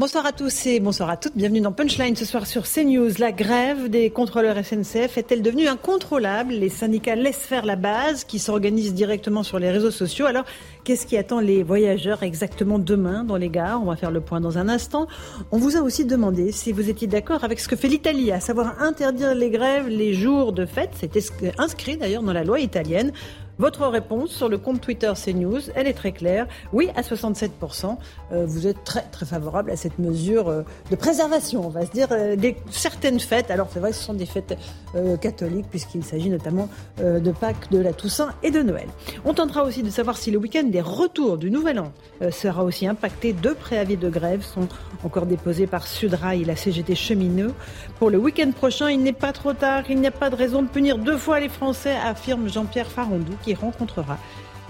Bonsoir à tous et bonsoir à toutes. Bienvenue dans Punchline ce soir sur CNews. La grève des contrôleurs SNCF est-elle devenue incontrôlable? Les syndicats laissent faire la base qui s'organise directement sur les réseaux sociaux. Alors, qu'est-ce qui attend les voyageurs exactement demain dans les gares? On va faire le point dans un instant. On vous a aussi demandé si vous étiez d'accord avec ce que fait l'Italie, à savoir interdire les grèves les jours de fête. C'était inscrit d'ailleurs dans la loi italienne. Votre réponse sur le compte Twitter CNews, elle est très claire. Oui, à 67%, euh, vous êtes très très favorable à cette mesure euh, de préservation, on va se dire, euh, des certaines fêtes. Alors c'est vrai, ce sont des fêtes catholiques puisqu'il s'agit notamment de Pâques, de la Toussaint et de Noël. On tentera aussi de savoir si le week-end des retours du Nouvel An sera aussi impacté. Deux préavis de grève sont encore déposés par Sudrail et la CGT chemineux. Pour le week-end prochain, il n'est pas trop tard, il n'y a pas de raison de punir deux fois les Français, affirme Jean-Pierre Farandou qui rencontrera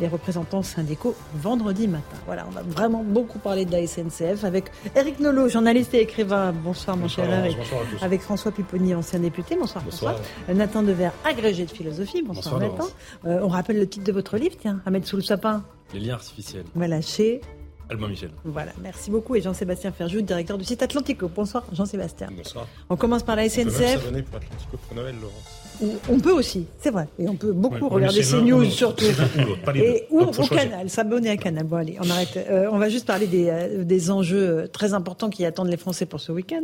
les représentants syndicaux vendredi matin. Voilà, on va vraiment beaucoup parler de la SNCF avec Eric Nolot, journaliste et écrivain. Bonsoir mon cher Eric. Bonsoir à tous. Avec François Pipponi, ancien député. Bonsoir, bonsoir. François. Nathan Dever, agrégé de philosophie. Bonsoir, Nathan. Euh, on rappelle le titre de votre livre, tiens, à mettre sous le sapin. Les liens artificiels. Voilà, chez Albin Michel. Voilà, merci beaucoup. Et Jean-Sébastien Ferjou, directeur du site Atlantico. Bonsoir Jean-Sébastien. Bonsoir. On commence par la SNCF. On peut s'abonner pour Atlantico pour Noël, Laurence. On peut aussi, c'est vrai. Et on peut beaucoup regarder ces news surtout. Et ou au canal, s'abonner à Canal. Bon allez, on arrête. Euh, on va juste parler des, euh, des, enjeux euh, très importants qui attendent les Français pour ce week-end.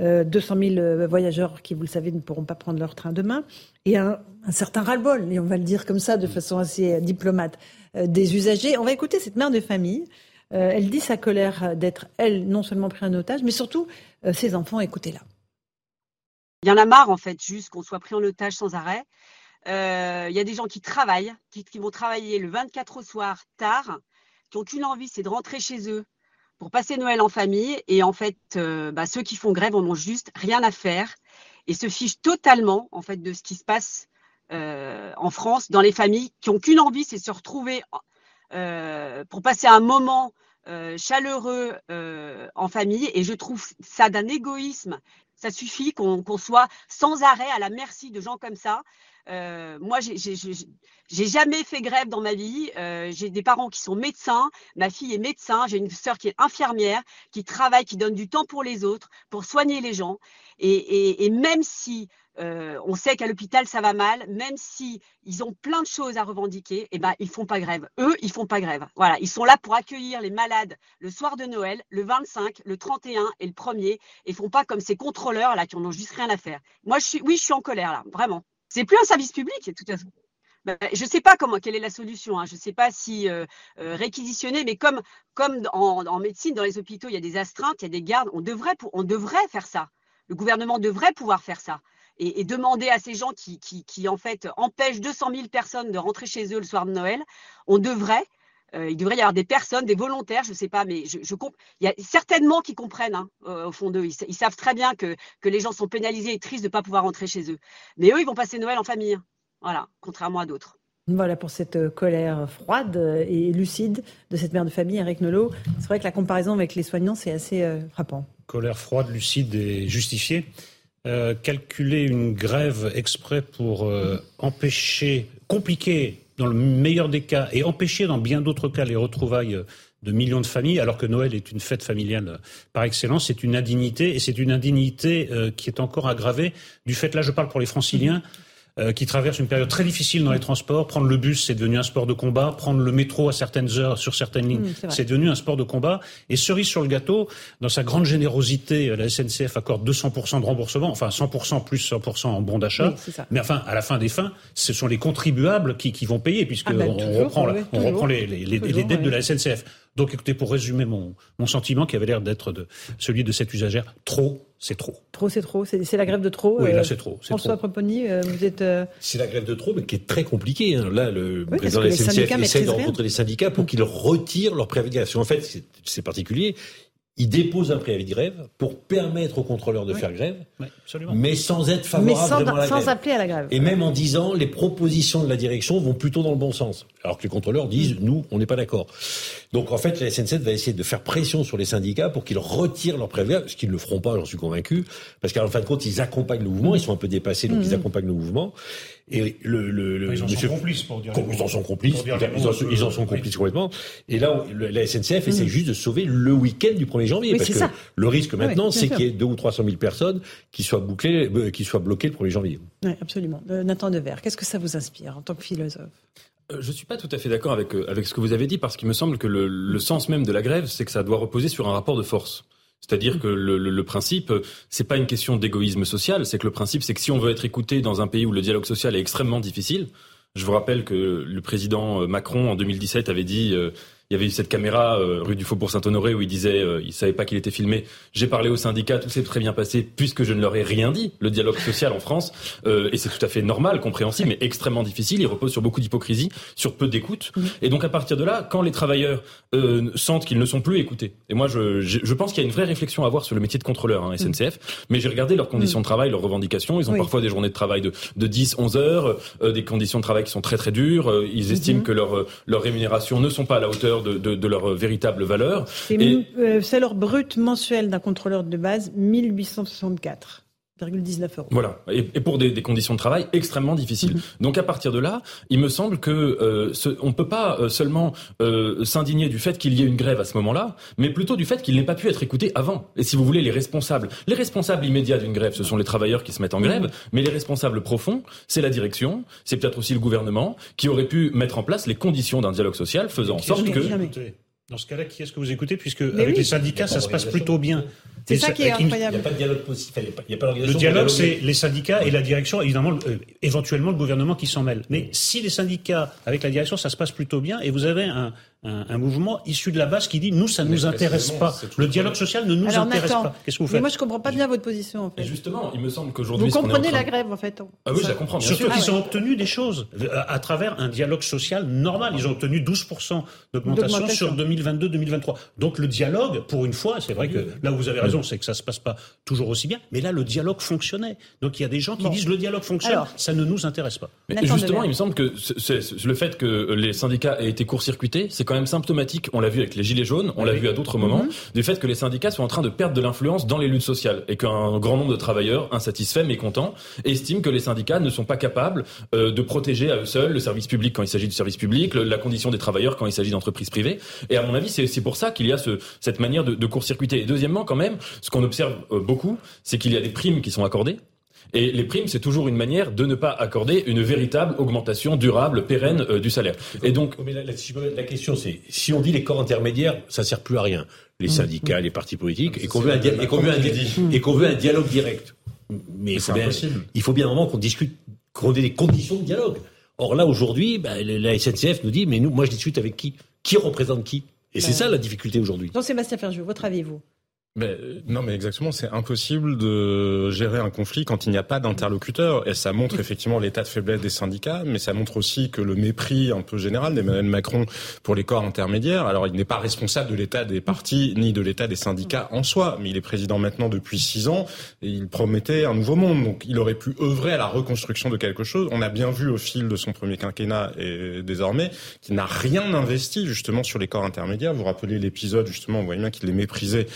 Euh, 200 000 voyageurs qui, vous le savez, ne pourront pas prendre leur train demain. Et un, un certain ras-le-bol, et on va le dire comme ça de façon assez diplomate, des usagers. On va écouter cette mère de famille. elle dit sa colère d'être, elle, non seulement prise en otage, mais surtout ses enfants. Écoutez-la. Il y en a marre, en fait, juste qu'on soit pris en otage sans arrêt. Euh, il y a des gens qui travaillent, qui, vont travailler le 24 au soir, tard, qui n'ont qu'une envie, c'est de rentrer chez eux pour passer Noël en famille. Et en fait, euh, bah, ceux qui font grève en ont juste rien à faire et se fichent totalement, en fait, de ce qui se passe euh, en France, dans les familles, qui n'ont qu'une envie, c'est de se retrouver pour passer un moment chaleureux en famille. Et je trouve ça d'un égoïsme ça suffit qu'on soit sans arrêt à la merci de gens comme ça. Euh, moi, j'ai jamais fait grève dans ma vie. Euh, j'ai des parents qui sont médecins. Ma fille est médecin. J'ai une sœur qui est infirmière, qui travaille, qui donne du temps pour les autres, pour soigner les gens. et même si euh, on sait qu'à l'hôpital ça va mal, même si ils ont plein de choses à revendiquer, eh ben ils font pas grève. Eux, ils font pas grève. Voilà, ils sont là pour accueillir les malades le soir de Noël, le 25, le 31 et le 1er, et font pas comme ces contrôleurs là qui en ont juste rien à faire. Moi, je suis, oui, je suis en colère là, vraiment. C'est plus un service public. Ben, je ne sais pas comment, quelle est la solution. Hein. Je ne sais pas si euh, euh, réquisitionner, mais comme, comme en, médecine, dans les hôpitaux, il y a des astreintes, il y a des gardes, on devrait, on devrait faire ça. Le gouvernement devrait pouvoir faire ça et, demander à ces gens qui, qui, en fait empêchent 200 000 personnes de rentrer chez eux le soir de Noël, on devrait, euh, il devrait y avoir des personnes, des volontaires, je ne sais pas, mais je, je il y a certainement qui comprennent hein, au fond d'eux. Ils, savent très bien que, que les gens sont pénalisés et tristes de ne pas pouvoir rentrer chez eux. Mais eux, ils vont passer Noël en famille. Voilà, contrairement à d'autres. Voilà pour cette euh, colère froide et lucide de cette mère de famille, Eric Nolot. C'est vrai que la comparaison avec les soignants, c'est assez euh, frappant. Colère froide, lucide et justifiée. Euh, calculer une grève exprès pour euh, empêcher, compliquer dans le meilleur des cas et empêcher dans bien d'autres cas les retrouvailles de millions de familles, alors que Noël est une fête familiale par excellence, c'est une indignité et c'est une indignité euh, qui est encore aggravée du fait, là je parle pour les franciliens, euh, qui traverse une période très difficile dans les transports. Prendre le bus, c'est devenu un sport de combat. Prendre le métro à certaines heures sur certaines lignes, mmh, c'est devenu un sport de combat. Et cerise sur le gâteau, dans sa grande générosité, euh, la SNCF accorde 200% de remboursement, enfin 100% plus 100% en bon d'achat. Mais enfin, à la fin des fins, ce sont les contribuables qui, qui vont payer, puisque ah bah, on, reprend, on reprend les, les, les, dettes de la SNCF. Donc écoutez, pour résumer mon, mon sentiment qui avait l'air d'être de celui de cette usagère, trop, c'est trop. Trop, c'est trop. C'est la grève de trop. Oui, là, c'est trop. François Proponi, vous êtes. C'est la grève de trop, mais qui est très compliquée. Hein. Là, le président de la SNCF essaie de rencontrer les syndicats pour qu'ils retirent leur préavis. En fait, c'est particulier il dépose un préavis de grève pour permettre aux contrôleurs de faire grève, mais sans être favorable à la sans appeler à la grève. Et même en disant les propositions de la direction vont plutôt dans le bon sens. Alors que les contrôleurs disent nous, on n'est pas d'accord. Donc en fait, la SNCF va essayer de faire pression sur les syndicats pour qu'ils retirent leur préavis, ce qu'ils ne le feront pas, j'en suis convaincu, parce qu'en fin de compte, ils accompagnent le mouvement, ils sont un peu dépassés, donc ils mmh. accompagnent le mouvement. Et le, le, le ils en sont complices pour dire. Ils en sont complices. Ils, en, sont complices complètement. Et là, la SNCF essaie mm. juste de sauver le week-end du 1er janvier, parce que le risque maintenant, c'est qu'il y ait deux ou 300 000 personnes qui soient bouclées, euh, qui soient bloquées le 1er janvier. Oui, absolument. Euh, Nathan Devers, qu'est-ce que ça vous inspire en tant que philosophe? Euh, je ne suis pas tout à fait d'accord avec, avec ce que vous avez dit parce qu'il me semble que le, le sens même de la grève, c'est que ça doit reposer sur un rapport de force. C'est-à-dire que le, le, le principe, c'est pas une question d'égoïsme social, c'est que le principe, c'est que si on veut être écouté dans un pays où le dialogue social est extrêmement difficile, je vous rappelle que le président Macron en 2017 avait dit euh, il y avait eu cette caméra euh, rue du Faubourg Saint-Honoré où il disait, euh, il savait pas qu'il était filmé. J'ai parlé au syndicat, tout s'est très bien passé puisque je ne leur ai rien dit. Le dialogue social en France, euh, et c'est tout à fait normal, compréhensible, mais extrêmement difficile. Il repose sur beaucoup d'hypocrisie, sur peu d'écoute. Et donc à partir de là, quand les travailleurs euh, sentent qu'ils ne sont plus écoutés, et moi je, je, pense qu'il y a une vraie réflexion à avoir sur le métier de contrôleur hein, SNCF, mais j'ai regardé leurs conditions de travail, leurs revendications. Ils ont parfois des journées de travail de, de 10, 11 heures, des conditions de travail qui sont très très dures. Ils estiment mhm. que leurs leur rémunérations ne sont pas à la hauteur de, de, de leur véritable valeur. Euh, c'est leur brut mensuel d'un contrôleur de base, 1864. Euros. Voilà, et, pour des, conditions de travail extrêmement difficiles. Mhm. Donc à partir de là, il me semble que euh, ce, on peut pas euh, seulement euh, s'indigner du fait qu'il y ait une grève à ce moment-là, mais plutôt du fait qu'il n'ait pas pu être écouté avant. Et si vous voulez, les responsables, les responsables immédiats d'une grève, ce sont les travailleurs qui se mettent en grève, mhm. mais les responsables profonds, c'est la direction, c'est peut-être aussi le gouvernement qui aurait pu mettre en place les conditions d'un dialogue social, faisant en sorte que dans ce cas-là, qui est-ce que vous écoutez Puisque avec les syndicats, ça se passe plutôt bien. C'est ça qui est incroyable. Il n'y a pas de dialogue possible. Il y a pas le dialogue, c'est les syndicats et la direction, évidemment, euh, éventuellement le gouvernement qui s'en mêle. Mais si les syndicats, avec la direction, ça se passe plutôt bien, et vous avez un, un, un, mouvement issu de la base qui dit nous ça ne nous intéresse pas. Le dialogue social ne nous intéresse pas. Qu'est-ce que vous faites mais Moi je comprends pas bien votre position. En fait. Et justement, il me semble qu'aujourd'hui vous comprenez la grève en fait. Ah oui, je la comprends. Bien Surtout qu'ils ont obtenu des choses à, travers un dialogue social normal. Ils ont obtenu 12 d'augmentation sur 2022-2023. Donc le dialogue, pour une fois, c'est vrai que là où vous avez raison, c'est que ça se passe pas toujours aussi bien. Mais là le dialogue fonctionnait. Donc il y a des gens qui disent le dialogue fonctionne, ça ne nous intéresse pas. Mais justement, il me semble que le fait que les syndicats aient été court-circuités, c'est quand même symptomatique, on l'a vu avec les Gilets jaunes, on l'a vu à d'autres moments, mhm. du fait que les syndicats sont en train de perdre de l'influence dans les luttes sociales et qu'un grand nombre de travailleurs insatisfaits, mécontents, estiment que les syndicats ne sont pas capables euh, de protéger à eux seuls le service public quand il s'agit du service public, la condition des travailleurs quand il s'agit d'entreprises privées. Et à mon avis, c'est pour ça qu'il y a ce, cette manière de, de court-circuiter. Et deuxièmement, quand même, ce qu'on observe euh, beaucoup, c'est qu'il y a des primes qui sont accordées et les primes, c'est toujours une manière de ne pas accorder une véritable augmentation durable, pérenne euh, du salaire. Et donc, mais la, la, question, c'est si on dit les corps intermédiaires, ça sert plus à rien. Les mmh. syndicats, les partis politiques, et qu'on veut, un, et qu'on veut, veut, un dialogue direct. Mais il faut, bien, il faut bien un moment qu'on discute, qu'on ait des conditions de dialogue. Or là, aujourd'hui, bah, la SNCF nous dit, mais nous, moi, je discute avec qui? Qui représente qui? Et c'est bah. ça la difficulté aujourd'hui. Jean-Sébastien Ferjou, votre avis, vous? Mais, non, mais exactement, c'est impossible de gérer un conflit quand il n'y a pas d'interlocuteur. Et ça montre effectivement l'état de faiblesse des syndicats, mais ça montre aussi que le mépris un peu général d'Emmanuel Macron pour les corps intermédiaires. Alors, il n'est pas responsable de l'état des partis ni de l'état des syndicats en soi, mais il est président maintenant depuis six ans et il promettait un nouveau monde. Donc, il aurait pu œuvrer à la reconstruction de quelque chose. On a bien vu au fil de son premier quinquennat et désormais qu'il n'a rien investi justement sur les corps intermédiaires. Vous vous rappelez l'épisode justement, on voyait bien qu'il les méprisait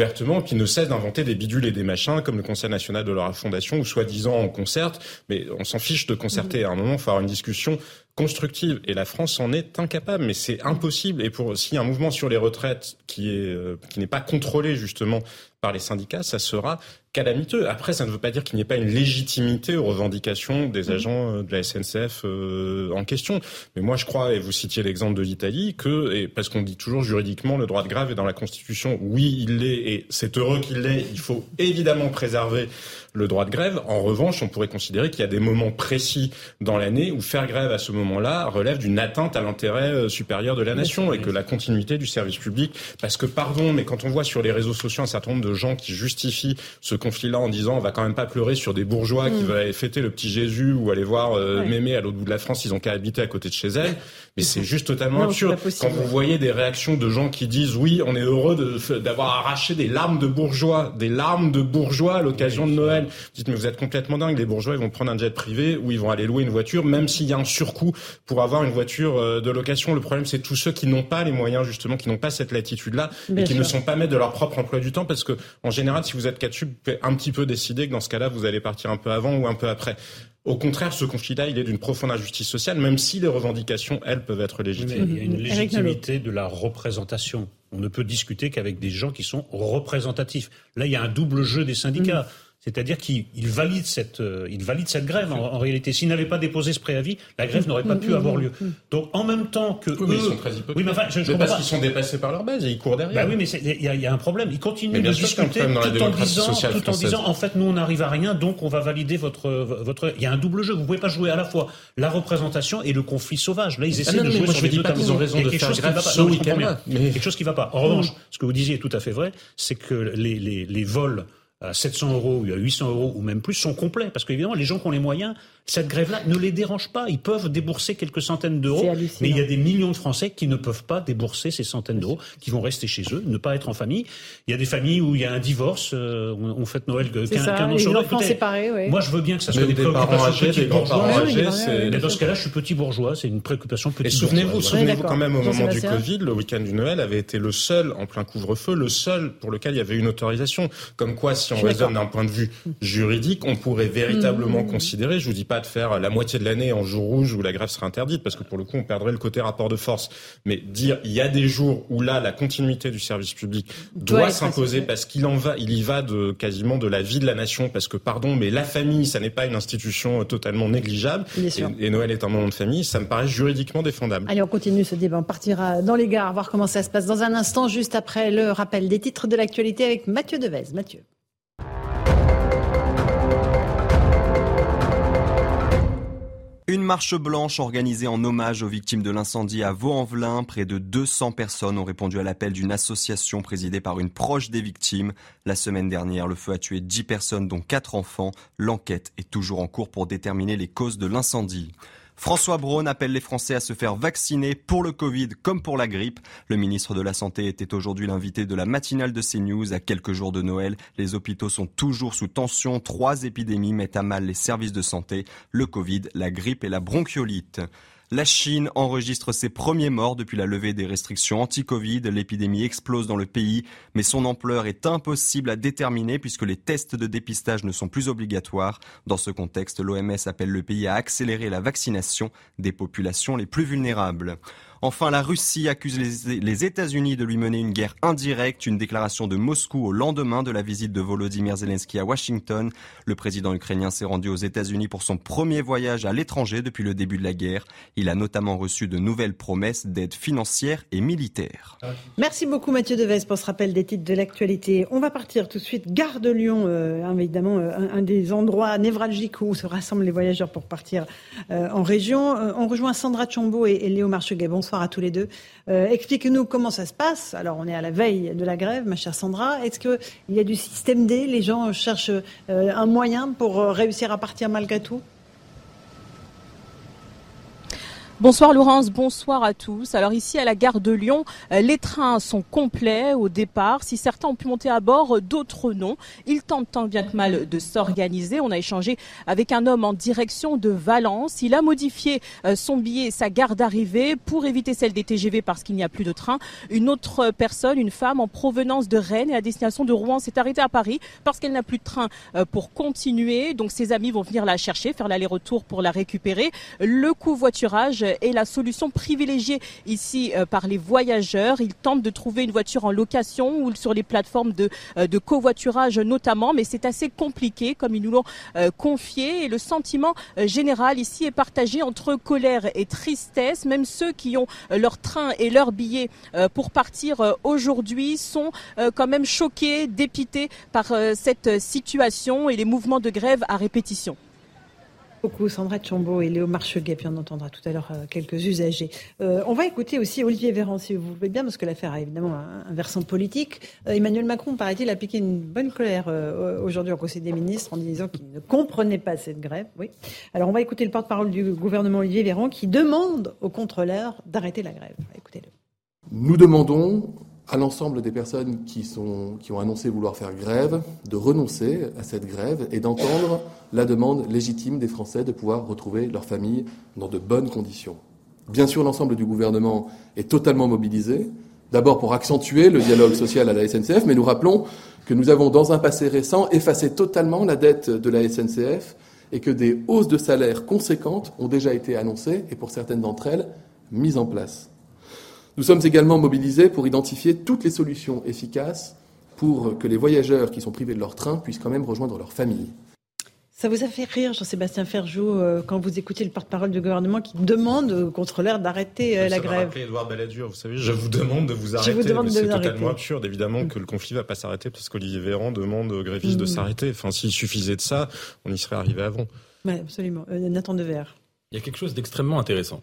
ouvertement, qui ne cesse d'inventer des bidules et des machins, comme le Conseil national de leur fondation, où soi-disant on concerte, mais on s'en fiche de concerter. À un moment, il faut avoir une discussion constructive. Et la France en est incapable, mais c'est impossible. Et pour s'il y a un mouvement sur les retraites qui est euh, qui n'est pas contrôlé justement par les syndicats, ça sera calamiteux. Après, ça ne veut pas dire qu'il n'y ait pas une légitimité aux revendications des mmh. agents euh, de la SNCF euh, en question. Mais moi, je crois, et vous citiez l'exemple de l'Italie, que, et parce qu'on dit toujours juridiquement, le droit de grève est dans la Constitution. Oui, il l'est, et c'est heureux qu'il l'est. Il faut évidemment préserver le droit de grève. En revanche, on pourrait considérer qu'il y a des moments précis dans l'année où faire grève à ce moment-là relève d'une atteinte à l'intérêt euh, supérieur de la nation et que la continuité du service public, parce que pardon, mais quand on voit sur les réseaux sociaux un certain nombre de gens qui justifient ce conflit-là en disant on va quand même pas pleurer sur des bourgeois qui mm. veulent aller fêter le petit Jésus ou aller voir euh, Mémé à l'autre bout de la France, ils ont qu'à habiter à côté de chez elle. Mais c'est juste totalement absurde. Quand vous voyez des réactions de gens qui disent oui, on est heureux d'avoir arraché des larmes de bourgeois, des larmes de bourgeois à l'occasion de Noël. Vous dites mais vous êtes complètement dingue. Les bourgeois ils vont prendre un jet privé ou ils vont aller louer une voiture, même s'il y a un surcoût pour avoir une voiture euh, de location. Le problème c'est tous ceux qui n'ont pas les moyens justement, qui n'ont pas cette latitude-là et qui ne sont pas maîtres de leur propre emploi du temps parce que en général, si vous êtes cas vous pouvez un petit peu décider que dans ce cas-là, vous allez partir un peu avant ou un peu après. Au contraire, ce conflit-là, il est d'une profonde injustice sociale, même si les revendications, elles, peuvent être légitimes. il y a une légitimité de la représentation. On ne peut discuter qu'avec des gens qui sont représentatifs. Là, il y a un double jeu des syndicats. Mm. C'est-à-dire qu'il valide cette, euh, il valide cette grève en, réalité. S'il n'avait pas déposé ce préavis, la grève n'aurait pas pu avoir lieu. Donc en même temps que oui, eux, ils sont très hypocrites. Oui, mais enfin, je, je parce qu'ils sont dépassés par leur base et ils courent derrière. Bah oui, mais il y, y, a un problème. Ils continuent de discuter tout en disant, tout en disant, en fait, nous on n'arrive à rien, donc on va valider votre, votre. Il y a un double jeu. Vous pouvez pas jouer à la fois la représentation et le conflit sauvage. Là, ils ah essaient de jouer sur les deux Ils ont raison de faire grève ce week-end. Quelque chose qui ne va pas. En revanche, ce que vous disiez est tout à fait vrai, c'est que les vols à 700 euros ou à 800 euros ou même plus sont complets. Parce qu'évidemment, les gens qui ont les moyens, cette grève-là ne les dérange pas. Ils peuvent débourser quelques centaines d'euros, mais il y a des millions de Français qui ne peuvent pas débourser ces centaines d'euros, qui vont rester chez eux, ne pas être en famille. Il y a des familles où il y a un divorce, euh, on, fête Noël qu'un an sur l'autre. Moi, je veux bien que ça soit des, préoccupations petits bourgeois. mais dans ce cas-là, je suis petit bourgeois, c'est une préoccupation petit bourgeois. Souvenez-vous, souvenez-vous quand même au moment du Covid, le week-end du Noël avait été le seul en plein couvre-feu, le seul pour lequel il y avait une autorisation. Comme quoi, si on raisonne d'un point de vue juridique, on pourrait véritablement mmh. considérer, je vous dis pas de faire la moitié de l'année en jour rouge où la grève serait interdite, parce que pour le coup, on perdrait le côté rapport de force. Mais dire, il y a des jours où là, la continuité du service public doit, s'imposer parce qu'il en va, il y va de quasiment de la vie de la nation, parce que pardon, mais la famille, ça n'est pas une institution totalement négligeable. Et, Noël est un moment de famille, ça me paraît juridiquement défendable. Allez, on continue ce débat. On partira dans les gares, voir comment ça se passe dans un instant, juste après le rappel des titres de l'actualité avec Mathieu Devez. Mathieu. Une marche blanche organisée en hommage aux victimes de l'incendie à Vaux-en-Velin. Près de 200 personnes ont répondu à l'appel d'une association présidée par une proche des victimes. La semaine dernière, le feu a tué 10 personnes dont 4 enfants. L'enquête est toujours en cours pour déterminer les causes de l'incendie. François Braun appelle les Français à se faire vacciner pour le Covid comme pour la grippe. Le ministre de la Santé était aujourd'hui l'invité de la matinale de CNews à quelques jours de Noël. Les hôpitaux sont toujours sous tension. Trois épidémies mettent à mal les services de santé. Le Covid, la grippe et la bronchiolite. La Chine enregistre ses premiers morts depuis la levée des restrictions anti-Covid. L'épidémie explose dans le pays, mais son ampleur est impossible à déterminer puisque les tests de dépistage ne sont plus obligatoires. Dans ce contexte, l'OMS appelle le pays à accélérer la vaccination des populations les plus vulnérables. Enfin, la Russie accuse les, États-Unis de lui mener une guerre indirecte, une déclaration de Moscou au lendemain de la visite de Volodymyr Zelensky à Washington. Le président ukrainien s'est rendu aux États-Unis pour son premier voyage à l'étranger depuis le début de la guerre. Il a notamment reçu de nouvelles promesses d'aide financière et militaire. Merci beaucoup Mathieu Deves pour ce rappel des titres de l'actualité. On va partir tout de suite. Gare de Lyon, euh, évidemment, euh, un, des endroits névralgiques où se rassemblent les voyageurs pour partir euh, en région. on rejoint Sandra Chombo et, Léo Marcheguet. À tous les deux. Euh, expliquez-nous comment ça se passe. Alors, on est à la veille de la grève, ma chère Sandra. Est-ce qu'il y a du système D? Les gens cherchent euh, un moyen pour euh, réussir à partir malgré tout? Bonsoir Laurence, bonsoir à tous. Alors ici à la gare de Lyon, euh, les trains sont complets au départ. Si certains ont pu monter à bord, d'autres non. Ils tentent tant bien que mal de s'organiser. On a échangé avec un homme en direction de Valence. Il a modifié euh, son billet, sa gare d'arrivée pour éviter celle des TGV parce qu'il n'y a plus de train. Une autre personne, une femme en provenance de Rennes et à destination de Rouen s'est arrêtée à Paris parce qu'elle n'a plus de train euh, pour continuer. Donc ses amis vont venir la chercher, faire l'aller-retour pour la récupérer. Le covoiturage est la solution privilégiée ici par les voyageurs. Ils tentent de trouver une voiture en location ou sur les plateformes de, de covoiturage notamment, mais c'est assez compliqué comme ils nous l'ont confié. Et le sentiment général ici est partagé entre colère et tristesse. Même ceux qui ont leur train et leur billet pour partir aujourd'hui sont quand même choqués, dépités par cette situation et les mouvements de grève à répétition beaucoup Sandra Chambaud et Léo Marcheguet, puis on entendra tout à l'heure euh, quelques usagers. Euh, on va écouter aussi Olivier Véran, si vous voulez bien, parce que l'affaire a évidemment un, versant politique. Euh, Emmanuel Macron, paraît-il, a piqué une bonne colère aujourd'hui au Conseil des ministres en disant qu'il ne comprenait pas cette grève. Oui. Alors on va écouter le porte-parole du gouvernement Olivier Véran qui demande aux contrôleurs d'arrêter la grève. Écoutez-le. Nous demandons à l'ensemble des personnes qui, ont annoncé vouloir faire grève de renoncer à cette grève et d'entendre la demande légitime des Français de pouvoir retrouver leur famille dans de bonnes conditions. Bien sûr, l'ensemble du gouvernement est totalement mobilisé, d'abord pour accentuer le dialogue social à la SNCF, mais nous rappelons que nous avons, dans un passé récent, effacé totalement la dette de la SNCF et que des hausses de salaire conséquentes ont déjà été annoncées et, pour certaines d'entre elles, mises en place. Nous sommes également mobilisés pour identifier toutes les solutions efficaces pour que les voyageurs qui sont privés de leur train puissent quand même rejoindre leur famille. Ça vous a fait rire, Jean-Sébastien Ferjou, euh, quand vous écoutez le porte-parole du gouvernement qui demande au contrôleur d'arrêter euh, la grève Edouard Balladur, vous savez, je vous demande de vous arrêter. C'est totalement absurde, évidemment, que le conflit ne va pas s'arrêter parce qu'Olivier Véran demande aux grévistes de mm. s'arrêter. Enfin, s'il suffisait de ça, on y serait arrivé avant. Oui, absolument. Euh, Nathan Devers. Il y a quelque chose d'extrêmement intéressant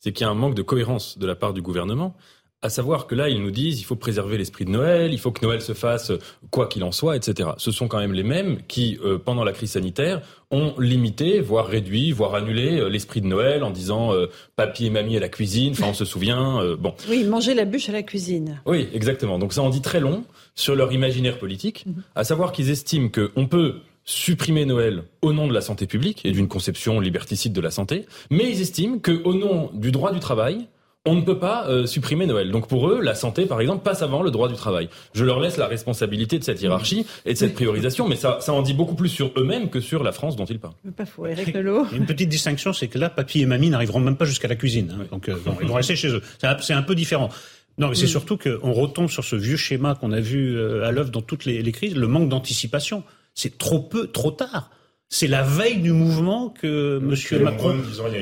c'est qu'il y a un manque de cohérence de la part du gouvernement. À savoir que là, ils nous disent il faut préserver l'esprit de Noël, il faut que Noël se fasse quoi qu'il en soit, etc. Ce sont quand même les mêmes qui, euh, pendant la crise sanitaire, ont limité, voire réduit, voire annulé euh, l'esprit de Noël en disant euh, papy et mamie à la cuisine. Enfin, on se souvient. bon. Oui, manger la bûche à la cuisine. Oui, exactement. Donc ça en dit très long sur leur imaginaire politique. Mhm. À savoir qu'ils estiment qu'on peut supprimer Noël au nom de la santé publique et d'une conception liberticide de la santé, mais ils estiment qu'au nom du droit du travail, on ne peut pas euh, supprimer Noël. Donc pour eux, la santé, par exemple, passe avant le droit du travail. Je leur laisse la responsabilité de cette hiérarchie et de cette priorisation, mais ça, ça en dit beaucoup plus sur eux-mêmes que sur la France dont ils parlent. Pas faux, Eric. Une petite distinction, c'est que là, papy et mamie n'arriveront même pas jusqu'à la cuisine. Hein. Donc euh, ils vont rester chez eux. C'est un, peu différent. Non, mais c'est surtout qu'on retombe sur ce vieux schéma qu'on a vu euh, à l'œuvre dans toutes les, les crises, le manque d'anticipation. C'est trop peu, trop tard. C'est la veille du mouvement que M. Macron.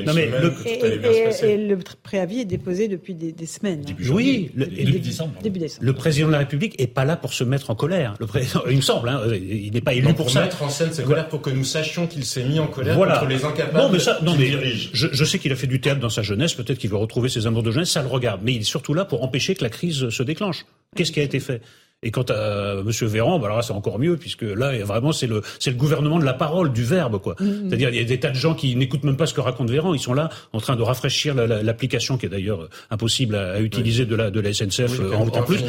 non, mais le... Et, le préavis est déposé depuis des, semaines. Début oui, le, début, décembre. Le président de la République est pas là pour se mettre en colère. Le président, il me semble, hein, il n'est pas élu pour, ça. mettre en scène cette colère pour que nous sachions qu'il s'est mis en colère contre les incapables. Non, mais ça, non, mais je, je, sais qu'il a fait du théâtre dans sa jeunesse. Peut-être qu'il veut retrouver ses amours de jeunesse. Ça le regarde. Mais il est surtout là pour empêcher que la crise se déclenche. Qu'est-ce qui a été fait? Et quant à M. Véran, bah alors là c'est encore mieux puisque là vraiment c'est le c'est le gouvernement de la parole, du verbe quoi. Mmh. C'est-à-dire il y a des tas de gens qui n'écoutent même pas ce que raconte Véran, ils sont là en train de rafraîchir l'application qui est d'ailleurs euh, impossible à, utiliser de la de la SNCF euh, en, plus.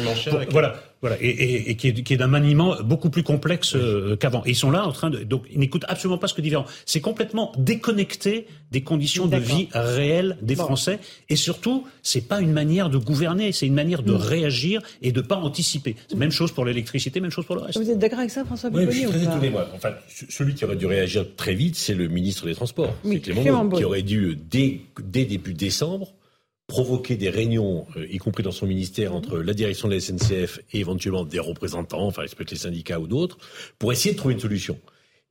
voilà, voilà, et, et, et qui est, qui est d'un maniement beaucoup plus complexe euh, qu'avant. Et ils sont là en train de donc ils n'écoutent absolument pas ce que dit Véran. C'est complètement déconnecté des conditions de vie réelles des Français et surtout c'est pas une manière de gouverner, c'est une manière de mmh. réagir et de pas anticiper. Même chose pour l'électricité, même chose pour le reste. Vous êtes d'accord avec ça, François Oui, je suis très étonné, moi. Enfin, celui qui aurait dû réagir très vite, c'est le ministre des Transports. c'est Clément, qui aurait dû, dès, dès début décembre, provoquer des réunions, euh, y compris dans son ministère, entre la direction de la SNCF et éventuellement des représentants, enfin, peut-être les syndicats ou d'autres, pour essayer de trouver une solution.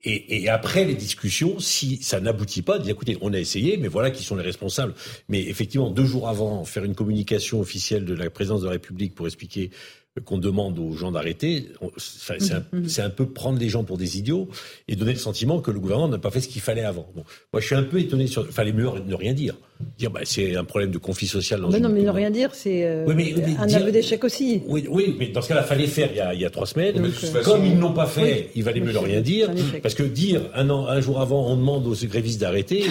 Et, et, après les discussions, si ça n'aboutit pas, dire écoutez, on a essayé, mais voilà qui sont les responsables. Mais effectivement, deux jours avant, faire une communication officielle de la présidence de la République pour expliquer qu'on demande aux gens d'arrêter, c'est un, mhm. un, peu prendre les gens pour des idiots et donner le sentiment que le gouvernement n'a pas fait ce qu'il fallait avant. Bon, moi, je suis un peu étonné sur. Il fallait mieux ne rien dire. Dire, bah, c'est un problème de conflit social dans mais Non, mais ne rien dire, c'est euh, un aveu d'échec aussi. Oui, oui, mais dans ce cas-là, fallait faire il y a, il y a trois semaines. Comme ils ne l'ont pas fait, il valait mieux ne rien dire. Parce que dire un, an, un jour avant, on demande aux grévistes d'arrêter.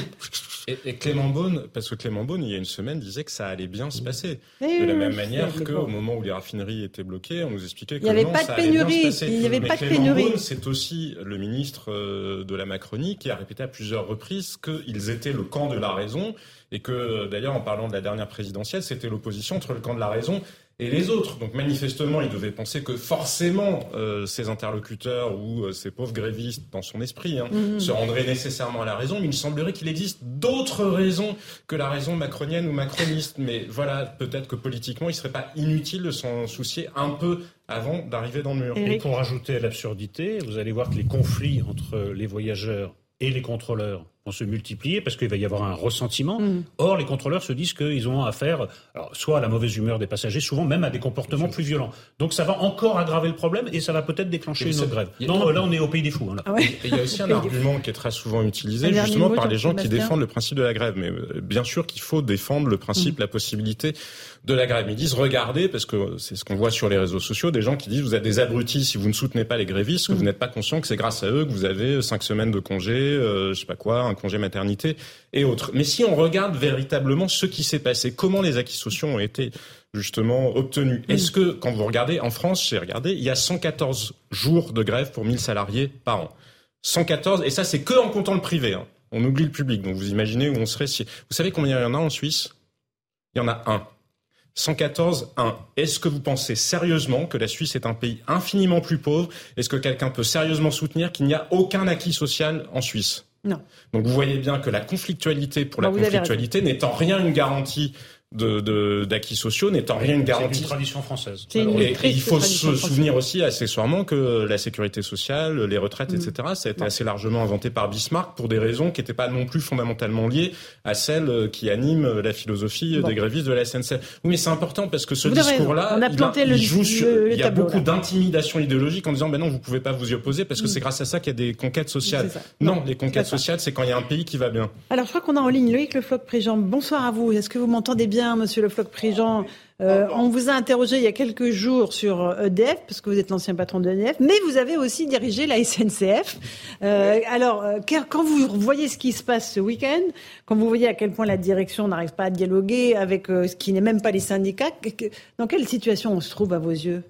Et, Clément Beaune, parce que Clément Beaune, il y a une semaine, disait que ça allait bien se passer. de la même manière qu'au moment où les raffineries étaient bloquées, on nous expliquait que il n'y avait pas de pénurie. Il n'y avait pas de pénurie. C'est aussi le ministre euh, de la Macronie qui a répété à plusieurs reprises qu'ils étaient le camp de la raison et que d'ailleurs en parlant de la dernière présidentielle, c'était l'opposition entre le camp de la raison et les autres. Donc manifestement, il devait penser que forcément ses interlocuteurs ou ses pauvres grévistes, dans son esprit, hein, mhm. se rendraient nécessairement à la raison. Mais il semblerait qu'il existe d'autres raisons que la raison macronienne ou macroniste. Mais voilà, peut-être que politiquement, il serait pas inutile de s'en soucier un peu avant d'arriver dans le mur. Et pour rajouter à l'absurdité, vous allez voir que les conflits entre les voyageurs et les contrôleurs vont se multiplier parce qu'il va y avoir un ressentiment. Mm. Or, les contrôleurs se disent qu'ils ont affaire alors, soit à la mauvaise humeur des passagers, souvent même à des comportements plus violents. Donc ça va encore aggraver le problème et ça va peut-être déclencher une autre grève. Non, là on est au pays des fous. Hein, ah il y a aussi un argument qui est très souvent utilisé justement par les gens qui défendent le principe de la grève. Mais euh, bien sûr qu'il faut défendre le principe, mm. la possibilité de la grève. Ils disent regardez, parce que c'est ce qu'on voit sur les réseaux sociaux, des gens qui disent vous êtes des abrutis si vous ne soutenez pas les grévistes, que vous mm. n'êtes pas conscient que c'est grâce à eux que vous avez cinq semaines de congé, euh, je sais pas quoi, un congé maternité et autres. Mais si on regarde véritablement ce qui s'est passé, comment les acquis sociaux ont été justement obtenus, est-ce que quand vous regardez en France, j'ai regardé, il y a 114 jours de grève pour 1000 salariés par an. 114, et ça c'est que en comptant le privé. Hein. On oublie le public, donc vous imaginez où on serait si. Vous savez combien il y en a en Suisse? Il y en a un. 114, 1. Est-ce que vous pensez sérieusement que la Suisse est un pays infiniment plus pauvre? Est-ce que quelqu'un peut sérieusement soutenir qu'il n'y a aucun acquis social en Suisse? Non. Donc vous voyez bien que la conflictualité pour la conflictualité n'est en rien une garantie de d'acquis sociaux n'étant rien une garantie. C'est une tradition française. et, il faut se souvenir aussi accessoirement que la sécurité sociale, les retraites, etc., mm. ça a été assez largement inventé par Bismarck pour des raisons qui n'étaient pas non plus fondamentalement liées à celles qui animent la philosophie des grévistes de la SNCF. Oui, mais c'est important parce que ce discours-là, il, il, joue sur, il y a beaucoup d'intimidation idéologique en disant, ben non, vous pouvez pas vous y opposer parce que mm. c'est grâce à ça qu'il y a des conquêtes sociales. Non, les conquêtes sociales, c'est quand il y a un pays qui va bien. Alors, je crois qu'on a en ligne Loïc Le Floc Préjean. Bonsoir à vous. Est-ce que vous m'entendez bien? Bien, Monsieur Le Floch-Prigent. Euh, on vous a interrogé il y a quelques jours sur EDF, parce que vous êtes l'ancien patron d'EDF, mais vous avez aussi dirigé la SNCF. Euh, alors, euh, quand vous voyez ce qui se passe ce week-end, quand vous voyez à quel point la direction n'arrive pas à dialoguer avec ce qui n'est même pas les syndicats, dans quelle situation on se trouve à vos yeux?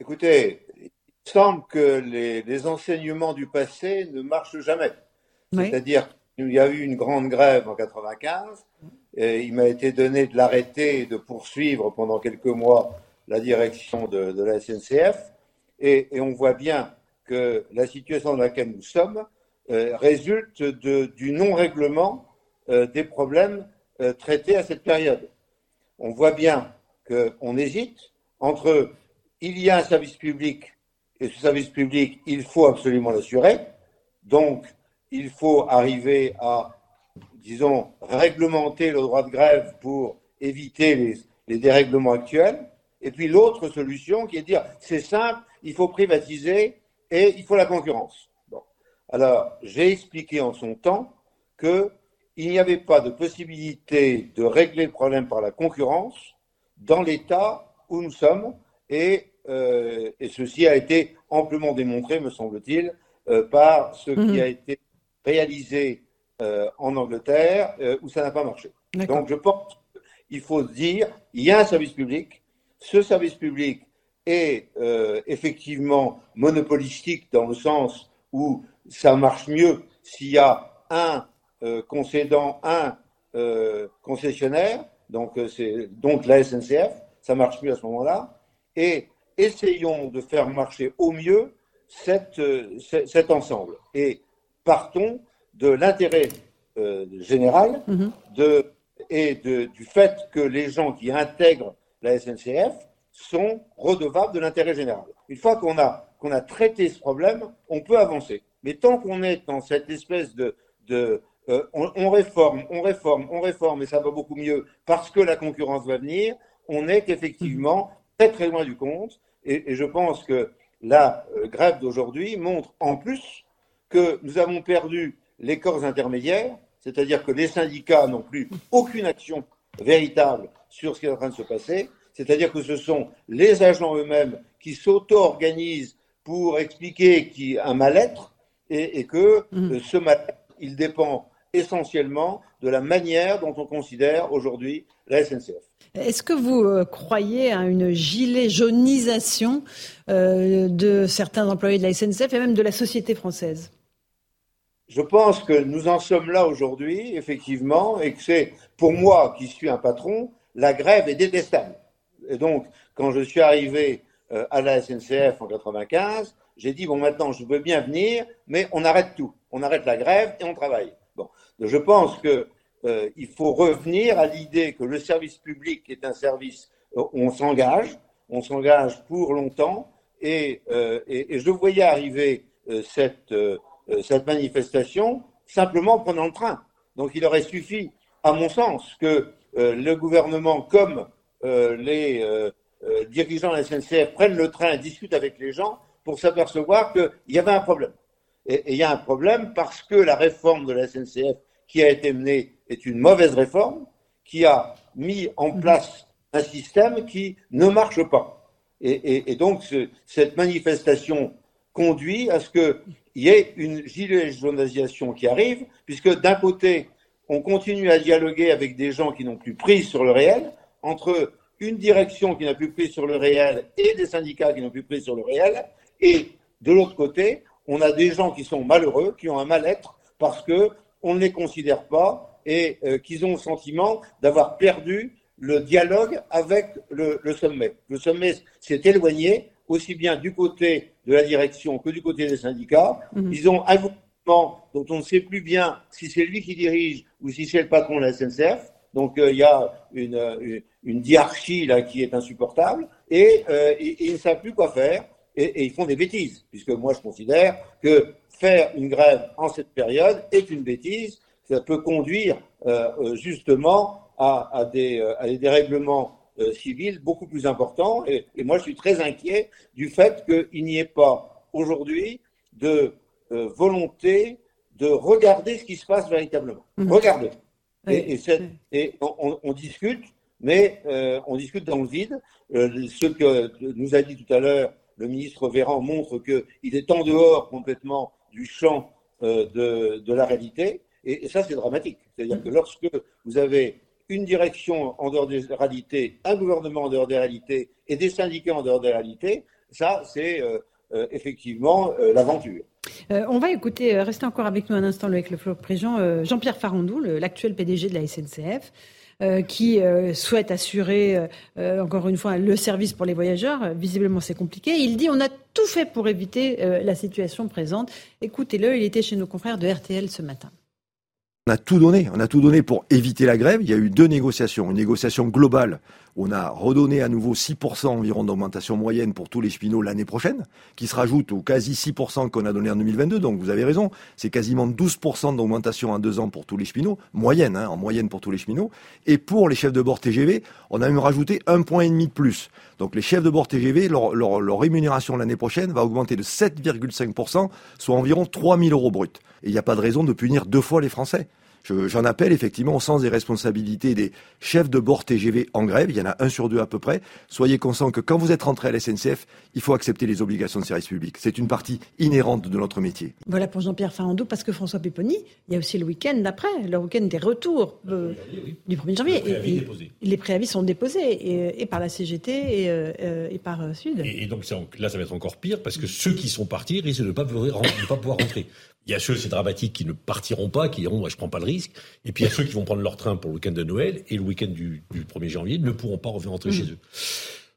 Écoutez, il semble que les, enseignements du passé ne marchent jamais. C'est-à-dire qu'il y a eu une grande grève en 95 il m'a été donné de l'arrêter et de poursuivre pendant quelques mois la direction de, la SNCF. Et, on voit bien que la situation dans laquelle nous sommes euh, résulte du non-règlement euh, des problèmes euh, traités à cette période. On voit bien qu'on hésite entre il y a un service public et ce service public, il faut absolument l'assurer. Donc, il faut arriver à disons, réglementer le droit de grève pour éviter les, dérèglements actuels. Et puis l'autre solution qui est de dire, c'est simple, il faut privatiser et il faut la concurrence. Bon. Alors, j'ai expliqué en son temps qu'il n'y avait pas de possibilité de régler le problème par la concurrence dans l'état où nous sommes et, euh, et, ceci a été amplement démontré, me semble-t-il, euh, par ce qui mhm. a été réalisé en Angleterre euh, où ça n'a pas marché. Donc je pense qu'il faut dire, il y a un service public, ce service public est euh, effectivement monopolistique dans le sens où ça marche mieux s'il y a un concédant, un concessionnaire, donc c'est donc la SNCF, ça marche mieux à ce moment-là, et essayons de faire marcher au mieux cette, cet ensemble. Et partons de l'intérêt euh, général mhm. de, et de, du fait que les gens qui intègrent la SNCF sont redevables de l'intérêt général. Une fois qu'on a, qu'on a traité ce problème, on peut avancer. Mais tant qu'on est dans cette espèce de... de euh, on, réforme, on réforme, on réforme, et ça va beaucoup mieux parce que la concurrence va venir, on est effectivement très très loin du compte. Et, et je pense que la euh, grève d'aujourd'hui montre en plus que nous avons perdu les corps intermédiaires, c'est-à-dire que les syndicats n'ont plus aucune action véritable sur ce qui est en train de se passer, c'est-à-dire que ce sont les agents eux-mêmes qui s'auto-organisent pour expliquer qu'il y a un mal-être et, que mmh. euh, ce mal-être, il dépend essentiellement de la manière dont on considère aujourd'hui la SNCF. Est-ce que vous euh, croyez à une gilet jaunisation euh, de certains employés de la SNCF et même de la société française? Je pense que nous en sommes là aujourd'hui, effectivement, et que c'est, pour moi, qui suis un patron, la grève est détestable. Et donc, quand je suis arrivé euh, à la SNCF en 95, j'ai dit bon maintenant je veux bien venir, mais on arrête tout, on arrête la grève et on travaille. Bon, je pense que euh, faut revenir à l'idée que le service public est un service où on s'engage, on s'engage pour longtemps, et, je voyais arriver cette, cette manifestation simplement en prenant le train. Donc il aurait suffi, à mon sens, que le gouvernement comme les euh, dirigeants de la SNCF prennent le train et discutent avec les gens pour s'apercevoir qu'il y avait un problème. Et, il y a un problème parce que la réforme de la SNCF qui a été menée est une mauvaise réforme qui a mis en mhm. place un système qui ne marche pas. Et, donc cette manifestation conduit à ce qu'il y ait une gilet jaunisation qui arrive, puisque d'un côté, on continue à dialoguer avec des gens qui n'ont plus prise sur le réel, entre une direction qui n'a plus pris sur le réel et des syndicats qui n'ont plus pris sur le réel. Et de l'autre côté, on a des gens qui sont malheureux, qui ont un mal-être parce que on ne les considère pas et euh, qu'ils ont le sentiment d'avoir perdu le dialogue avec le, sommet. Le sommet s'est éloigné aussi bien du côté de la direction que du côté des syndicats. Mhm. Ils ont un gouvernement dont on ne sait plus bien si c'est lui qui dirige ou si c'est le patron de la SNCF. Donc euh, il y a une, une, une, diarchie là qui est insupportable et, euh, ils ne savent plus quoi faire et, et, ils font des bêtises puisque moi je considère que faire une grève en cette période est une bêtise. Ça peut conduire euh, euh justement à, à, des, euh, à des dérèglements civils beaucoup plus importants et, et, moi je suis très inquiet du fait qu'il n'y ait pas aujourd'hui de volonté de regarder ce qui se passe véritablement. Mmh. Regardez. Et, et, on, discute, mais euh, on discute dans le vide. Euh, ce que nous a dit tout à l'heure le ministre Véran montre qu'il est en dehors complètement du champ euh, de, de, la réalité. Et, ça, c'est dramatique. C'est-à-dire que lorsque vous avez une direction en dehors des réalités, un gouvernement en dehors des réalités et des syndicats en dehors des réalités, ça, c'est effectivement l'aventure. Euh, on va écouter, euh, restez encore avec nous un instant avec le Préjean, euh, Jean-Pierre Farandou, l'actuel PDG de la SNCF. qui souhaite assurer encore une fois le service pour les voyageurs. Visiblement, c'est compliqué. Il dit on a tout fait pour éviter la situation présente. Écoutez-le, il était chez nos confrères de RTL ce matin. On a tout donné, on a tout donné pour éviter la grève. Il y a eu deux négociations. Une négociation globale on a redonné à nouveau 6% environ d'augmentation moyenne pour tous les cheminots l'année prochaine, qui se rajoute aux quasi 6% qu'on a donné en 2022. Donc vous avez raison, c'est quasiment 12% d'augmentation en deux ans pour tous les cheminots, moyenne, hein, en moyenne pour tous les cheminots. Et pour les chefs de bord TGV, on a même rajouté un point et demi de plus. Donc les chefs de bord TGV, leur, leur, leur rémunération l'année prochaine va augmenter de 7,5%, soit environ 3 000 euros bruts. Et il n'y a pas de raison de punir deux fois les Français. J'en appelle effectivement au sens des responsabilités des chefs de bord TGV en grève. Il y en a un sur deux à peu près. Soyez conscients que quand vous êtes rentré à la SNCF, il faut accepter les obligations de service public. C'est une partie inhérente de notre métier. Voilà pour Jean-Pierre Farandou, parce que François Péponi, il y a aussi le week-end d'après, le week-end des retours euh, du 1er janvier. Et, les préavis sont déposés et, par la CGT et, euh, et par Sud. Et, donc là, ça va être encore pire parce que ceux qui sont partis risquent de ne pas, pas pouvoir rentrer. Il y a ceux, c'est dramatique, qui ne partiront pas, qui diront, moi, je prends pas le risque. Et puis, il y a ceux qui vont prendre leur train pour le week-end de Noël et le week-end du, 1er janvier ne pourront pas revenir rentrer chez eux.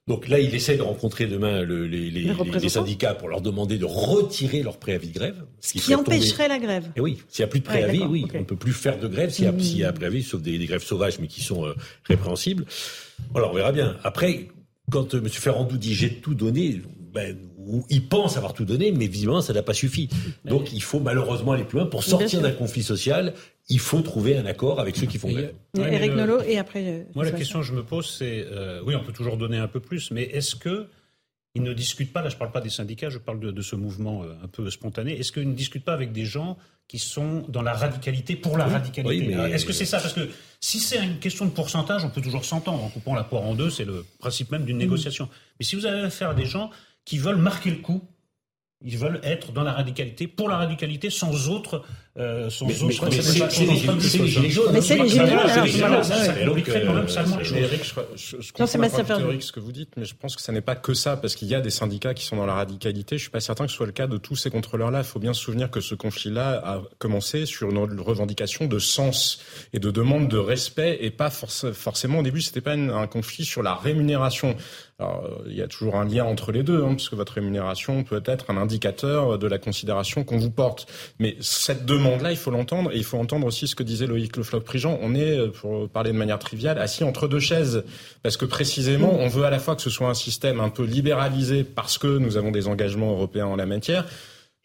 Donc là, il essaie de rencontrer demain les, syndicats pour leur demander de retirer leur préavis de grève. Ce qui, empêcherait la grève. Et oui, s'il n'y a plus de préavis, oui, on ne peut plus faire de grève s'il y, a, s'il y a préavis, sauf des, grèves sauvages, mais qui sont euh, répréhensibles. Alors, on verra bien. Après, quand euh, M. Ferrandou dit j'ai tout donné, ben, où il pense avoir tout donné, mais visiblement ça n'a pas suffi. Donc il faut malheureusement aller plus loin. Pour sortir d'un conflit social, il faut trouver un accord avec ceux qui font grève. Eric Nolot et après. Euh, moi la question que je me pose c'est, euh, oui on peut toujours donner un peu plus, mais est-ce que ils ne discutent pas, là je ne parle pas des syndicats, je parle de, ce mouvement euh, un peu spontané, est-ce qu'ils ne discutent pas avec des gens qui sont dans la radicalité pour la radicalité? Est-ce que c'est ça? Parce que si c'est une question de pourcentage, on peut toujours s'entendre en coupant la poire en deux, c'est le principe même d'une mmh. négociation. Mais si vous avez affaire à des gens qui veulent marquer le coup Ils veulent être dans la radicalité, pour la radicalité, sans autre. Euh, sans mais, autre mais, c'est les gilets jaunes. Mais c'est les gilets jaunes. Je comprends ce que vous dites, mais je pense que ça n'est pas que ça, parce qu'il y a des syndicats qui sont dans la radicalité. Je suis pas certain que ce soit le cas de tous ces contrôleurs-là. Il faut bien se souvenir que ce conflit-là a commencé sur une revendication de sens et de demande de respect, et pas forcément au début, c'était pas un conflit sur la rémunération. Alors, euh, il y a toujours un lien entre les deux, hein, parce que votre rémunération peut être un indicateur de la considération qu'on vous porte. Mais cette demande-là, il faut l'entendre, et il faut entendre aussi ce que disait Loïc Le Floch-Prigent. On est, euh, pour parler de manière triviale, assis entre deux chaises, parce que précisément, on veut à la fois que ce soit un système un peu libéralisé, parce que nous avons des engagements européens en la matière,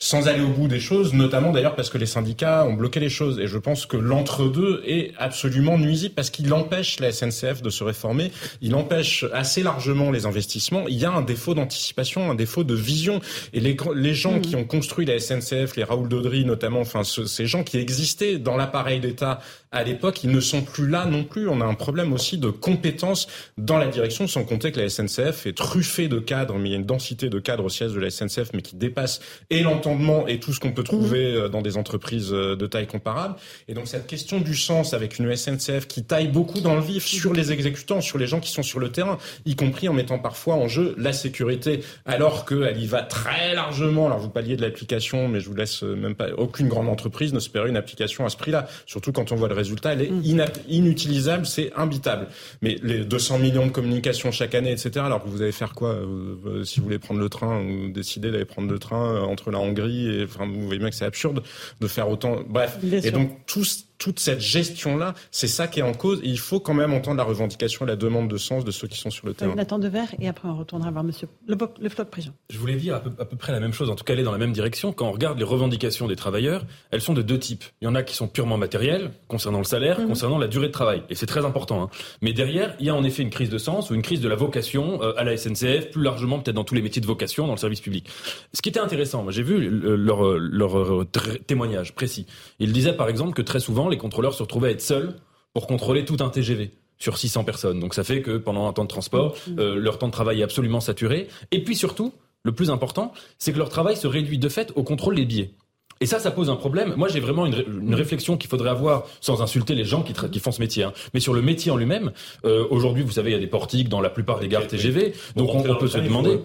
sans aller au bout des choses, notamment d'ailleurs parce que les syndicats ont bloqué les choses. Et je pense que l'entre-deux est absolument nuisible parce qu'il empêche la SNCF de se réformer, il empêche assez largement les investissements. Il y a un défaut d'anticipation, un défaut de vision. Et les, les gens qui ont construit la SNCF, les Raoul Daudry notamment, enfin ces gens qui existaient dans l'appareil d'État à l'époque, ils ne sont plus là non plus. On a un problème aussi de compétences dans la direction, sans compter que la SNCF est truffée de cadres, mais il y a une densité de cadres au siège de la SNCF, mais qui dépasse et l'entendement et tout ce qu'on peut trouver mhm. euh, dans des entreprises euh, de taille comparable. Et donc cette question du sens avec une SNCF qui taille beaucoup dans le vif sur les exécutants, sur les gens qui sont sur le terrain, y compris en mettant parfois en jeu la sécurité, alors qu'elle y va très largement. Alors vous parliez de l'application, mais je vous laisse euh, même pas. Aucune grande entreprise ne se une application à ce prix-là, surtout quand on voit le résultat, elle est mm. inutilisable, c'est imbitable. Mais les 200 millions de communications chaque année, etc. Alors que vous allez faire quoi euh, euh, si vous voulez prendre le train ou décider d'aller prendre le train euh, entre la Hongrie et enfin vous voyez bien que c'est absurde de faire autant. Bref. et donc tous toute cette gestion-là, c'est ça qui est en cause. Et il faut quand même entendre la revendication et la demande de sens de ceux qui sont sur le terrain. Nathan Devers, et après on retournera voir Monsieur le, le de Prison. Je voulais dire à peu, à peu, près la même chose, en tout cas aller dans la même direction. Quand on regarde les revendications des travailleurs, elles sont de deux types. Il y en a qui sont purement matérielles, concernant le salaire, mhm. concernant la durée de travail. Et c'est très important. Hein. Mais derrière, il y a en effet une crise de sens ou une crise de la vocation euh, à la SNCF, plus largement peut-être dans tous les métiers de vocation, dans le service public. Ce qui était intéressant, j'ai vu leur, leur, leur témoignage précis. Ils disaient par exemple que très souvent les contrôleurs se retrouvaient être seuls pour contrôler tout un TGV sur 600 personnes. Donc ça fait que pendant un temps de transport, euh, leur temps de travail est absolument saturé. Et puis surtout, le plus important, c'est que leur travail se réduit de fait au contrôle des billets. Et ça, ça pose un problème. Moi, j'ai vraiment une, une réflexion qu'il faudrait avoir, sans insulter les gens qui, qui font ce métier, hein. mais sur le métier en lui-même. Euh, Aujourd'hui, vous savez, il y a des portiques dans la plupart des gares TGV, donc on, peut se demander.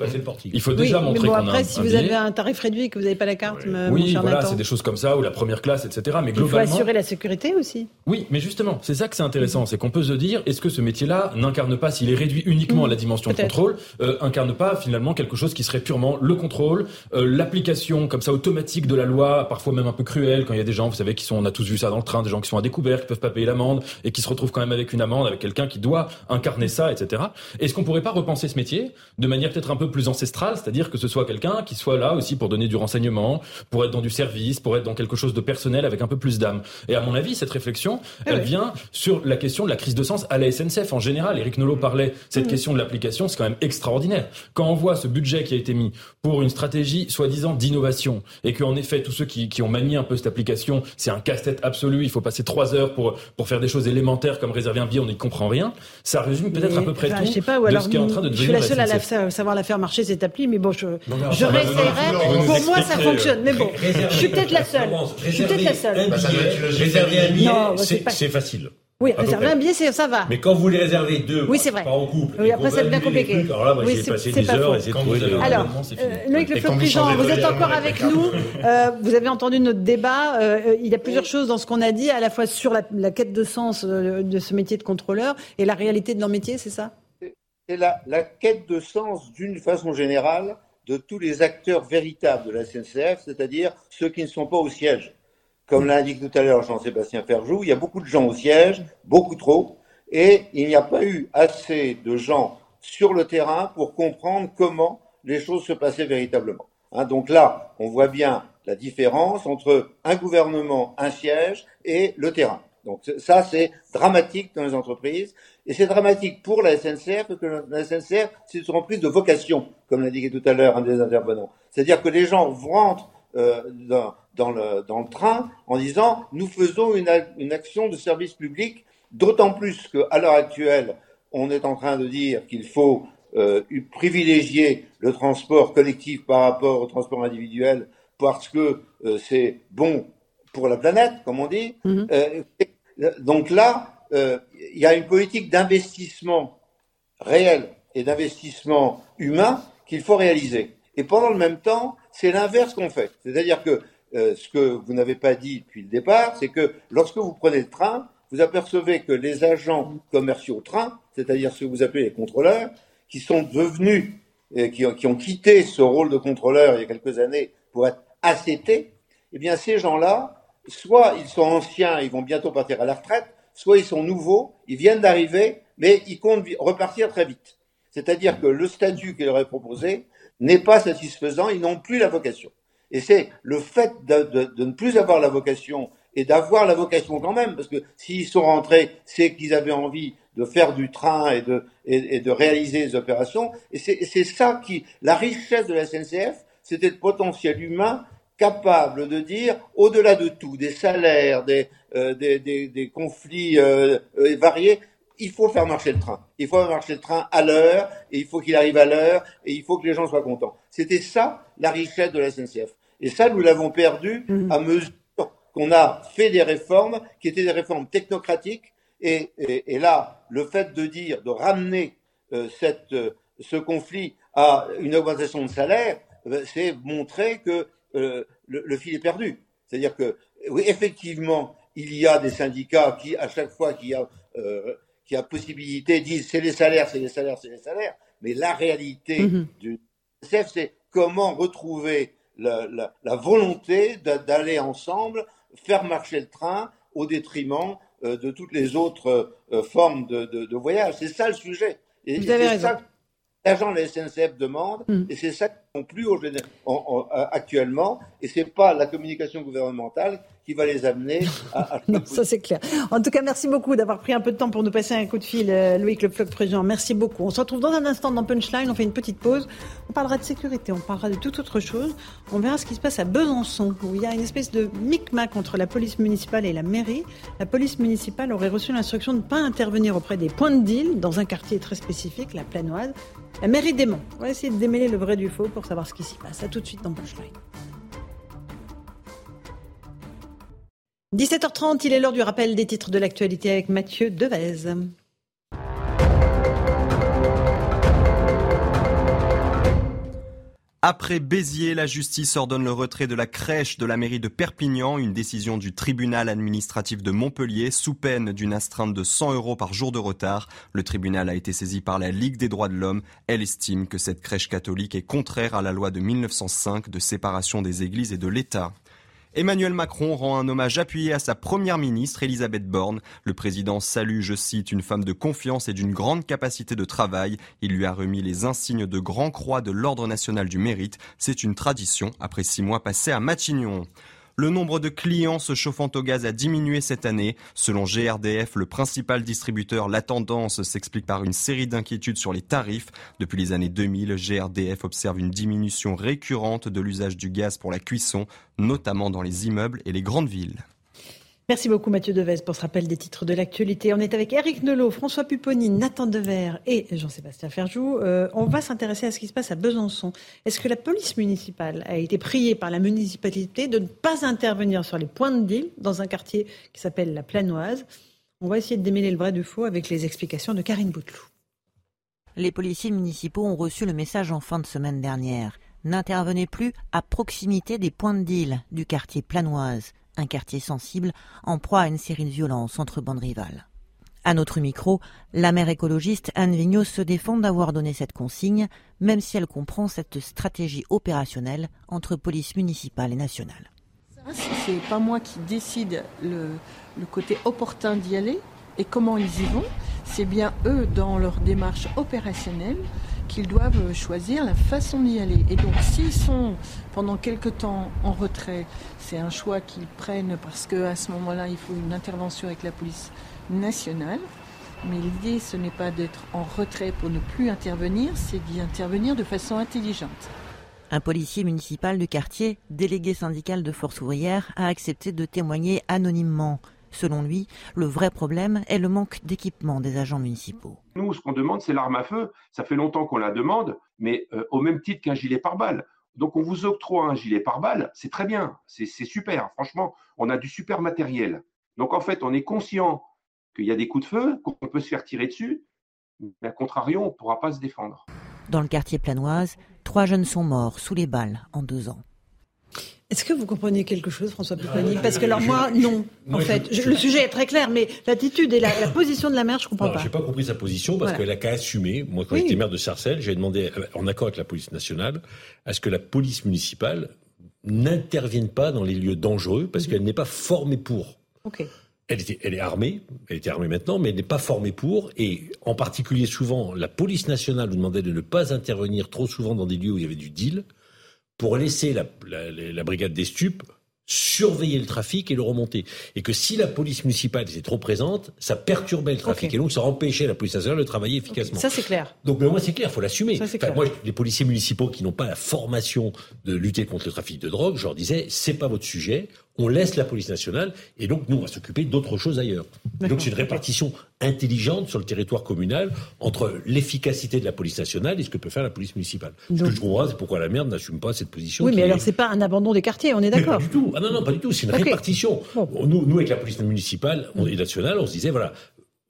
Il faut, déjà montrer qu'on après, si vous avez un tarif réduit et que vous n'avez pas la carte, oui, voilà, c'est des choses comme ça ou la première classe, etc. Mais globalement, il faut assurer la sécurité aussi. Oui, mais justement, c'est ça que c'est intéressant, c'est qu'on peut se dire, est-ce que ce métier-là n'incarne pas, s'il est réduit uniquement à la dimension de contrôle, euh, incarne pas finalement quelque chose qui serait purement le contrôle, euh, l'application comme ça automatique de la loi, parfois même un peu cruelle quand il y a des gens, vous savez, qui sont, on a tous vu ça dans le train, des gens qui sont à découvert, qui peuvent pas payer l'amende et qui se retrouvent quand même avec une amende, avec quelqu'un qui doit incarner ça, etc. Est-ce qu'on pourrait pas repenser ce métier de manière peut-être un peu plus ancestrale, c'est-à-dire que ce soit quelqu'un qui soit là aussi pour donner du renseignement, pour être dans du service, pour être dans quelque chose de personnel avec un peu plus d'âme? Et à mon avis, cette réflexion, eh elle vient sur la question de la crise de sens à la SNCF en général. Eric Nolot parlait cette mmh. question de l'application, c'est quand même extraordinaire. Quand on voit ce budget qui a été mis pour une stratégie soi-disant d'innovation et qu'en effet tous ceux qui, qui ont manié un peu cette application, c'est un casse-tête absolu. Il faut passer trois heures pour pour faire des choses élémentaires comme réserver un billet, on n'y comprend rien. Ça résume peut-être à peu près tout je sais pas, ou alors, ce qui est en train de devenir. Je suis la seule à savoir la faire marcher cette appli, mais bon, je, je réessayerai. Pour moi, ça fonctionne. Mais bon, je suis peut-être la seule. Je suis peut-être la seule. Réserver un billet, c'est facile. Oui, réserver un billet, ça va. Mais quand vous voulez réserver deux, oui, c'est vrai. pas en couple, oui, après ça devient compliqué. alors là, moi, oui, j'ai passé des heures et c'est trouvé Alors, euh, Loïc Le Floch-Prigent, vous êtes encore avec nous. Euh, vous avez entendu notre débat. Euh, il y a plusieurs choses dans ce qu'on a dit, à la fois sur la, la quête de sens euh, de ce métier de contrôleur et la réalité de leur métier, c'est ça? C'est la, la quête de sens, d'une façon générale, de tous les acteurs véritables de la SNCF, c'est-à-dire ceux qui ne sont pas au siège. Comme l'a indiqué tout à l'heure Jean-Sébastien Ferjou, il y a beaucoup de gens au siège, beaucoup trop, et il n'y a pas eu assez de gens sur le terrain pour comprendre comment les choses se passaient véritablement. Hein, donc là, on voit bien la différence entre un gouvernement, un siège et le terrain. Donc ça, c'est dramatique dans les entreprises. Et c'est dramatique pour la SNCF, parce que la SNCF, c'est une entreprise de vocation, comme dit tout à l'heure un des intervenants. C'est-à-dire que les gens rentrent euh, dans, dans, le, dans le train en disant nous faisons une, une action de service public, d'autant plus qu'à l'heure actuelle, on est en train de dire qu'il faut euh, privilégier le transport collectif par rapport au transport individuel parce que euh, c'est bon pour la planète, comme on dit. Mhm. Euh, donc là, il y a une politique d'investissement réel et d'investissement humain qu'il faut réaliser. Et pendant le même temps, c'est l'inverse qu'on fait. C'est-à-dire que ce que vous n'avez pas dit depuis le départ, c'est que lorsque vous prenez le train, vous apercevez que les agents commerciaux train, c'est-à-dire ce que vous appelez les contrôleurs, qui sont devenus, et qui, qui, ont quitté ce rôle de contrôleur il y a quelques années pour être ACT, eh bien ces gens-là, soit ils sont anciens, ils vont bientôt partir à la retraite, soit ils sont nouveaux, ils viennent d'arriver, mais ils comptent repartir très vite. C'est-à-dire que le statut qu'il leur est proposé n'est pas satisfaisant, ils n'ont plus la vocation. Et c'est le fait de, ne plus avoir la vocation et d'avoir la vocation quand même, parce que s'ils sont rentrés, c'est qu'ils avaient envie de faire du train et de, réaliser des opérations. Et c'est ça qui, la richesse de la SNCF, c'était le potentiel humain capable de dire, au-delà de tout, des salaires, des, euh, conflits euh, euh, variés, il faut faire marcher le train. Il faut faire marcher le train à l'heure, et il faut qu'il arrive à l'heure, et il faut que les gens soient contents. C'était ça, la richesse de la SNCF. Et ça, nous l'avons perdu mmh. à mesure qu'on a fait des réformes qui étaient des réformes technocratiques. Et, et, là, le fait de dire, de ramener euh, cette, euh, ce conflit à une augmentation de salaire, euh, c'est montrer que le, le, fil est perdu. C'est-à-dire que, oui, effectivement, il y a des syndicats qui, à chaque fois qu'il y a, qui a possibilité, disent c'est les salaires, c'est les salaires, c'est les salaires. Mais la réalité mm-hmm. du CF, c'est comment retrouver la, la, la volonté d'aller ensemble faire marcher le train au détriment euh, de toutes les autres euh, formes de, de, de voyage. C'est ça le sujet. Et, Vous avez raison. Ça l'agent de la SNCF demande, mm. et c'est ça qu'ils plus au, en, actuellement, et c'est pas la communication gouvernementale qui va les amener à... non, ça c'est clair. En tout cas, merci beaucoup d'avoir pris un peu de temps pour nous passer un coup de fil, euh, Loïc Le Floc Président. Merci beaucoup. On se retrouve dans un instant dans Punchline, on fait une petite pause. On parlera de sécurité, on parlera de toute autre chose. On verra ce qui se passe à Besançon, où il y a une espèce de micmac entre la police municipale et la mairie. La police municipale aurait reçu l'instruction de ne pas intervenir auprès des points de deal dans un quartier très spécifique, la Planoise. La mairie dément. On va essayer de démêler le vrai du faux pour savoir ce qui s'y passe. A tout de suite dans Punchline. 17h30, il est l'heure du rappel des titres de l'actualité avec Mathieu Devez. Après Béziers, la justice ordonne le retrait de la crèche de la mairie de Perpignan, une décision du tribunal administratif de Montpellier sous peine d'une astreinte de 100 euros par jour de retard. Le tribunal a été saisi par la Ligue des droits de l'homme. Elle estime que cette crèche catholique est contraire à la loi de 1905 de séparation des églises et de l'État. Emmanuel Macron rend un hommage appuyé à sa première ministre, Elisabeth Borne. Le président salue, je cite, une femme de confiance et d'une grande capacité de travail. Il lui a remis les insignes de Grand Croix de l'Ordre national du mérite. C'est une tradition après six mois passés à Matignon. Le nombre de clients se chauffant au gaz a diminué cette année. Selon GRDF, le principal distributeur, la tendance s'explique par une série d'inquiétudes sur les tarifs. Depuis les années 2000, GRDF observe une diminution récurrente de l'usage du gaz pour la cuisson, notamment dans les immeubles et les grandes villes. Merci beaucoup Mathieu Devez pour ce rappel des titres de l'actualité. On est avec Eric Nelot, François Pupponi, Nathan Dever et Jean-Sébastien Ferjou. Euh, on va s'intéresser à ce qui se passe à Besançon. Est-ce que la police municipale a été priée par la municipalité de ne pas intervenir sur les points de deal dans un quartier qui s'appelle la Planoise? On va essayer de démêler le vrai du faux avec les explications de Karine Bouteloup. Les policiers municipaux ont reçu le message en fin de semaine dernière. N'intervenez plus à proximité des points de deal du quartier Planoise un quartier sensible en proie à une série de violences entre bandes rivales. À notre micro, la maire écologiste Anne Vigneault se défend d'avoir donné cette consigne, même si elle comprend cette stratégie opérationnelle entre police municipale et nationale. C'est pas moi qui décide le, le côté opportun d'y aller et comment ils y vont. C'est bien eux dans leur démarche opérationnelle qu'ils doivent choisir la façon d'y aller. Et donc s'ils sont pendant quelque temps en retrait, c'est un choix qu'ils prennent parce qu'à ce moment-là, il faut une intervention avec la police nationale. Mais l'idée, ce n'est pas d'être en retrait pour ne plus intervenir, c'est d'y intervenir de façon intelligente. Un policier municipal du quartier, délégué syndical de Force ouvrière, a accepté de témoigner anonymement. Selon lui, le vrai problème est le manque d'équipement des agents municipaux. Nous, ce qu'on demande, c'est l'arme à feu. Ça fait longtemps qu'on la demande, mais euh, au même titre qu'un gilet pare-balles. Donc on vous octroie un gilet pare-balles, c'est très bien, c'est super. Franchement, on a du super matériel. Donc en fait, on est conscient qu'il y a des coups de feu, qu'on peut se faire tirer dessus, mais à contrario, on ne pourra pas se défendre. Dans le quartier planoise, trois jeunes sont morts sous les balles en deux ans. Est-ce que vous comprenez quelque chose, François Pupponi Parce que alors moi, non, en fait. le sujet est très clair, mais l'attitude et la, position de la maire, je comprends pas. Je n'ai pas compris sa position parce qu'elle a qu'à assumer. Moi, quand j'étais maire de Sarcelles, j'ai demandé, en accord avec la police nationale, à ce que la police municipale n'intervienne pas dans les lieux dangereux parce qu'elle n'est pas formée pour. Ok. Elle, était, elle est armée, elle était armée maintenant, mais elle n'est pas formée pour. Et en particulier, souvent, la police nationale nous demandait de ne pas intervenir trop souvent dans des lieux où il y avait du deal pour laisser la, la, brigade des stupes surveiller le trafic et le remonter. Et que si la police municipale était trop présente, ça perturbait le trafic. Et donc, ça empêchait la police nationale de travailler efficacement. Ça, c'est clair. Donc, mais moi, c'est clair, il faut l'assumer. moi, les policiers municipaux qui n'ont pas la formation de lutter contre le trafic de drogue, je leur disais, c'est pas votre sujet, on laisse la police nationale et donc nous on va s'occuper d'autres choses ailleurs. Donc c'est une répartition intelligente sur le territoire communal entre l'efficacité de la police nationale et ce que peut faire la police municipale. Ce que je comprends, c'est pourquoi la merde n'assume pas cette position. Oui, mais alors c'est pas un abandon des quartiers, on est d'accord Pas du tout. Ah non, non, pas du tout. C'est une répartition. Nous, nous, avec la police municipale et nationale, on se disait voilà,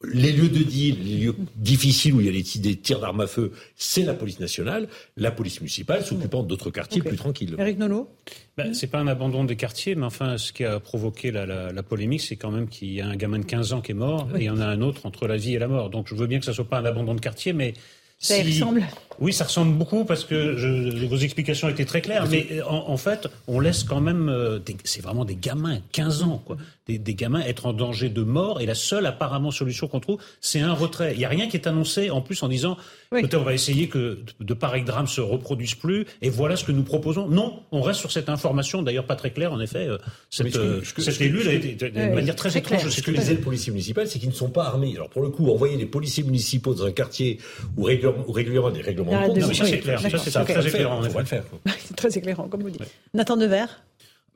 les lieux de deal, les lieux difficiles où il y a des tirs d'armes à feu, c'est la police nationale, la police municipale s'occupant d'autres quartiers plus tranquilles. Eric Nolot ben, C'est pas un abandon des quartiers, mais enfin, ce qui a provoqué la, polémique, c'est quand même qu'il y a un gamin de 15 ans qui est mort et il y en a un autre entre la vie et la mort. Donc je veux bien que ça soit pas un abandon de quartier, mais ça ressemble. Oui, ça ressemble beaucoup parce que je, vos explications étaient très claires. Mais euh, en, fait, on laisse quand même. Euh, c'est vraiment des gamins, 15 ans, quoi. Des, des, gamins être en danger de mort. Et la seule apparemment solution qu'on trouve, c'est un retrait. Il n'y a rien qui est annoncé en plus en disant peut-être on va essayer que de pareils drames se reproduisent plus. Et voilà ce que nous proposons. Non, on reste sur cette information, d'ailleurs pas très claire en effet. Euh, cette, cette élue a été de manière très, étrange. Ce que disait le policier municipal, c'est qu'ils ne sont pas armés. Alors pour le coup, envoyer les policiers municipaux dans un quartier où, régulièrement des règlements compte, ça c'est clair. Ça c'est très éclairant. On va le faire. C'est très éclairant, comme vous dites. Nathan Devers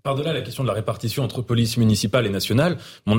par-delà la question de la répartition entre police municipale et nationale,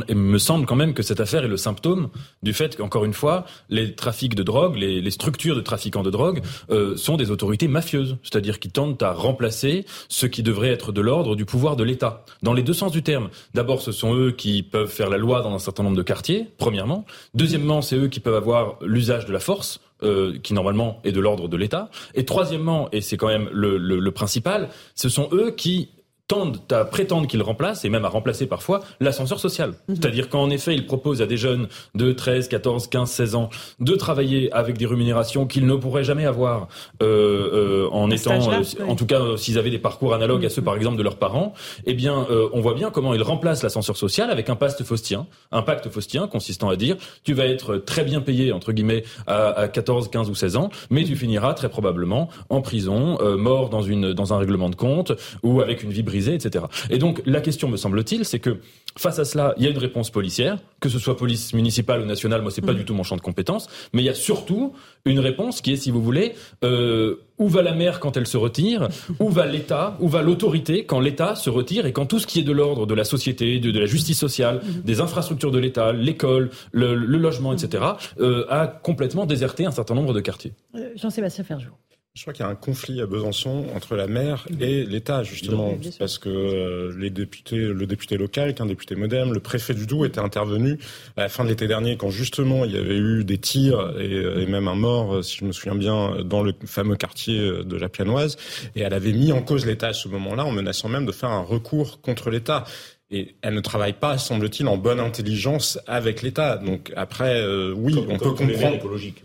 il me semble quand même que cette affaire est le symptôme du fait qu'encore une fois, les trafics de drogue, les, structures de trafiquants de drogue euh, sont des autorités mafieuses, c'est-à-dire qui tentent à remplacer ce qui devrait être de l'ordre du pouvoir de l'État. Dans les deux sens du terme. D'abord, ce sont eux qui peuvent faire la loi dans un certain nombre de quartiers, premièrement. Deuxièmement, c'est eux qui peuvent avoir l'usage de la force, euh, qui normalement est de l'ordre de l'État. Et troisièmement, et c'est quand même le, le principal, ce sont eux qui tendent à prétendre qu'ils remplacent, et même à remplacer parfois, l'ascenseur social. Mhm. C'est-à-dire qu'en effet, ils proposent à des jeunes de 13, 14, 15, 16 ans de travailler avec des rémunérations qu'ils ne pourraient jamais avoir euh, euh, en étant, euh, en tout cas, s'ils avaient des parcours analogues à ceux, par exemple, de leurs parents. Eh bien, on voit bien comment ils remplacent l'ascenseur social avec un pacte faustien, un pacte faustien consistant à dire tu vas être très bien payé entre guillemets à, à 14, 15 ou 16 ans, mais tu finiras très probablement en prison, mort dans une dans un règlement de compte ou avec une vie brisée, etc. Et donc la question, me semble-t-il, c'est que face à cela, il y a une réponse policière, que ce soit police municipale ou nationale, moi c'est pas mm. du tout mon champ de compétence, mais il y a surtout une réponse qui est, si vous voulez, euh, où va la mer quand elle se retire, où va l'État, où va l'autorité quand l'État se retire et quand tout ce qui est de l'ordre de la société, de, la justice sociale, mm. des infrastructures de l'État, l'école, le, logement, etc., euh, a complètement déserté un certain nombre de quartiers. Euh, Jean-Sébastien Ferjou. Je crois qu'il y a un conflit à Besançon entre la maire et l'État, justement, parce que euh, les députés, le député local, qu'un député modem, le préfet du Doubs était intervenu à la fin de l'été dernier, quand justement il y avait eu des tirs et, même un mort, si je me souviens bien, dans le fameux quartier de la Pianoise, et elle avait mis en cause l'État à ce moment-là, en menaçant même de faire un recours contre l'État. Et elle ne travaille pas, semble-t-il, en bonne intelligence avec l'État. Donc après, euh, oui, on peut comprendre. Écologique.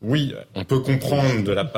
Oui, on peut comprendre de la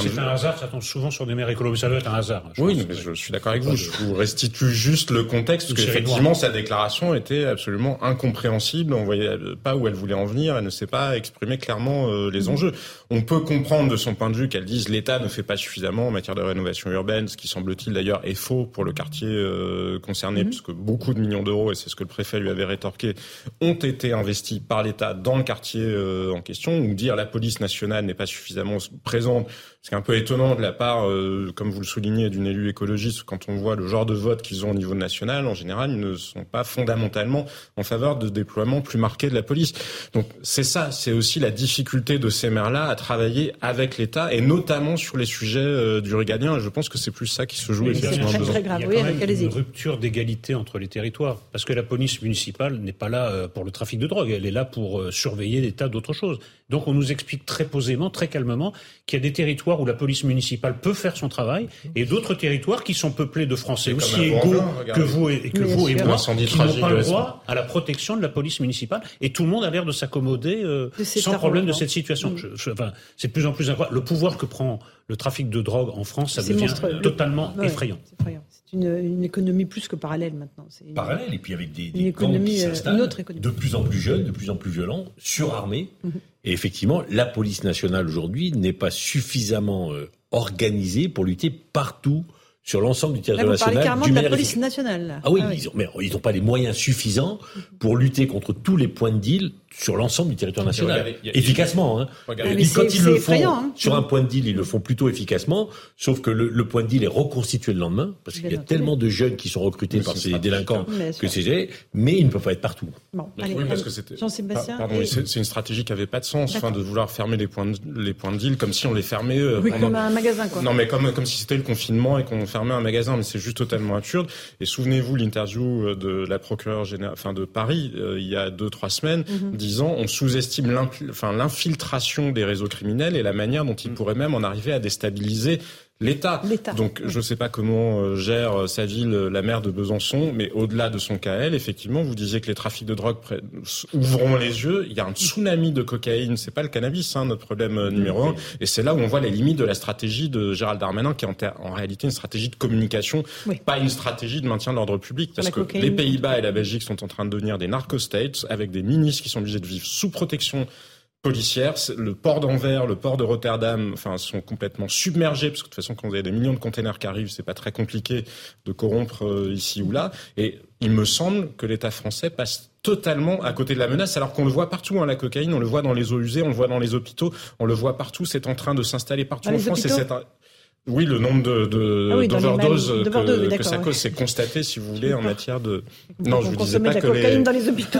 C'est un hasard, ça tombe souvent sur des mères écologistes. Ça doit être un hasard. oui, mais je suis d'accord avec vous. Je vous restitue juste le contexte, parce qu'effectivement, sa déclaration était absolument incompréhensible. On voyait pas où elle voulait en venir. Elle ne sait pas exprimer clairement euh, les enjeux. On peut comprendre de son point de vue qu'elle dise l'État ne fait pas suffisamment en matière de rénovation urbaine, ce qui semble-t-il d'ailleurs est faux pour le quartier euh, concerné, mhm. puisque beaucoup de millions d'euros, et c'est ce que le préfet lui avait rétorqué, ont été investis par l'État dans le quartier euh, en question. Ou dire la police nationale n'est pas suffisamment présente, c'est un peu étonnant de la part, euh, comme vous le soulignez, d'une élue écologiste, quand on voit le genre de vote qu'ils ont au niveau national, en général, ils ne sont pas fondamentalement en faveur de déploiement plus marqué de la police. Donc c'est ça, c'est aussi la difficulté de ces maires-là à travailler avec l'État, et notamment sur les sujets euh, du régalien. Et je pense que c'est plus ça qui se joue effectivement. Très, très grave. Il y a quand même une rupture d'égalité entre les territoires, parce que la police municipale n'est pas là euh, pour le trafic de drogue, elle est là pour surveiller des tas d'autres choses. Donc on nous explique très posément, très calmement, qu'il y a des territoires où la police municipale peut faire son travail et d'autres territoires qui sont peuplés de Français aussi égaux que vous et, que vous et moi, qui n'ont pas le droit à la protection de la police municipale. Et tout le monde a l'air de s'accommoder euh, sans problème de cette situation. Mm. enfin, c'est de plus en plus incroyable. Le pouvoir que prend le trafic de drogue en France, ça devient totalement effrayant. C'est une, économie plus que parallèle maintenant. Parallèle, et puis avec des, des camps qui euh, s'installent, de plus en plus jeunes, de plus en plus violents, surarmés. Mm-hmm. Et effectivement, la police nationale aujourd'hui n'est pas suffisamment euh, organisée pour lutter partout sur l'ensemble du territoire national. Vous carrément de la police nationale. Ah oui, ah Ils ont, mais ils n'ont pas les moyens suffisants pour lutter contre tous les points de deal sur l'ensemble du territoire national. efficacement. Hein. quand ils le font hein. sur un point de deal, ils le font plutôt efficacement, sauf que le, point de deal est reconstitué le lendemain, parce qu'il y a tellement de jeunes qui sont recrutés par ces délinquants que c'est mais ils ne peuvent pas être partout. Bon, oui, parce que c'était. Jean-Sébastien. Pardon, c'est une stratégie qui n'avait pas de sens, enfin, de vouloir fermer les points de, les points de deal comme si on les fermait. Euh, oui, comme un magasin, quoi. Non, mais comme comme si c'était le confinement et qu'on fermait un magasin, mais c'est juste totalement absurde. Et souvenez-vous l'interview euh, de la procureure générale, enfin de Paris, euh, il y a deux trois semaines, mhm. disant on sous estime l'infiltration des réseaux criminels et la manière dont ils mm. pourraient même en arriver à déstabiliser L'État. Donc, je ne sais pas comment euh, gère euh, sa ville euh, la maire de Besançon, mais au-delà de son cas, elle, effectivement, vous disiez que les trafics de drogue ouvront les yeux. Il y a un tsunami de cocaïne. C'est pas le cannabis, hein, notre problème numéro un. Et c'est là où on voit les limites de la stratégie de Gérald Darmanin, qui est en, réalité une stratégie de communication, pas une stratégie de maintien de l'ordre public. Parce que les Pays-Bas et la Belgique sont en train de devenir des narco-states, avec des ministres qui sont obligés de vivre sous protection Le port d'Anvers, le port de Rotterdam, enfin, sont complètement submergés parce que de toute façon, quand vous avez des millions de containers qui arrivent, c'est pas très compliqué de corrompre euh, ici ou là. Et il me semble que l'État français passe totalement à côté de la menace, alors qu'on le voit partout, hein, la cocaïne, on le voit dans les eaux usées, on le voit dans les hôpitaux, on le voit partout, c'est en train de s'installer partout en France. Oui, le nombre de, de ah d'overdoses que, que, ça cause, c'est constaté, si vous voulez, en matière de. Non, je vous disais pas de la que cocaïne dans les hôpitaux.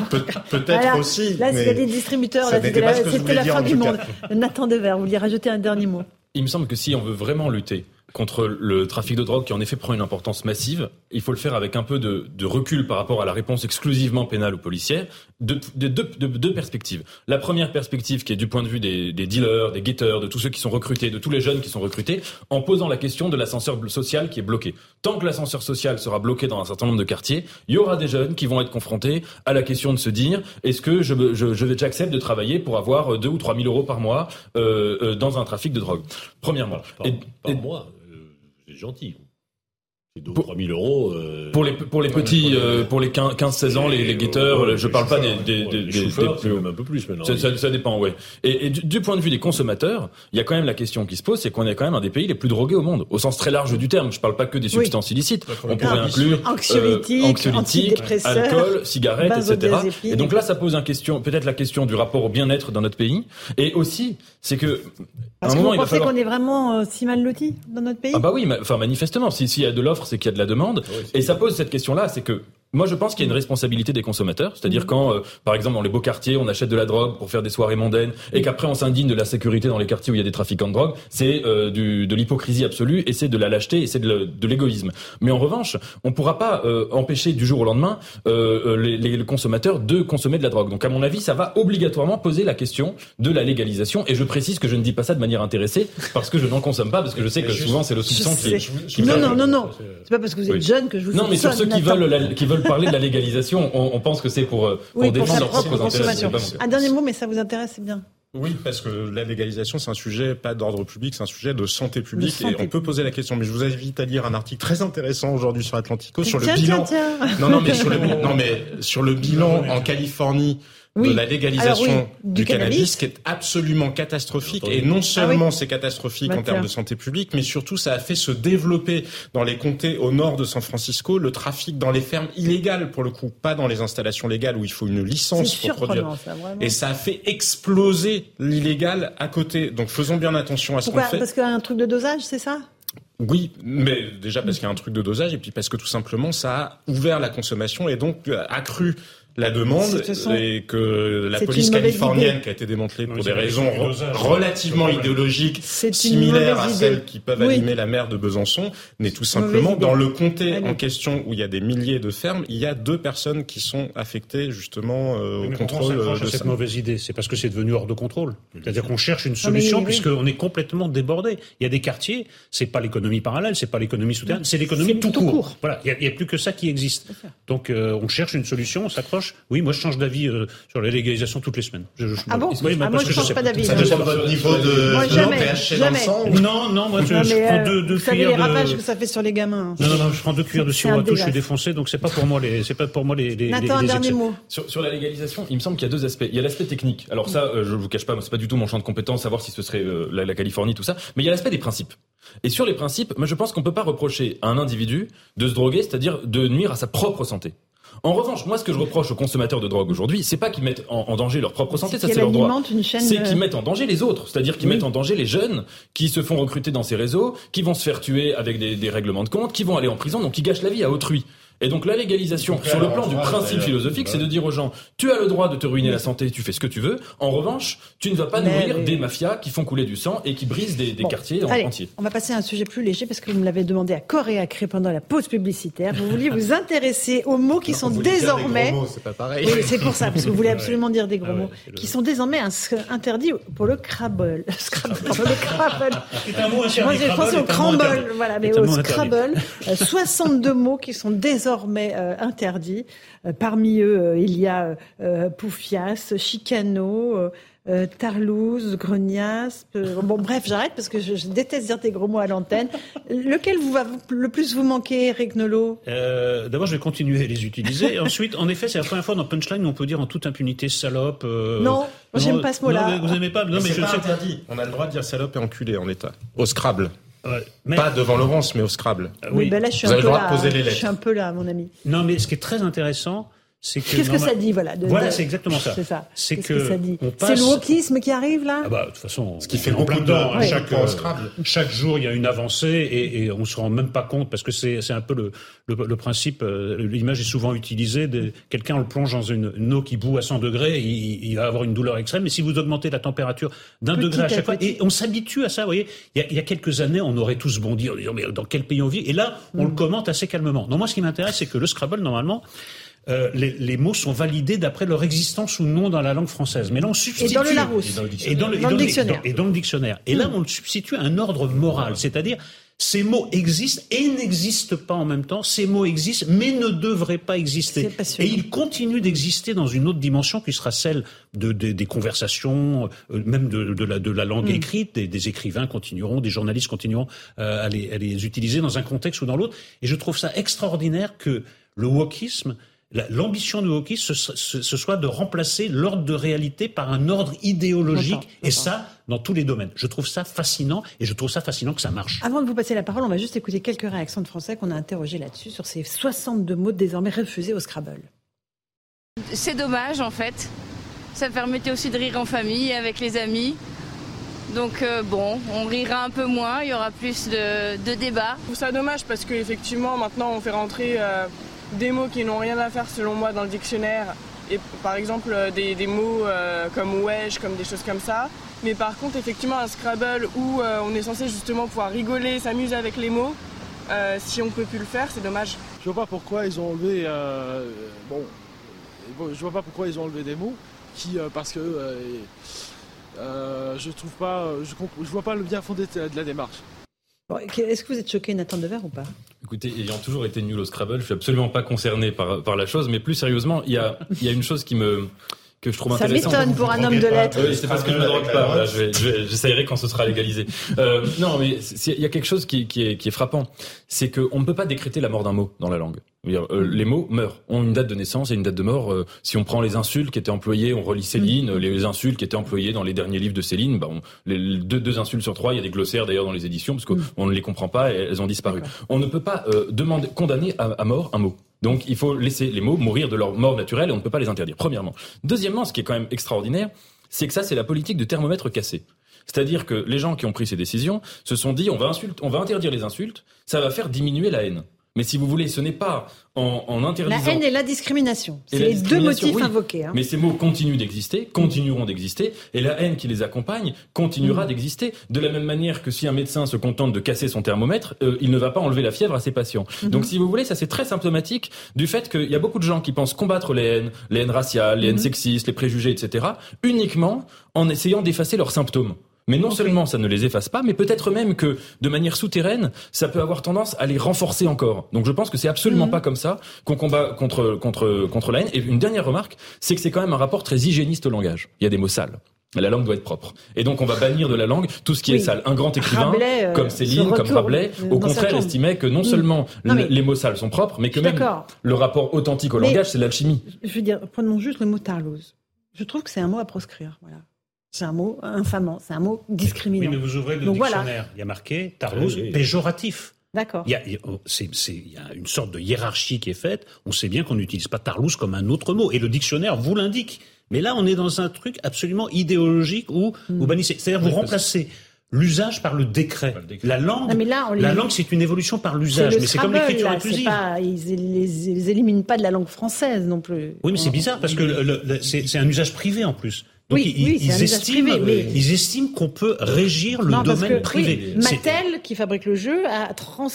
peut-être aussi. Là, s'il y a des distributeurs, c'était la, la fin du monde. Nathan Dever, vous vouliez rajouter un dernier mot Il me semble que si on veut vraiment lutter contre le trafic de drogue qui en effet prend une importance massive. Il faut le faire avec un peu de, de recul par rapport à la réponse exclusivement pénale ou policière, de, de, de, deux perspectives. La première perspective qui est du point de vue des, des dealers, des guetteurs, de tous ceux qui sont recrutés, de tous les jeunes qui sont recrutés, en posant la question de l'ascenseur social qui est bloqué. Tant que l'ascenseur social sera bloqué dans un certain nombre de quartiers, il y aura des jeunes qui vont être confrontés à la question de se dire est-ce que je, je, je j'accepte de travailler pour avoir deux ou trois mille euros par mois euh, euh, dans un trafic de drogue? Premièrement. Par, par, mois gentil. C'est 2 3 000 euros. Euh, pour les, pour les petits, euh, pour les 15-16 ans, les, les guetteurs, je parle pas des, des, des, des, plus, un peu plus maintenant. Ça, ça, dépend, ouais. Et, et du, point de vue des consommateurs, il y a quand même la question qui se pose, c'est qu'on est quand même un des pays les plus drogués au monde, au sens très large du terme. Je parle pas que des substances illicites. On pourrait inclure anxiolytiques, euh, alcool, cigarettes, etc. Et donc là, ça pose un question, peut-être la question du rapport au bien-être dans notre pays, et aussi, c'est que parce que vous pensez qu'on est vraiment si mal loti dans notre pays? Ah bah oui, enfin manifestement, s'il y a de l'offre c'est qu'il y a de la demande. et ça pose cette question-là, c'est que moi, je pense qu'il y a une responsabilité des consommateurs, c'est-à-dire mhm. quand, euh, par exemple, dans les beaux quartiers, on achète de la drogue pour faire des soirées mondaines, et qu'après on s'indigne de la sécurité dans les quartiers où il y a des trafiquants de drogue, c'est euh, de l'hypocrisie absolue, et c'est de la lâcheté, et c'est de l'égoïsme. Mais en revanche, on ne pourra pas euh, empêcher du jour au lendemain les, les, consommateurs de consommer de la drogue. Donc, à mon avis, ça va obligatoirement poser la question de la légalisation. Et je précise que je ne dis pas ça de manière intéressée, parce que je n'en consomme pas, parce que je sais que souvent c'est le soupçon qui, Non, non, non, non. C'est pas parce que vous êtes jeune que je vous. Non, mais sur ceux qui veulent, qui veulent parler de la légalisation, on, pense que c'est pour, euh, pour défendre leurs propres intérêts. Un dernier mot, mais ça vous intéresse, c'est bien. Oui, parce que la légalisation, c'est un sujet pas d'ordre public, c'est un sujet de santé publique. et on peut poser la question, mais je vous invite à lire un article très intéressant aujourd'hui sur Atlantico sur le bilan. Tiens, Non, non, mais sur le, non, mais sur le bilan en Californie de la légalisation du, cannabis, qui est absolument catastrophique. Et non seulement c'est catastrophique en termes de santé publique, mais surtout ça a fait se développer dans les comtés au nord de San Francisco le trafic dans les fermes illégales pour le coup, pas dans les installations légales où il faut une licence pour produire. et ça a fait exploser l'illégal à côté. Donc faisons bien attention à ce qu'on fait? Parce qu'il y a un truc de dosage, c'est ça? Oui, mais déjà parce qu'il y a un truc de dosage et puis parce que tout simplement ça a ouvert la consommation et donc accru la demande et que la police californienne qui a été démantelée pour des raisons relativement idéologiques similaires à celles qui peuvent animer la mer de Besançon n'est tout simplement dans le comté en question où il y a des milliers de fermes, il y a deux personnes qui sont affectées justement euh, au contrôle de cette mauvaise idée? C'est parce que c'est devenu hors de contrôle. C'est-à-dire qu'on cherche une solution puisqu'on est complètement débordé. Il y a des quartiers, c'est pas l'économie parallèle, c'est pas l'économie souterraine, c'est l'économie tout, court. Voilà, il n'y a, plus que ça qui existe. Donc euh, on cherche une solution, on s'accroche oui, moi je change d'avis euh, sur la légalisation toutes les semaines. ah bon oui, ah, Moi je ne change pas d'avis. Ça dépend de votre niveau de moi, jamais, THC dans le sang Non, non, moi je, prends euh, deux, deux cuillères les ravages que ça fait sur les gamins. Non, non, non, je prends deux cuillères de sirop à tout, je suis défoncé, donc c'est pas pour moi les, c'est pas pour moi les. les Nathan, un dernier mot. Sur, la légalisation, il me semble qu'il y a deux aspects. Il y a l'aspect technique. Alors ça, euh, je vous cache pas, c'est pas du tout mon champ de compétence, savoir si ce serait la Californie, tout ça. Mais il y a l'aspect des principes. Et sur les principes, moi je pense qu'on peut pas reprocher à un individu de se droguer, c'est-à-dire de nuire à sa propre santé. En revanche, moi, ce que je reproche aux consommateurs de drogue aujourd'hui, c'est pas qu'ils mettent en, danger leur propre santé, ça c'est leur droit. C'est qu'ils mettent en danger les autres, c'est-à-dire qu'ils mettent en danger les jeunes qui se font recruter dans ces réseaux, qui vont se faire tuer avec des, des règlements de compte, qui vont aller en prison, donc qui gâchent la vie à autrui. Et donc la légalisation, sur le plan du principe philosophique, c'est de dire aux gens, tu as le droit de te ruiner la santé, tu fais ce que tu veux. En revanche, tu ne vas pas nourrir des mafias qui font couler du sang et qui brisent des, quartiers allez, entiers. On va passer à un sujet plus léger parce que vous me l'avez demandé à corps et à cri pendant la pause publicitaire. Vous vouliez vous intéresser aux mots qui sont désormais. C'est pas pareil. Oui, c'est pour ça, parce que vous voulez absolument dire des gros ah mots, qui sont désormais interdits pour le Scrabble. Scrabble. le Scrabble. C'est un mot Moi, j'ai pensé au Crumble, voilà, mais au Scrabble. 62 mots qui sont désormais euh, interdits. Euh, parmi eux, euh, il y a Poufias, Chicano, Tarlouse, Grenias. bon, bref, j'arrête parce que je, déteste dire tes gros mots à l'antenne. Lequel vous va le plus vous manquer, Eric Nolot D'abord, je vais continuer à les utiliser. Ensuite, en effet, c'est la première fois dans Punchline où on peut dire en toute impunité salope. non, moi j'aime pas ce mot-là. vous n'aimez pas Non, mais, je pas interdit. On a le droit de dire salope et enculé en état. Au Scrabble. Pas devant Laurence, mais au Scrabble. oui, ben là, je suis, un peu là, poser les lettres. je suis un peu là, mon ami. Non, mais ce qui est très intéressant, Qu'est-ce que ça dit, voilà Voilà, c'est exactement ça. C'est ça. C'est que, que, ça dit C'est le wokisme qui arrive là. Ah bah, de toute façon, ce qui fait beaucoup de temps. Chaque, euh, chaque jour, il y a une avancée et, et on se rend même pas compte parce que c'est c'est un peu le le, le principe. Euh, l'image est souvent utilisée. Quelqu'un le plonge dans une, eau qui bout à 100 degrés, il, il, va avoir une douleur extrême. Mais si vous augmentez la température d'un degré à chaque fois, et on s'habitue à ça. Vous voyez, il y, a, il y, a, quelques années, on aurait tous bondi en disant mais dans quel pays on vit Et là, on le mm. commente assez calmement. Non, moi, ce qui m'intéresse, c'est que le Scrabble, normalement. Euh, les, les, mots sont validés d'après leur existence ou non dans la langue française. Mais là, on substitue. Et dans le Larousse. Et dans le, dictionnaire. Et dans le dictionnaire. Et là, hmm. on le substitue à un ordre moral. C'est-à-dire, ces mots existent et n'existent pas en même temps. Ces mots existent, mais ne devraient pas exister. Et ils continuent d'exister dans une autre dimension qui sera celle de, des conversations, euh, même de, de, la, de la langue hmm. écrite. Des, des, écrivains continueront, des journalistes continueront euh, à, les, à les utiliser dans un contexte ou dans l'autre. Et je trouve ça extraordinaire que le wokisme L'ambition du hockey, ce, soit de remplacer l'ordre de réalité par un ordre idéologique, et ça, dans tous les domaines. Je trouve ça fascinant, et je trouve ça fascinant que ça marche. Avant de vous passer la parole, on va juste écouter quelques réactions de Français qu'on a interrogés là-dessus, sur ces 62 mots désormais refusés au Scrabble. C'est dommage, en fait. Ça permettait aussi de rire en famille, avec les amis. Donc euh, bon, on rira un peu moins, il y aura plus de, de débats. Je trouve ça dommage parce qu'effectivement maintenant on fait rentrer euh, des mots qui n'ont rien à faire selon moi dans le dictionnaire. Et par exemple euh, des, mots euh, comme wesh, comme des choses comme ça. Mais par contre, effectivement, un Scrabble où euh, on est censé justement pouvoir rigoler, s'amuser avec les mots, si on peut plus le faire, c'est dommage. Je vois pas pourquoi ils ont enlevé. bon, je vois pas pourquoi ils ont enlevé des mots qui, parce que je trouve pas, je, je vois pas le bien fondé de la démarche. Est-ce que vous êtes choqué, Nathan Dever, ou pas? Écoutez, ayant toujours été nul au Scrabble, je suis absolument pas concerné par, par la chose, mais plus sérieusement, il y a, il y a une chose qui me que je trouve. Ça m'étonne pour un homme de lettres. Oui, c'est parce que je me drogue pas. J'essayerai quand ce sera légalisé. Euh, non, mais il y a quelque chose qui, qui, est, qui est frappant, c'est qu'on ne peut pas décréter la mort d'un mot dans la langue. Euh, les mots meurent, ont une date de naissance et une date de mort. Euh, si on prend les insultes qui étaient employées, on relit Céline, mm. les insultes qui étaient employées dans les derniers livres de Céline, bah les deux, deux, insultes sur trois, il y a des glossaires d'ailleurs dans les éditions parce qu'on mm. ne les comprend pas et elles ont disparu. On ne peut pas euh, demander, condamner à, à mort un mot. Donc il faut laisser les mots mourir de leur mort naturelle et on ne peut pas les interdire. Premièrement. Deuxièmement, ce qui est quand même extraordinaire, c'est que ça, c'est la politique de thermomètre cassé. C'est-à-dire que les gens qui ont pris ces décisions se sont dit on va, insulte, on va interdire les insultes, ça va faire diminuer la haine. Mais si vous voulez, ce n'est pas en, en, interdisant... La haine et la discrimination. C'est les deux motifs invoqués. Hein. Mais ces mots continuent d'exister, continueront d'exister, et la haine qui les accompagne continuera mm. d'exister. De la même manière que si un médecin se contente de casser son thermomètre, euh, il ne va pas enlever la fièvre à ses patients. Mm-hmm. Donc si vous voulez, ça c'est très symptomatique du fait qu'il y a beaucoup de gens qui pensent combattre les haines, les haines raciales, les haines mm-hmm. sexistes, les préjugés, etc., uniquement en essayant d'effacer leurs symptômes. Mais non seulement ça ne les efface pas, mais peut-être même que de manière souterraine, ça peut avoir tendance à les renforcer encore. Donc je pense que c'est absolument mhm. pas comme ça qu'on combat contre contre contre la haine. Et une dernière remarque, c'est que c'est quand même un rapport très hygiéniste au langage. Il y a des mots sales. La langue doit être propre. Et donc on va bannir de la langue tout ce qui est sale. Un grand écrivain euh, comme Céline, comme Rabelais, au contraire estimait que non mm. seulement les mots sales sont propres, mais que même le rapport authentique au langage, c'est l'alchimie. Je veux dire, prenons juste le mot tarlouse. Je trouve que c'est un mot à proscrire. Voilà. C'est un mot infamant, c'est un mot discriminant. Oui, mais vous ouvrez le dictionnaire, il y a marqué Tarlouse péjoratif. D'accord. Il, il, oh, il y, a une sorte de hiérarchie qui est faite. On sait bien qu'on n'utilise pas Tarlouse comme un autre mot. Et le dictionnaire vous l'indique. Mais là, on est dans un truc absolument idéologique où vous hmm. bannissez. C'est-à-dire vous remplacez l'usage par le décret. La langue, la langue, c'est une évolution par l'usage, mais c'est comme l'écriture inclusive. Pas, ils, les, éliminent pas de la langue française non plus. Oui, mais c'est bizarre parce que c'est un usage privé en plus. Donc oui, ils, estiment, mais... ils, estiment, qu'on peut régir le domaine privé. Mattel, qui fabrique le jeu, a, trans,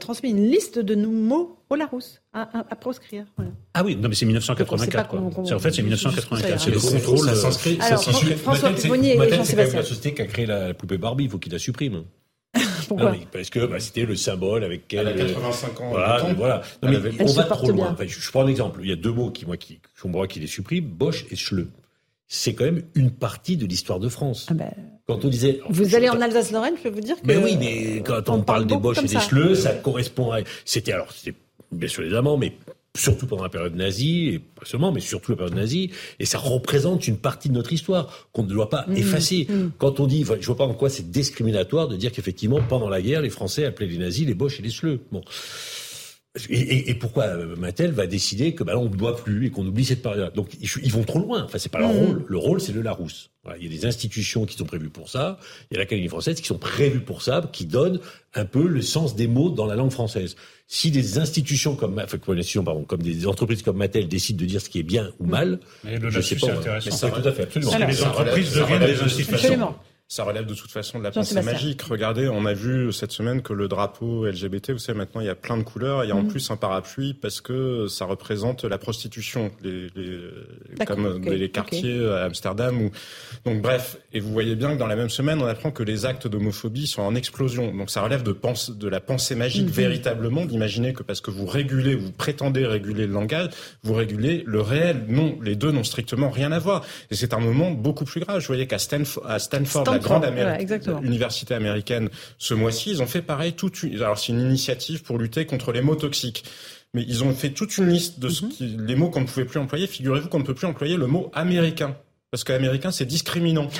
transmis une liste de mots au Larousse à, à, proscrire. Voilà. Ah oui, non mais c'est 1984. Quoi. en fait, c'est 1984. C'est le contrôle. Ça s'inscrit. François Pupponi et Jean-Sébastien. C'est la société qui a créé la poupée Barbie. Il faut qu'il la supprime. Pourquoi Parce que bah, c'était le symbole avec quel. Elle a 85 ans. Voilà, voilà. Non, mais on va trop loin. Enfin, je, je, prends un exemple. Il y a deux mots qui, moi, qui, qui, qui les suppriment Bosch et Schleu c'est quand même une partie de l'histoire de France. Ah ben, quand on disait, vous allez en Alsace-Lorraine, je peux vous dire que. Mais oui, mais quand on, parle des Boches et des Schleux, ça correspond à. C'était alors, c'était bien sûr les Allemands, mais surtout pendant la période nazie, et pas seulement, mais surtout la période nazie, et ça représente une partie de notre histoire qu'on ne doit pas mmh, effacer. Mmh. Quand on dit, je vois pas en quoi c'est discriminatoire de dire qu'effectivement, pendant la guerre, les Français appelaient les nazis les Boches et les Schleux. Bon. Et, et, pourquoi euh, Mattel va décider que bah, on ne doit plus et qu'on oublie cette période? Donc ils, vont trop loin. Enfin, c'est pas leur mmh. rôle. Le rôle, c'est le Larousse. Voilà, il y a des institutions qui sont prévues pour ça. Il y a l'Académie française qui sont prévues pour ça, qui donnent un peu le sens des mots dans la langue française. Si des institutions comme, enfin, pardon, comme des entreprises comme Mattel décident de dire ce qui est bien ou mal, mais le je sais pas. Mais ça, tout à fait, absolument. les entreprises deviennent des institutions. Ça relève de toute façon de la pensée magique. Regardez, on a vu cette semaine que le drapeau LGBT, vous savez, maintenant il y a plein de couleurs. Il y a en mhm. plus un parapluie parce que ça représente la prostitution, les, les comme les quartiers à Amsterdam. Donc bref, et vous voyez bien que dans la même semaine, on apprend que les actes d'homophobie sont en explosion. Donc ça relève de, pense, de la pensée magique mhm. véritablement, d'imaginer que parce que vous régulez, vous prétendez réguler le langage, vous régulez le réel. Non, les deux n'ont strictement rien à voir. Et c'est un moment beaucoup plus grave. Je voyais qu'à à Stanford grande université américaine ce mois-ci, ils ont fait pareil. Toute une, alors c'est une initiative pour lutter contre les mots toxiques. Mais ils ont fait toute une liste de ce mhm. les mots qu'on ne pouvait plus employer. Figurez-vous qu'on ne peut plus employer le mot américain. Parce qu'américain, c'est discriminant.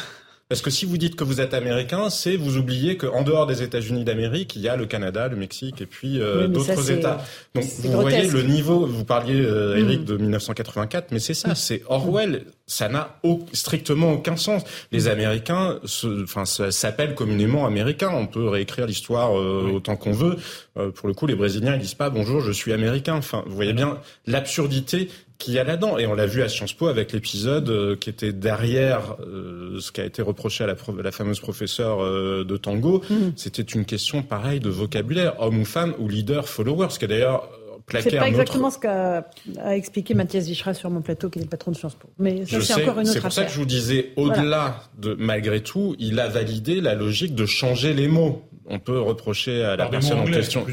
Parce que si vous dites que vous êtes américain, c'est vous oubliez qu'en dehors des États-Unis d'Amérique, il y a le Canada, le Mexique et puis euh, d'autres États. Donc vous voyez le niveau. Vous parliez euh, Eric de 1984, mais c'est ça, c'est Orwell. Ça n'a strictement aucun sens. Les Américains, enfin, s'appellent communément Américains. On peut réécrire l'histoire euh, autant qu'on veut. Euh, pour le coup, les Brésiliens, ils disent pas bonjour, je suis américain. Enfin, vous voyez bien l'absurdité qu'il y a là-dedans. Et on l'a vu à Sciences Po avec l'épisode euh, qui était derrière euh, ce qui a été reproché à la, la fameuse professeure de tango. Mmh. C'était une question pareille de vocabulaire, homme ou femme ou leader, follower, ce qui est d'ailleurs c'est pas exactement ce qu'a expliqué Mathias Vichra sur mon plateau, qui est le patron de Sciences Po. Mais ça, c'est encore une autre C'est pour ça que je vous disais, au-delà de, malgré tout, il a validé la logique de changer les mots. On peut reprocher à la personne en question.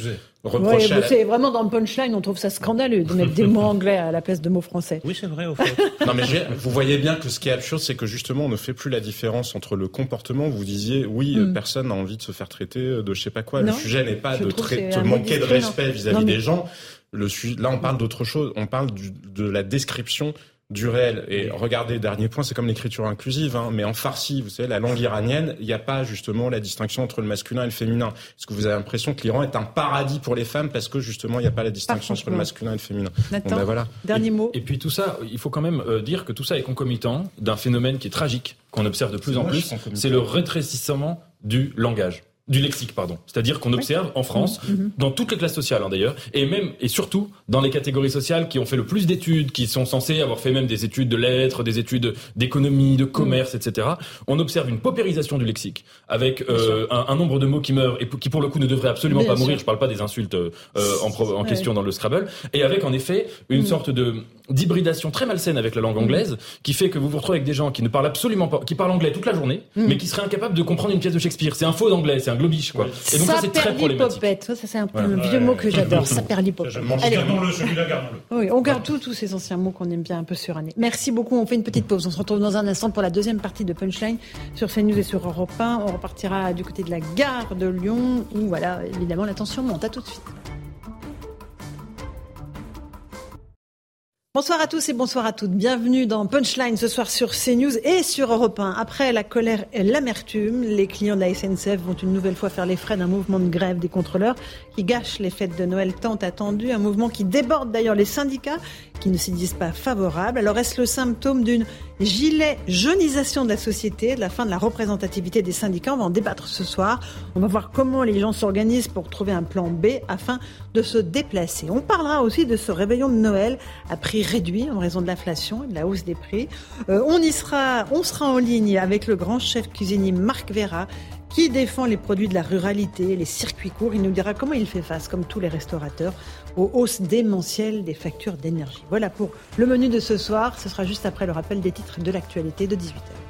Oui, c'est vraiment dans le punchline, on trouve ça scandaleux de mettre des mots anglais à la place de mots français. Oui, c'est vrai, au fait. non, mais vous voyez bien que ce qui est absurde, c'est que justement, on ne fait plus la différence entre le comportement. Vous disiez, oui, mm. personne n'a envie de se faire traiter de je sais pas quoi. le sujet n'est pas de, de manquer de respect vis-à-vis des gens. Le, là, on parle d'autre chose. On parle du, de la description du réel. Et regardez, dernier point, c'est comme l'écriture inclusive, hein, mais en farsi, vous savez, la langue iranienne, il n'y a pas justement la distinction entre le masculin et le féminin. Est-ce que vous avez l'impression que l'Iran est un paradis pour les femmes parce que justement, il n'y a pas la distinction entre le masculin et le féminin? Ben voilà. Dernier mot. Et, puis tout ça, il faut quand même euh, dire que tout ça est concomitant d'un phénomène qui est tragique, qu'on observe de plus en plus, c'est le rétrécissement du langage du lexique, pardon. C'est-à-dire qu'on observe en France, mmh, mmh. dans toutes les classes sociales hein, d'ailleurs, et même et surtout dans les catégories sociales qui ont fait le plus d'études, qui sont censées avoir fait même des études de lettres, des études d'économie, de commerce, mmh. etc. On observe une paupérisation du lexique avec euh, un, nombre de mots qui meurent et qui pour le coup ne devraient absolument pas mourir. Je parle pas des insultes euh, en, en question dans le Scrabble, et avec en effet une sorte de d'hybridation très malsaine avec la langue anglaise qui fait que vous vous retrouvez avec des gens qui ne parlent absolument pas, qui parlent anglais toute la journée, mais qui seraient incapables de comprendre une pièce de Shakespeare. C'est un faux anglais, c'est un globish, quoi. Et donc ça, c'est très problématique. Ça, c'est un, vieux mot que j'adore. Ça perd l'hypopète. Gardons-le, celui-là, gardons-le. Oui, on garde tous tous ces anciens mots qu'on aime bien un peu surannés. Merci beaucoup. On fait une petite pause. On se retrouve dans un instant pour la deuxième partie de Punchline sur CNews et sur Europe 1. On repartira du côté de la gare de Lyon où, voilà, évidemment, la tension monte. À tout de suite. Bonsoir à tous et bonsoir à toutes. Bienvenue dans Punchline ce soir sur CNews et sur Europe 1. Après la colère et l'amertume, les clients de la SNCF vont une nouvelle fois faire les frais d'un mouvement de grève des contrôleurs qui gâche les fêtes de Noël tant attendues. Un mouvement qui déborde d'ailleurs les syndicats qui ne s'y disent pas favorables. Alors est-ce le symptôme d'une gilet jeunisation de la société, de la fin de la représentativité des syndicats? On va en débattre ce soir. On va voir comment les gens s'organisent pour trouver un plan B afin de se déplacer. On parlera aussi de ce réveillon de Noël à prix réduit en raison de l'inflation et de la hausse des prix. Euh, on y sera, sera en ligne avec le grand chef cuisinier Marc Vera qui défend les produits de la ruralité, les circuits courts. Il nous dira comment il fait face, comme tous les restaurateurs, aux hausses démentielles des factures d'énergie. Voilà pour le menu de ce soir. Ce sera juste après le rappel des titres de l'actualité de 18h.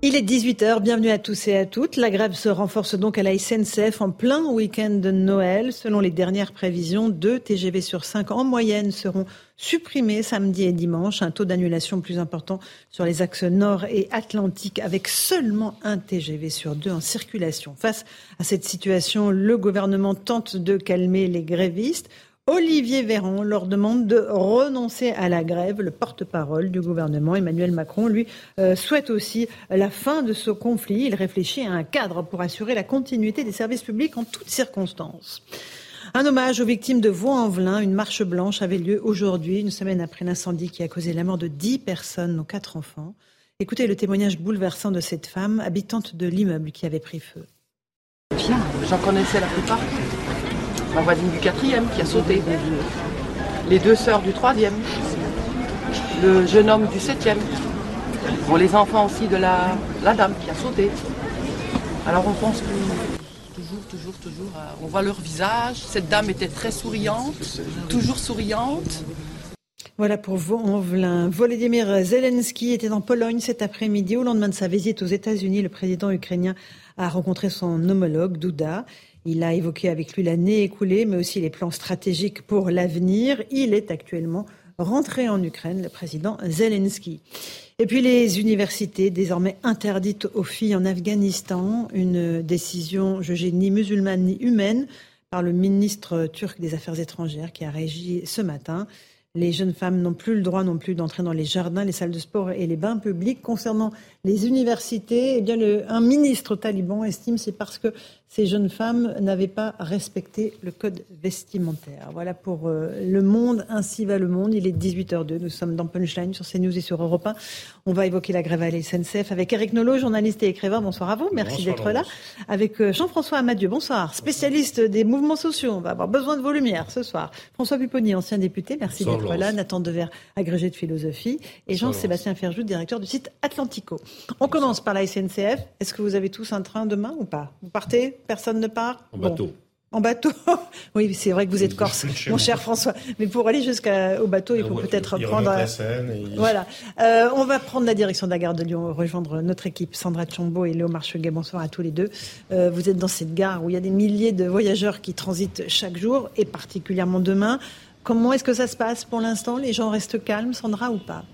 Il est 18h, bienvenue à tous et à toutes. La grève se renforce donc à la SNCF en plein week-end de Noël. Selon les dernières prévisions, deux TGV sur cinq en moyenne seront supprimés samedi et dimanche. Un taux d'annulation plus important sur les axes nord et atlantique avec seulement un TGV sur deux en circulation. Face à cette situation, le gouvernement tente de calmer les grévistes. Olivier Véran leur demande de renoncer à la grève. Le porte-parole du gouvernement, Emmanuel Macron, lui, euh, souhaite aussi la fin de ce conflit. Il réfléchit à un cadre pour assurer la continuité des services publics en toutes circonstances. Un hommage aux victimes de Vaux-en-Velin. Une marche blanche avait lieu aujourd'hui, une semaine après l'incendie qui a causé la mort de dix personnes, dont quatre enfants. Écoutez le témoignage bouleversant de cette femme, habitante de l'immeuble qui avait pris feu. J'en connaissais la plupart ma voisine du quatrième qui a sauté, les deux sœurs du troisième, le jeune homme du septième, les enfants aussi de la, dame qui a sauté. Alors on pense que toujours, toujours, toujours, euh, on voit leur visage. Cette dame était très souriante, toujours souriante. Voilà pour Vaux-en-Velin. Volodymyr Zelensky était en Pologne cet après-midi. Au lendemain de sa visite aux États-Unis, le président ukrainien a rencontré son homologue Douda. Il a évoqué avec lui l'année écoulée, mais aussi les plans stratégiques pour l'avenir. Il est actuellement rentré en Ukraine, le président Zelensky. Et puis les universités désormais interdites aux filles en Afghanistan, une décision jugée ni musulmane ni humaine par le ministre turc des Affaires étrangères qui a réagi ce matin. Les jeunes femmes n'ont plus le droit non plus d'entrer dans les jardins, les salles de sport et les bains publics. Concernant les universités, eh bien un ministre taliban estime c'est parce que ces jeunes femmes n'avaient pas respecté le code vestimentaire. Voilà pour euh, le monde, ainsi va le monde. Il est 18h02, nous sommes dans Punchline sur CNews et sur Europe 1. On va évoquer la grève à la SNCF avec Eric Nolot, journaliste et écrivain. Bonsoir à vous, merci d'être là. Avec euh, Jean-François Amadieu, bonsoir, spécialiste des mouvements sociaux. On va avoir besoin de vos lumières ce soir. François Pupponi, ancien député, merci d'être là. Nathan Dever, agrégé de philosophie. Et Jean-Sébastien Ferjou, directeur du site Atlantico. On commence par la SNCF. Est-ce que vous avez tous un train demain ou pas? Vous partez? Personne ne part En bateau. En bateau Oui, c'est vrai que vous êtes corse, mon cher François. Mais pour aller jusqu'au bateau, il faut peut-être prendre. La Seine et... Voilà. Euh, on va prendre la direction de la gare de Lyon, rejoindre notre équipe, Sandra Chombo et Léo Marcheguet. Bonsoir à tous les deux. Euh, vous êtes dans cette gare où il y a des milliers de voyageurs qui transitent chaque jour, et particulièrement demain. Comment est-ce que ça se passe pour l'instant? Les gens restent calmes, Sandra, ou pas?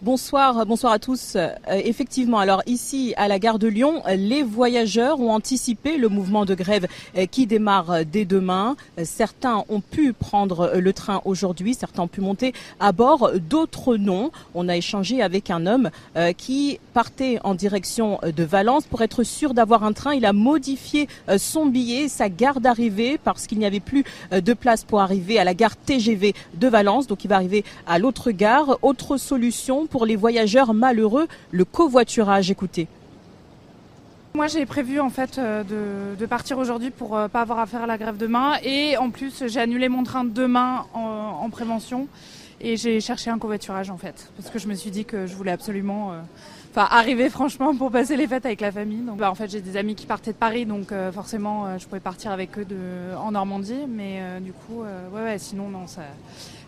Bonsoir, bonsoir à tous. Euh, effectivement, alors ici à la gare de Lyon, les voyageurs ont anticipé le mouvement de grève euh, qui démarre euh, dès demain. Certains ont pu prendre le train aujourd'hui, certains ont pu monter à bord, d'autres non. On a échangé avec un homme qui partait en direction de Valence pour être sûr d'avoir un train. Il a modifié son billet, sa gare d'arrivée parce qu'il n'y avait plus de place pour arriver à la gare TGV de Valence. Donc il va arriver à l'autre gare. Autre solution pour les voyageurs malheureux, le covoiturage. Écoutez. Moi, j'ai prévu en fait euh, de, partir aujourd'hui pour ne euh, pas avoir à faire la grève demain. Et en plus, j'ai annulé mon train demain en, prévention. Et j'ai cherché un covoiturage en fait. Parce que je me suis dit que je voulais absolument euh, arriver franchement pour passer les fêtes avec la famille. Donc, bah, en fait, j'ai des amis qui partaient de Paris. Donc forcément, je pouvais partir avec eux en Normandie. Mais du coup, ouais, ouais, sinon, non, ça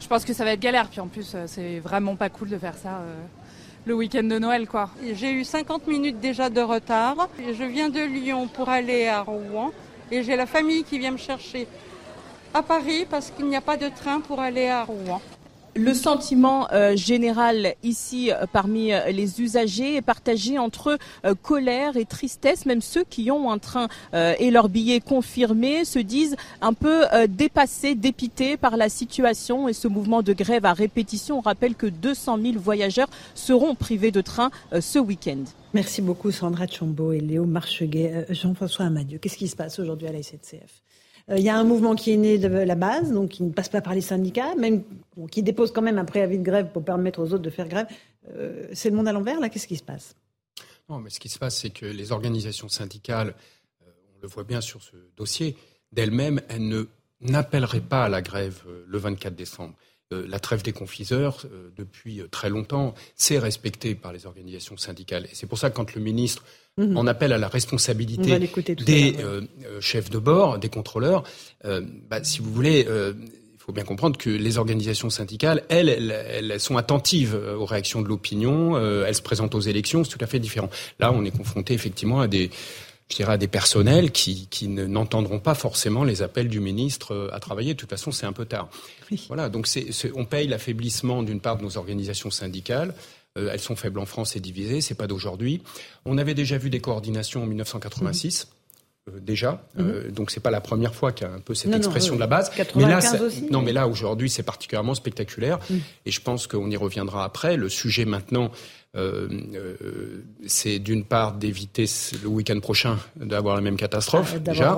je pense que ça va être galère. Puis en plus, euh, c'est vraiment pas cool de faire ça euh, le week-end de Noël, quoi. J'ai eu 50 minutes déjà de retard. Je viens de Lyon pour aller à Rouen et j'ai la famille qui vient me chercher à Paris parce qu'il n'y a pas de train pour aller à Rouen. Le sentiment euh, général ici euh, parmi euh, les usagers est partagé entre colère et tristesse. Même ceux qui ont un train et leur billet confirmé se disent un peu dépassés, dépités par la situation et ce mouvement de grève à répétition. On rappelle que 200 000 voyageurs seront privés de train ce week-end. Merci beaucoup Sandra Chombo et Léo Marcheguet. Jean-François Amadieu, qu'est-ce qui se passe aujourd'hui à la SNCF il y a un mouvement qui est né de la base, donc qui ne passe pas par les syndicats, même qui dépose quand même un préavis de grève pour permettre aux autres de faire grève. Euh, c'est le monde à l'envers, là Qu'est-ce qui se passe? Non, mais ce qui se passe, c'est que les organisations syndicales, euh, on le voit bien sur ce dossier, d'elles-mêmes, elles n'appelleraient pas à la grève le 24 décembre. La trêve des confiseurs, depuis très longtemps, c'est respecté par les organisations syndicales. Et c'est pour ça que quand le ministre Mhm. On appelle à la responsabilité des euh, euh, chefs de bord, des contrôleurs. Euh, bah, si vous voulez, il faut bien comprendre que les organisations syndicales, elles, elles, sont attentives aux réactions de l'opinion. elles se présentent aux élections, c'est tout à fait différent. Là, on est confronté effectivement à des je dirais à des personnels qui, qui n'entendront pas forcément les appels du ministre à travailler. De toute façon, c'est un peu tard. Voilà, donc c'est, on paye l'affaiblissement d'une part de nos organisations syndicales. Euh, elles sont faibles en France et divisées, c'est pas d'aujourd'hui. On avait déjà vu des coordinations en 1986. Euh, déjà. Mhm. Euh, donc c'est pas la première fois qu'il y a un peu cette expression de la base. mais là, non, mais là aujourd'hui c'est particulièrement spectaculaire mhm. et je pense qu'on y reviendra après. Le sujet maintenant, euh, euh, c'est d'une part d'éviter le week-end prochain d'avoir la même catastrophe. Déjà,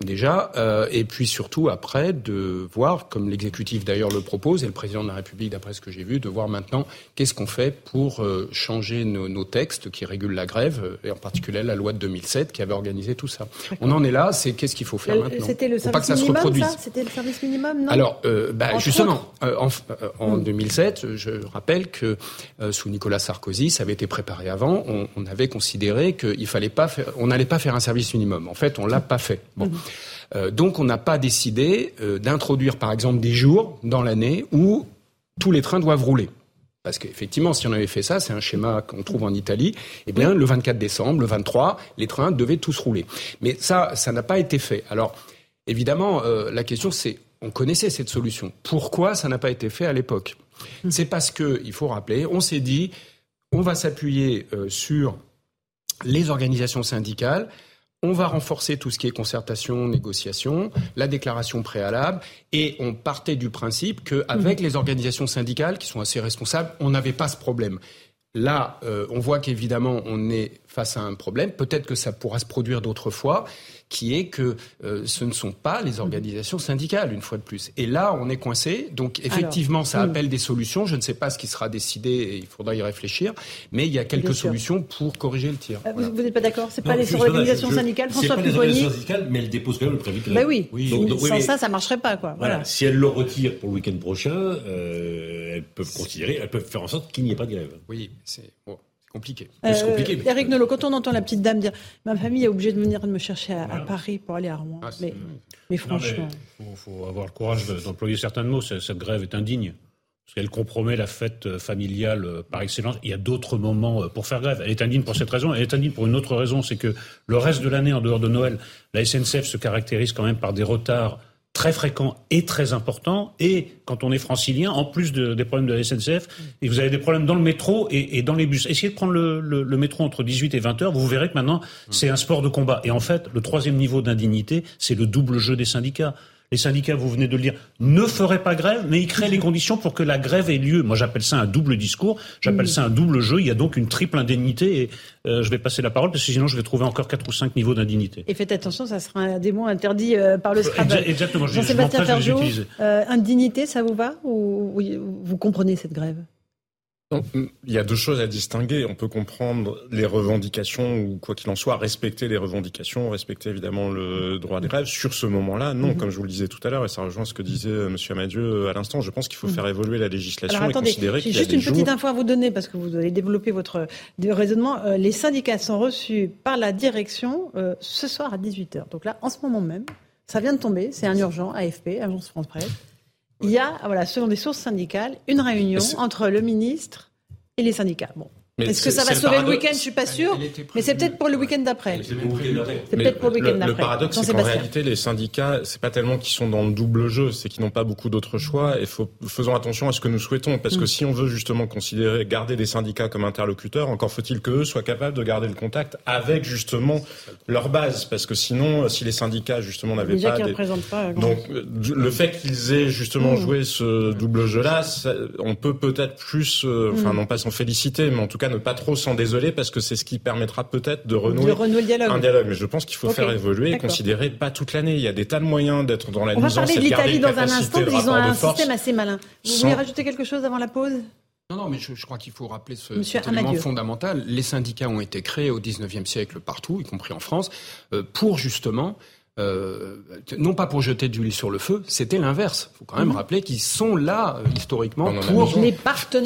déjà euh, et puis surtout après de voir, comme l'exécutif d'ailleurs le propose et le président de la République, d'après ce que j'ai vu, de voir maintenant qu'est-ce qu'on fait pour changer nos, textes qui régulent la grève et en particulier la loi de 2007 qui avait organisé tout ça. On en est là, c'est qu'est-ce qu'il faut faire maintenant? C'était le le service minimum, non? Alors, bah, justement, en, en 2007, hmm. je rappelle que sous Nicolas Sarkozy Sarkozy, ça avait été préparé avant. On, avait considéré qu'il fallait pas faire, on n'allait pas faire un service minimum. En fait, on l'a pas fait. Bon. Mhm. Euh, donc, on n'a pas décidé euh, d'introduire, par exemple, des jours dans l'année où tous les trains doivent rouler. Parce qu'effectivement, si on avait fait ça, c'est un schéma qu'on trouve en Italie, eh bien, le 24 décembre, le 23, les trains devaient tous rouler. Mais ça, ça n'a pas été fait. Alors, évidemment, euh, la question, c'est, on connaissait cette solution. Pourquoi ça n'a pas été fait à l'époque? Mhm. C'est parce que, il faut rappeler, on s'est dit, on va s'appuyer euh, sur les organisations syndicales. On va renforcer tout ce qui est concertation, négociation, la déclaration préalable, et on partait du principe qu'avec mhm. les organisations syndicales, qui sont assez responsables, on n'avait pas ce problème. Là, euh, on voit qu'évidemment, on est face à un problème. Peut-être que ça pourra se produire d'autres fois qui est que euh, ce ne sont pas les organisations syndicales, une fois de plus. Et là, on est coincé. Donc, effectivement, ça appelle des solutions. Je ne sais pas ce qui sera décidé et il faudra y réfléchir. Mais il y a quelques solutions pour corriger le tir. Euh, vous n'êtes pas d'accord? C'est pas les organisations syndicales François pas les organisations syndicales, mais elles déposent quand même le préavis de bah oui. oui. Sans ça, ça marcherait pas. Quoi. Voilà. Si elles le retirent pour le week-end prochain, euh, elles peuvent considérer, elles peuvent faire en sorte qu'il n'y ait pas de grève. Oui, c'est bon compliqué. Euh, compliqué Eric Nolot, quand on entend la petite dame dire ma famille est obligée de venir me chercher à, Paris pour aller à Rouen, ah, mais, franchement, il faut, avoir le courage d'employer certains mots. Cette, grève est indigne. Parce qu'elle compromet la fête euh, familiale euh, par excellence. Il y a d'autres moments pour faire grève. Elle est indigne pour cette raison. Elle est indigne pour une autre raison, c'est que le reste de l'année, en dehors de Noël, la SNCF se caractérise quand même par des retards très fréquent et très important. Et quand on est francilien, en plus des problèmes de la SNCF, et vous avez des problèmes dans le métro et, dans les bus. Essayez de prendre le, métro entre 18 et 20 heures, vous verrez que maintenant, c'est un sport de combat. Et en fait, le troisième niveau d'indignité, c'est le double jeu des syndicats les syndicats, vous venez de le dire, ne feraient pas grève, mais ils créent les conditions pour que la grève ait lieu. Moi, j'appelle ça un double discours, j'appelle ça un double jeu. Il y a donc une triple indemnité et euh, je vais passer la parole parce que sinon je vais trouver encore quatre ou cinq niveaux d'indignité. Et faites attention, ça sera un démon interdit euh, par le Scrabble. Exactement, Jean-Sébastien Ferjot, euh, indignité, ça vous va ou vous comprenez cette grève? Il y a deux choses à distinguer. On peut comprendre les revendications ou quoi qu'il en soit, respecter les revendications, respecter évidemment le droit des grèves. Sur ce moment-là, non, mhm. comme je vous le disais tout à l'heure, et ça rejoint ce que disait euh, M. Amadieu euh, à l'instant, je pense qu'il faut mhm. faire évoluer la législation Alors, attendez, et considérer qu'il y a juste une petite info à vous donner parce que vous allez développer votre raisonnement. Euh, les syndicats sont reçus par la direction ce soir à 18h. Donc là, en ce moment même, ça vient de tomber, c'est un urgent, AFP, Agence France Presse. Il y a, voilà, selon des sources syndicales, une réunion entre le ministre et les syndicats. Bon, est-ce que ça va sauver le week-end Je suis pas sûr. Mais c'est peut-être pour le week-end d'après. C'est peut-être pour le week-end d'après. Le paradoxe, c'est qu'en réalité, les syndicats, c'est pas tellement qu'ils sont dans le double jeu, c'est qu'ils n'ont pas beaucoup d'autres choix. Et faut, faisons attention à ce que nous souhaitons, parce que mm. si on veut justement considérer, garder des syndicats comme interlocuteurs, encore faut-il qu'eux soient capables de garder le contact avec justement leur base, parce que sinon, si les syndicats justement n'avaient pas, des... pas donc le fait qu'ils aient justement mm. joué ce double jeu-là, on peut peut-être plus, euh, enfin mm. non pas s'en féliciter, mais en tout cas ne pas trop s'en désoler parce que c'est ce qui permettra peut-être de renouer, un dialogue. Mais je pense qu'il faut faire évoluer et considérer pas toute l'année. Il y a des tas de moyens d'être dans la On va parler de l'Italie dans un instant, mais ils ont un système assez malin. Vous voulez rajouter quelque chose avant la pause? Non, non, mais je, crois qu'il faut rappeler ce, cet élément fondamental. Les syndicats ont été créés au XIXe siècle partout, y compris en France, euh, pour justement euh, non pas pour jeter de l'huile sur le feu, c'était l'inverse. Il faut quand même mhm. rappeler qu'ils sont là euh, historiquement pour,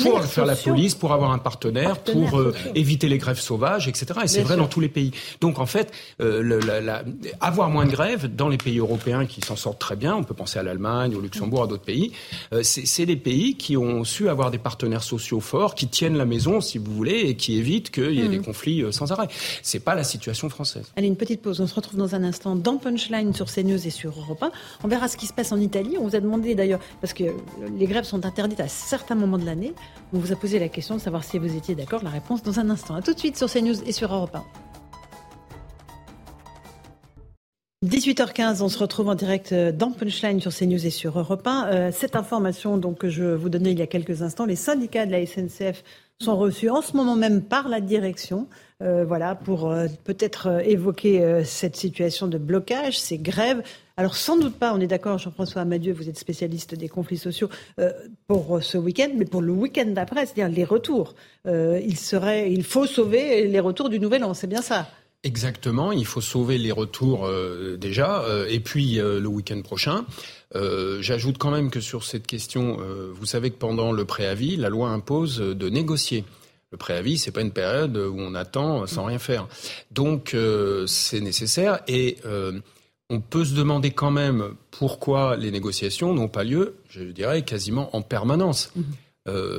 pour faire la police, pour avoir un partenaire, pour euh, éviter les grèves sauvages, etc. Et c'est vrai dans tous les pays. Donc en fait, le, la, avoir moins de grèves dans les pays européens qui s'en sortent très bien, on peut penser à l'Allemagne, au Luxembourg, à d'autres pays, c'est des pays qui ont su avoir des partenaires sociaux forts, qui tiennent la maison, si vous voulez, et qui évitent qu'il y ait des mhm. conflits sans arrêt. C'est pas la situation française. Allez, une petite pause. On se retrouve dans un instant dans sur CNews et sur Europe 1. On verra ce qui se passe en Italie. On vous a demandé d'ailleurs, parce que les grèves sont interdites à certains moments de l'année, on vous a posé la question de savoir si vous étiez d'accord. La réponse dans un instant. A tout de suite sur CNews et sur Europe 1. 18h15, on se retrouve en direct euh, dans Punchline sur CNews et sur Europe 1. Euh, cette information donc, que je vous donnais il y a quelques instants, les syndicats de la SNCF sont reçus en ce moment même par la direction. Euh, voilà, pour euh, peut-être euh, évoquer cette situation de blocage, ces grèves. Alors sans doute pas, on est d'accord, Jean-François Amadieu, vous êtes spécialiste des conflits sociaux pour ce week-end, mais pour le week-end d'après, c'est-à-dire les retours. il faut sauver les retours du Nouvel An, c'est bien ça? Exactement, il faut sauver les retours déjà, et puis le week-end prochain. J'ajoute quand même que sur cette question, vous savez que pendant le préavis, la loi impose de négocier. Le préavis, c'est pas une période où on attend sans rien faire. Donc euh, c'est nécessaire et euh, on peut se demander quand même pourquoi les négociations n'ont pas lieu, je dirais quasiment en permanence. Mmh. Euh,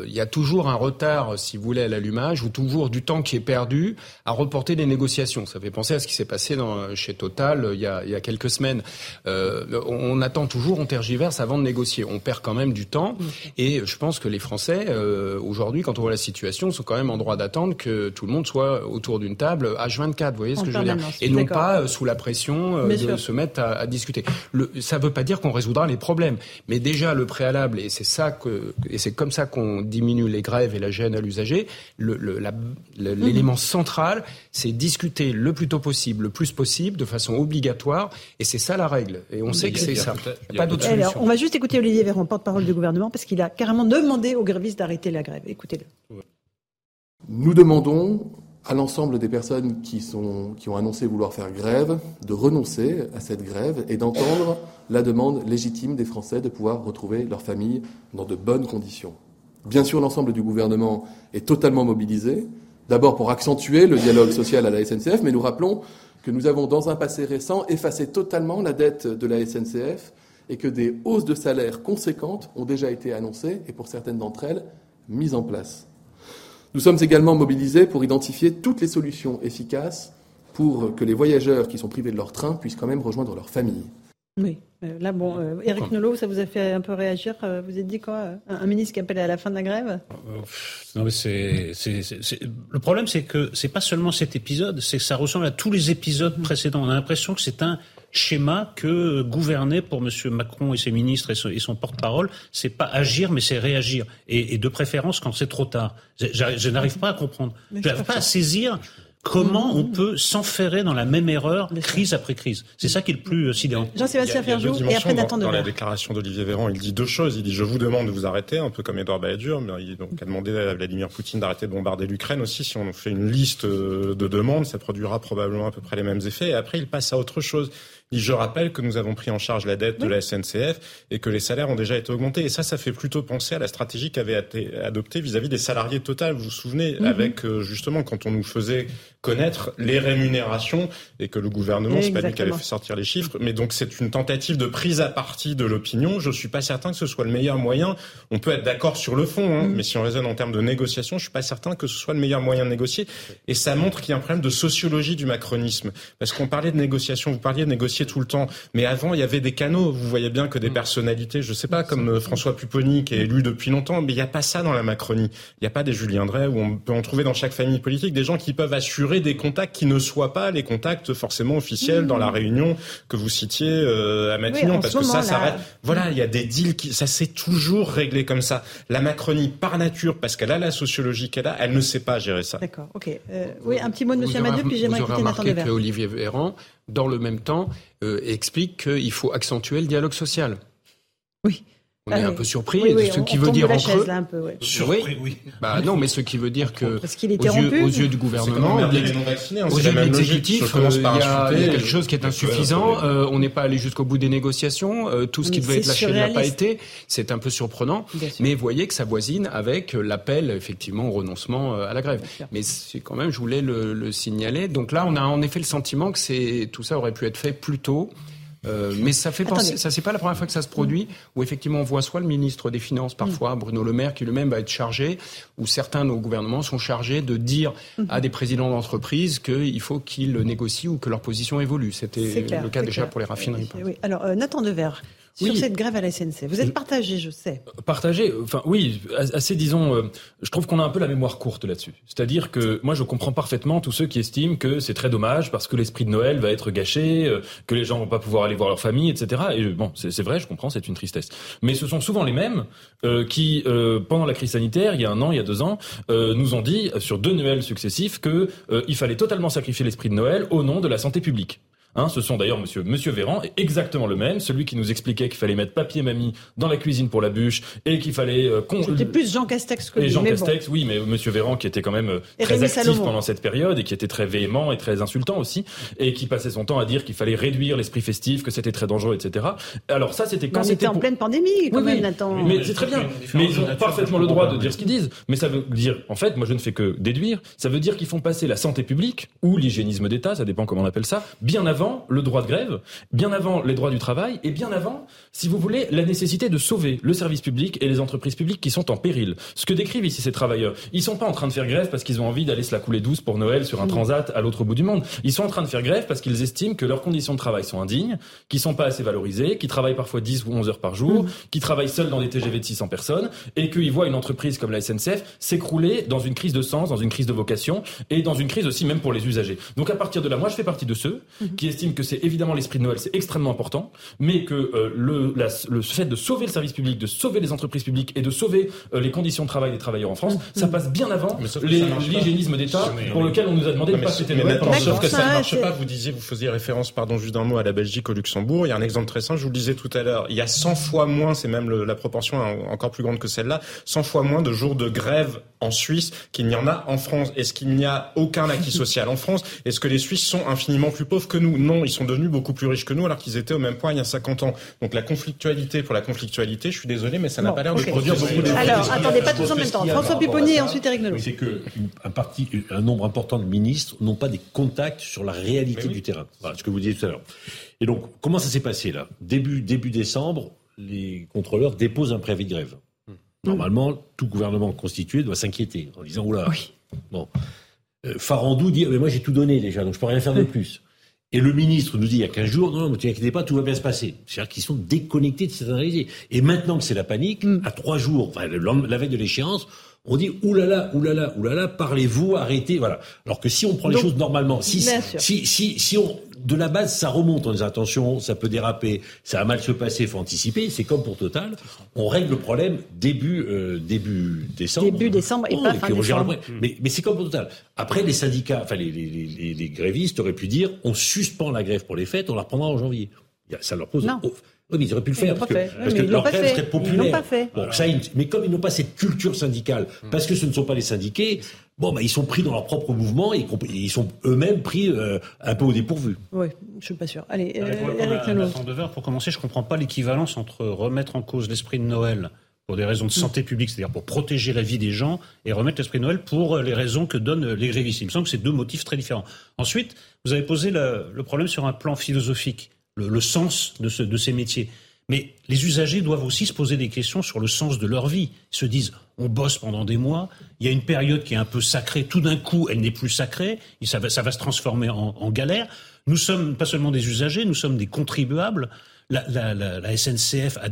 il y a toujours un retard, si vous voulez, à l'allumage, ou toujours du temps qui est perdu à reporter des négociations. Ça fait penser à ce qui s'est passé dans, chez Total euh, il y, a, il y a quelques semaines. Euh, on attend toujours, on tergiverse avant de négocier. On perd quand même du temps. Et je pense que les Français, euh, aujourd'hui, quand on voit la situation, sont quand même en droit d'attendre que tout le monde soit autour d'une table H24. Vous voyez ce que je veux dire Et non pas sous la pression de se mettre à, à discuter. Le, ça ne veut pas dire qu'on résoudra les problèmes. Mais déjà, le préalable, et c'est ça que, et c'est comme ça qu'on on diminue les grèves et la gêne à l'usager, l'élément central, c'est discuter le plus tôt possible, le plus possible, de façon obligatoire, et c'est ça la règle. Et on sait que c'est ça. pas d'autre solution. on va juste écouter Olivier Véran, porte-parole du gouvernement, parce qu'il a carrément demandé aux grévistes d'arrêter la grève. Écoutez-le. Nous demandons à l'ensemble des personnes qui, sont, qui ont annoncé vouloir faire grève de renoncer à cette grève et d'entendre la demande légitime des Français de pouvoir retrouver leur famille dans de bonnes conditions. Bien sûr, l'ensemble du gouvernement est totalement mobilisé D'abord pour accentuer le dialogue social à la SNCF, mais nous rappelons que nous avons, dans un passé récent, effacé totalement la dette de la SNCF et que des hausses de salaire conséquentes ont déjà été annoncées et pour certaines d'entre elles mises en place. Nous sommes également mobilisés pour identifier toutes les solutions efficaces pour que les voyageurs qui sont privés de leur train puissent quand même rejoindre leur famille. Oui, là, bon, Eric euh, Nolot, ça vous a fait un peu réagir euh, Vous avez dit quoi un, ministre qui appelle à la fin de la grève? Non, mais c'est, le problème, c'est que c'est pas seulement cet épisode, c'est que ça ressemble à tous les épisodes mmh. précédents. On a l'impression que c'est un schéma que gouverner pour M. Macron et ses ministres et son, porte-parole, c'est pas agir, mais c'est réagir. Et, de préférence quand c'est trop tard. Je, je n'arrive pas à comprendre. Je n'arrive pas à saisir Comment on peut s'enferrer dans la même erreur, crise après crise? C'est ça qui est le plus euh, sidérant. Jean-Sébastien Ferjou et après Nathan Dans, dans la déclaration d'Olivier Véran, il dit deux choses. Il dit je vous demande de vous arrêter, un peu comme Edouard Balladur, mais il donc, a demandé à Vladimir Poutine d'arrêter de bombarder l'Ukraine aussi. Si on fait une liste euh, de demandes, ça produira probablement à peu près les mêmes effets. Et après, il passe à autre chose. Je rappelle que nous avons pris en charge la dette de la SNCF et que les salaires ont déjà été augmentés. Et ça, ça fait plutôt penser à la stratégie qu'avait été adoptée vis-à-vis des salariés total. Vous vous souvenez, mhm. avec euh, justement quand on nous faisait connaître les rémunérations et que le gouvernement, c'est pas lui qui avait fait sortir les chiffres, mais donc c'est une tentative de prise à partie de l'opinion. Je suis pas certain que ce soit le meilleur moyen. On peut être d'accord sur le fond, hein, mhm. mais si on raisonne en termes de négociation, je suis pas certain que ce soit le meilleur moyen de négocier. Et ça montre qu'il y a un problème de sociologie du macronisme, parce qu'on parlait de négociation, vous parliez de négociation tout le temps. Mais avant, il y avait des canaux. Vous voyez bien que des mm. personnalités, je sais pas, comme euh, François Pupponi, qui est élu depuis longtemps, mais il n'y a pas ça dans la Macronie. Il n'y a pas des Julien Drey où on peut en trouver dans chaque famille politique des gens qui peuvent assurer des contacts qui ne soient pas les contacts forcément officiels dans la mm. réunion que vous citiez euh, à Matignon. parce que ça, ça va... Voilà, il y a des deals qui, ça s'est toujours réglé comme ça. La Macronie, par nature, parce qu'elle a la sociologie qu'elle a, elle ne sait pas gérer ça. D'accord, ok. Euh, oui, un petit mot de M. Amadieu, puis j'aimerais écouter Nathan que Olivier Véran dans le même temps, euh, explique qu'il faut accentuer le dialogue social. Oui. On est un peu surpris, ce qui veut dire en creux. Surpris, oui. Bah non, mais ce qui veut dire que Parce qu'il était aux, yeux, aux yeux du gouvernement, aux yeux de l'exécutif, euh, il y, a quelque chose qui est insuffisant. Euh, on n'est pas allé jusqu'au bout des négociations. Euh, tout ce qui devait être lâché n'a pas été. C'est un peu surprenant. Mais voyez que ça voisine avec l'appel effectivement au renoncement à la grève. Mais c'est quand même, je voulais le, le signaler. Donc là, on a en effet le sentiment que c'est tout ça aurait pu être fait plus tôt. Euh, mais ça fait penser, ça c'est pas la première fois que ça se produit, où effectivement on voit soit le ministre des Finances parfois, mm. Bruno Le Maire, qui lui-même va être chargé, ou certains de nos gouvernements sont chargés de dire mm-hmm. à des présidents d'entreprise qu'il faut qu'ils négocient ou que leur position évolue. C'était le cas déjà pour les raffineries. Oui. Alors euh, Nathan Dever, sur cette grève à la SNC. Vous êtes partagé, je sais. Euh, partagé, enfin oui, assez disons, euh, je trouve qu'on a un peu la mémoire courte là-dessus. C'est-à-dire que moi je comprends parfaitement tous ceux qui estiment que c'est très dommage parce que l'esprit de Noël va être gâché, euh, que les gens vont pas pouvoir aller voir leur famille, etc. Et bon, c'est vrai, je comprends, c'est une tristesse. Mais ce sont souvent les mêmes qui, pendant la crise sanitaire, il y a un an, il y a deux ans, nous ont dit sur deux Noëls successifs que il fallait totalement sacrifier l'esprit de Noël au nom de la santé publique. Hein, ce sont d'ailleurs Monsieur Monsieur Véran, exactement le même, celui qui nous expliquait qu'il fallait mettre papier mamie dans la cuisine pour la bûche et qu'il fallait. Euh, C'était plus Jean Castex que lui. Et Jean Castex, oui, mais Monsieur Véran qui était quand même euh, très actif pendant cette période et qui était très véhément et très insultant aussi et qui passait son temps à dire qu'il fallait réduire l'esprit festif, que c'était très dangereux, etc. Alors ça, c'était quand c'était en pleine pandémie, quand même, Nathan. Mais c'est très bien. Mais ils ont parfaitement le droit de dire ce qu'ils disent. Mais ça veut dire, en fait, moi je ne fais que déduire. Ça veut dire qu'ils font passer la santé publique ou l'hygiénisme d'État, ça dépend comment on appelle ça, bien avant le droit de grève bien avant les droits du travail et bien avant, si vous voulez, la nécessité de sauver le service public et les entreprises publiques qui sont en péril. Ce que décrivent ici ces travailleurs, ils sont pas en train de faire grève parce qu'ils ont envie d'aller se la couler douce pour Noël sur un transat à l'autre bout du monde. Ils sont en train de faire grève parce qu'ils estiment que leurs conditions de travail sont indignes, qu'ils sont pas assez valorisés, qu'ils travaillent parfois 10 ou 11 heures par jour, mmh. qu'ils travaillent seuls dans des TGV de 600 personnes et qu'ils voient une entreprise comme la SNCF s'écrouler dans une crise de sens, dans une crise de vocation et dans une crise aussi même pour les usagers. Donc à partir de là, moi je fais partie de ceux mmh. qui estiment que c'est évidemment l'esprit de Noël, c'est extrêmement important, mais que euh, le, le fait de sauver le service public, de sauver les entreprises publiques et de sauver euh, les conditions de travail des travailleurs en France, ça passe bien avant l'hygiénisme d'État pour lequel on nous a demandé de pas fêter Noël. Sauf que ça ne marche pas. Vous disiez, vous faisiez référence, pardon, juste d'un mot à la Belgique, au Luxembourg. Il y a un exemple très simple. Je vous le disais tout à l'heure. Il y a 100 fois moins, c'est même la proportion encore plus grande que celle-là, 100 fois moins de jours de grève en Suisse qu'il n'y en a en France. Est-ce qu'il n'y a aucun acquis social en France? Est-ce que les Suisses sont infiniment plus pauvres que nous? Non, ils sont devenus beaucoup plus riches que nous alors qu'ils étaient au même point il y a 50 ans. Donc la conflictualité pour la conflictualité, je suis désolé, mais ça n'a pas l'air de produire beaucoup d'effets. Alors, attendez, pas tous en même temps. François Pupponi et ensuite Eric Nolot. C'est que un, parti, un nombre important de ministres n'ont pas des contacts sur la réalité du terrain. Voilà ce que vous disiez tout à l'heure. Et donc, comment ça s'est passé là? Début début décembre, les contrôleurs déposent un préavis de grève. Normalement, tout gouvernement constitué doit s'inquiéter en disant oula. Oui. Bon. Euh, Farandou dit mais moi j'ai tout donné déjà, donc je peux rien faire de plus. Et le ministre nous dit il y a 15 jours, non, ne t'inquiétez pas, tout va bien se passer. C'est-à-dire qu'ils sont déconnectés de cette analyse. Et maintenant que c'est la panique, à trois jours, enfin, la veille de l'échéance, on dit oulala, oulala, oulala, parlez-vous, arrêtez, voilà. Alors que si on prend les choses normalement, si, si, si, si, on, de la base, ça remonte en disant attention, ça peut déraper, ça va mal se passer, faut anticiper, c'est comme pour Total, on règle le problème début, euh, début décembre. Début décembre et Oh, pas et fin puis on gère le décembre. problème. Mais, mais c'est comme pour Total. Après, les syndicats, enfin, les, les, les, les grévistes auraient pu dire on suspend la grève pour les fêtes, on la reprendra en janvier. A- Ça leur pose. Non. Oh, oui, mais ils auraient pu le Ils faire parce pas que, parce ils leur grève serait Ils populaire. pas fait. Bon, ça, ils- mais comme ils n'ont pas cette culture syndicale, parce que ce ne sont pas les syndiqués, bon, bah, ils sont pris dans leur propre mouvement et ils sont eux-mêmes pris euh, un peu au dépourvu. Oui, je suis pas sûr. Allez, euh, Eric Devers, pour commencer, je comprends pas l'équivalence entre remettre en cause l'esprit de Noël pour des raisons de santé publique, c'est-à-dire pour protéger la vie des gens, et remettre l'esprit de Noël pour les raisons que donnent les grévistes. Il me semble que c'est deux motifs très différents. Ensuite, vous avez posé le, le problème sur un plan philosophique, le, le sens de, ce, de ces métiers. Mais les usagers doivent aussi se poser des questions sur le sens de leur vie. Ils se disent, on bosse pendant des mois, il y a une période qui est un peu sacrée, tout d'un coup, elle n'est plus sacrée, et ça va, se transformer en, galère. Nous sommes pas seulement des usagers, nous sommes des contribuables. La, SNCF a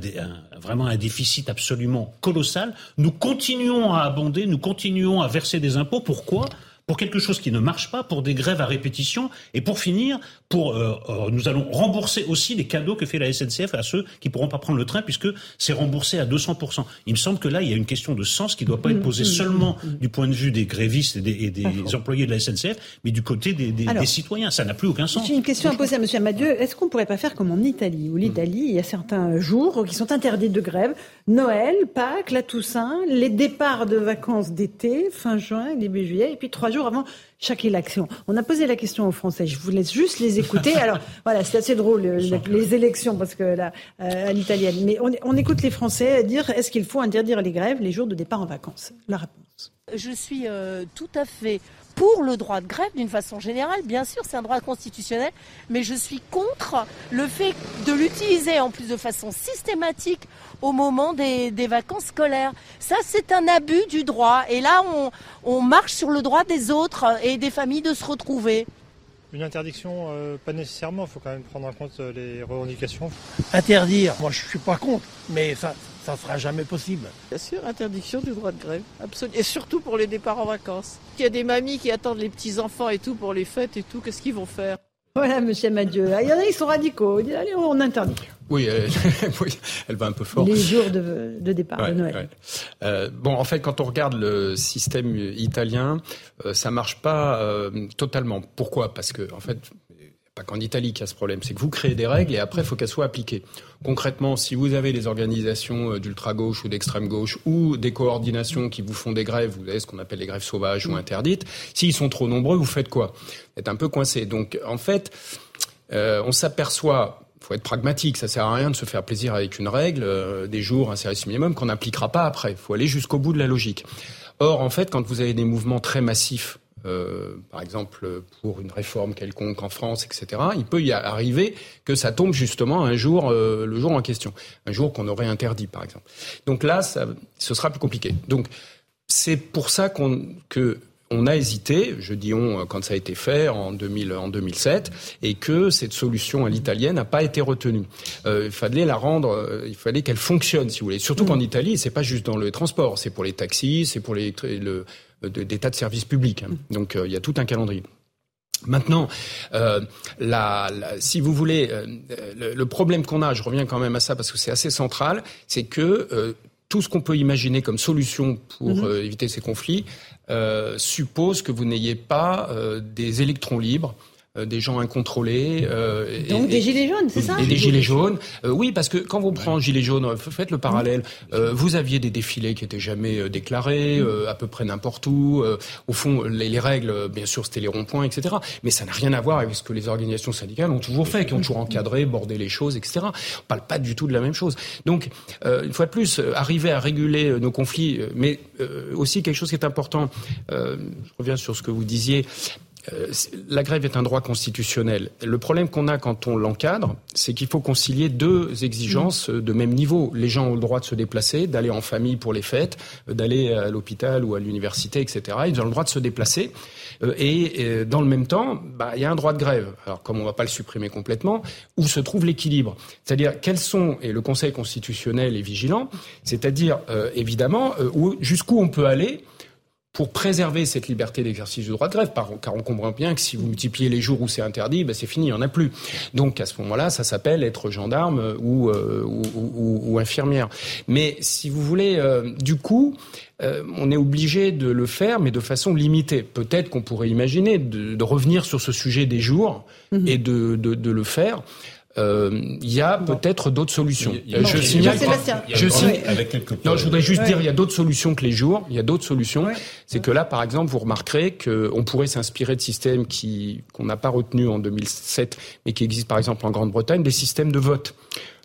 vraiment un déficit absolument colossal. Nous continuons à abonder, nous continuons à verser des impôts. Pourquoi? Pour quelque chose qui ne marche pas, pour des grèves à répétition, et pour finir, pour euh, euh, nous allons rembourser aussi les cadeaux que fait la SNCF à ceux qui pourront pas prendre le train, puisque c'est remboursé à 200%. Il me semble que là, il y a une question de sens qui ne doit pas être posée seulement du point de vue des grévistes et des, et des employés de la SNCF, mais du côté des, des- Alors, des citoyens. Ça n'a plus aucun sens. J'ai une question à poser à M. Amadieu. Est-ce qu'on pourrait pas faire comme en Italie Où l'Italie, il y a certains jours qui sont interdits de grève? Noël, Pâques, la Toussaint, les départs de vacances d'été, fin juin, début juillet, et puis trois jours avant chaque élection. On a posé la question aux Français. Je vous laisse juste les écouter. Alors, voilà, c'est assez drôle, euh, les, les élections, parce que là, euh, à l'italienne. Mais on, on écoute les Français dire est-ce qu'il faut interdire les grèves les jours de départ en vacances? La réponse. Je suis euh, tout à fait pour le droit de grève d'une façon générale. Bien sûr, c'est un droit constitutionnel, mais je suis contre le fait de l'utiliser en plus de façon systématique au moment des, des vacances scolaires. Ça, c'est un abus du droit. Et là, on, on marche sur le droit des autres et des familles de se retrouver. Une interdiction, euh, pas nécessairement, il faut quand même prendre en compte euh, les revendications. Interdire, moi je suis pas contre, mais ça ça sera jamais possible. Bien sûr, interdiction du droit de grève, absolument. Et surtout pour les départs en vacances. Il y a des mamies qui attendent les petits-enfants et tout pour les fêtes et tout, qu'est-ce qu'ils vont faire? Voilà, monsieur Amadieu. Ah, Il y en a, ils sont radicaux. Ils disent, allez, on interdit. Oui, elle, oui, elle va un peu fort. Les jours de, de départ Ouais, de Noël. ouais. Euh, bon, en fait, quand on regarde le système italien, euh, ça marche pas euh, totalement. Pourquoi? Parce que, en fait, pas qu'en Italie qu'il y a ce problème, c'est que vous créez des règles et après, il faut qu'elles soient appliquées. Concrètement, si vous avez des organisations euh, d'ultra-gauche ou d'extrême-gauche ou des coordinations qui vous font des grèves, vous avez ce qu'on appelle les grèves sauvages ou interdites, s'ils sont trop nombreux, vous faites quoi? Vous êtes un peu coincé. Donc, en fait, euh, on s'aperçoit faut être pragmatique, ça sert à rien de se faire plaisir avec une règle, euh, des jours, un service minimum qu'on n'appliquera pas après. Il faut aller jusqu'au bout de la logique. Or, en fait, quand vous avez des mouvements très massifs, euh, par exemple pour une réforme quelconque en France, etc., il peut y arriver que ça tombe justement un jour, euh, le jour en question, un jour qu'on aurait interdit, par exemple. Donc là, ça, ce sera plus compliqué. Donc c'est pour ça qu'on que on a hésité, je dis on quand ça a été fait en, 2000, en 2007, et que cette solution à l'italienne n'a pas été retenue. Euh, il fallait la rendre, il fallait qu'elle fonctionne, si vous voulez. Surtout qu'en Italie, c'est pas juste dans le transport, c'est pour les taxis, c'est pour les, le, de- des tas de services publics. hein. Donc euh, il y a tout un calendrier. Maintenant, euh, la, la- si vous voulez, euh, le, le problème qu'on a, je reviens quand même à ça parce que c'est assez central, c'est que euh, tout ce qu'on peut imaginer comme solution pour Mhm. euh, éviter ces conflits euh, suppose que vous n'ayez pas euh, des électrons libres des gens incontrôlés. Donc des gilets jaunes, c'est ça Et des gilets jaunes. oui, parce que quand vous prenez gilets jaunes, faites le parallèle. vous aviez des défilés qui étaient jamais déclarés, à peu près n'importe où. au fond, les, les règles, bien sûr, c'était les ronds-points, etc. Mais ça n'a rien à voir avec ce que les organisations syndicales ont toujours fait, qui ont toujours encadré, bordé les choses, etc. On parle pas du tout de la même chose. Donc, une fois de plus, arriver à réguler nos conflits, mais aussi quelque chose qui est important. je reviens sur ce que vous disiez. Euh, la grève est un droit constitutionnel. Le problème qu'on a quand on l'encadre, c'est qu'il faut concilier deux exigences de même niveau. Les gens ont le droit de se déplacer, d'aller en famille pour les fêtes, d'aller à l'hôpital ou à l'université, etc. Ils ont le droit de se déplacer. Euh, et dans le même temps, bah, il y a un droit de grève. Alors, comme on ne va pas le supprimer complètement, où se trouve l'équilibre? C'est-à-dire, quels sont, et le Conseil constitutionnel est vigilant, c'est-à-dire, euh, évidemment, jusqu'où on peut aller pour préserver cette liberté d'exercice du droit de grève, car on comprend bien que si vous multipliez les jours où c'est interdit, ben c'est fini, il n'y en a plus. Donc à ce moment-là, ça s'appelle être gendarme ou, euh, ou, ou, ou, infirmière. Mais si vous voulez, euh, du coup, euh, on est obligé de le faire, mais de façon limitée. Peut-être qu'on pourrait imaginer de, de, revenir sur ce sujet des jours mmh. et de, de, de le faire euh, il y a peut-être d'autres solutions. je signale, je signe, non, je voudrais juste dire, il y a d'autres solutions que les jours. Il y a d'autres solutions. C'est que là, par exemple, vous remarquerez qu'on pourrait s'inspirer de systèmes qui qu'on n'a pas retenus en 2007, mais qui existent par exemple en Grande-Bretagne, des systèmes de vote.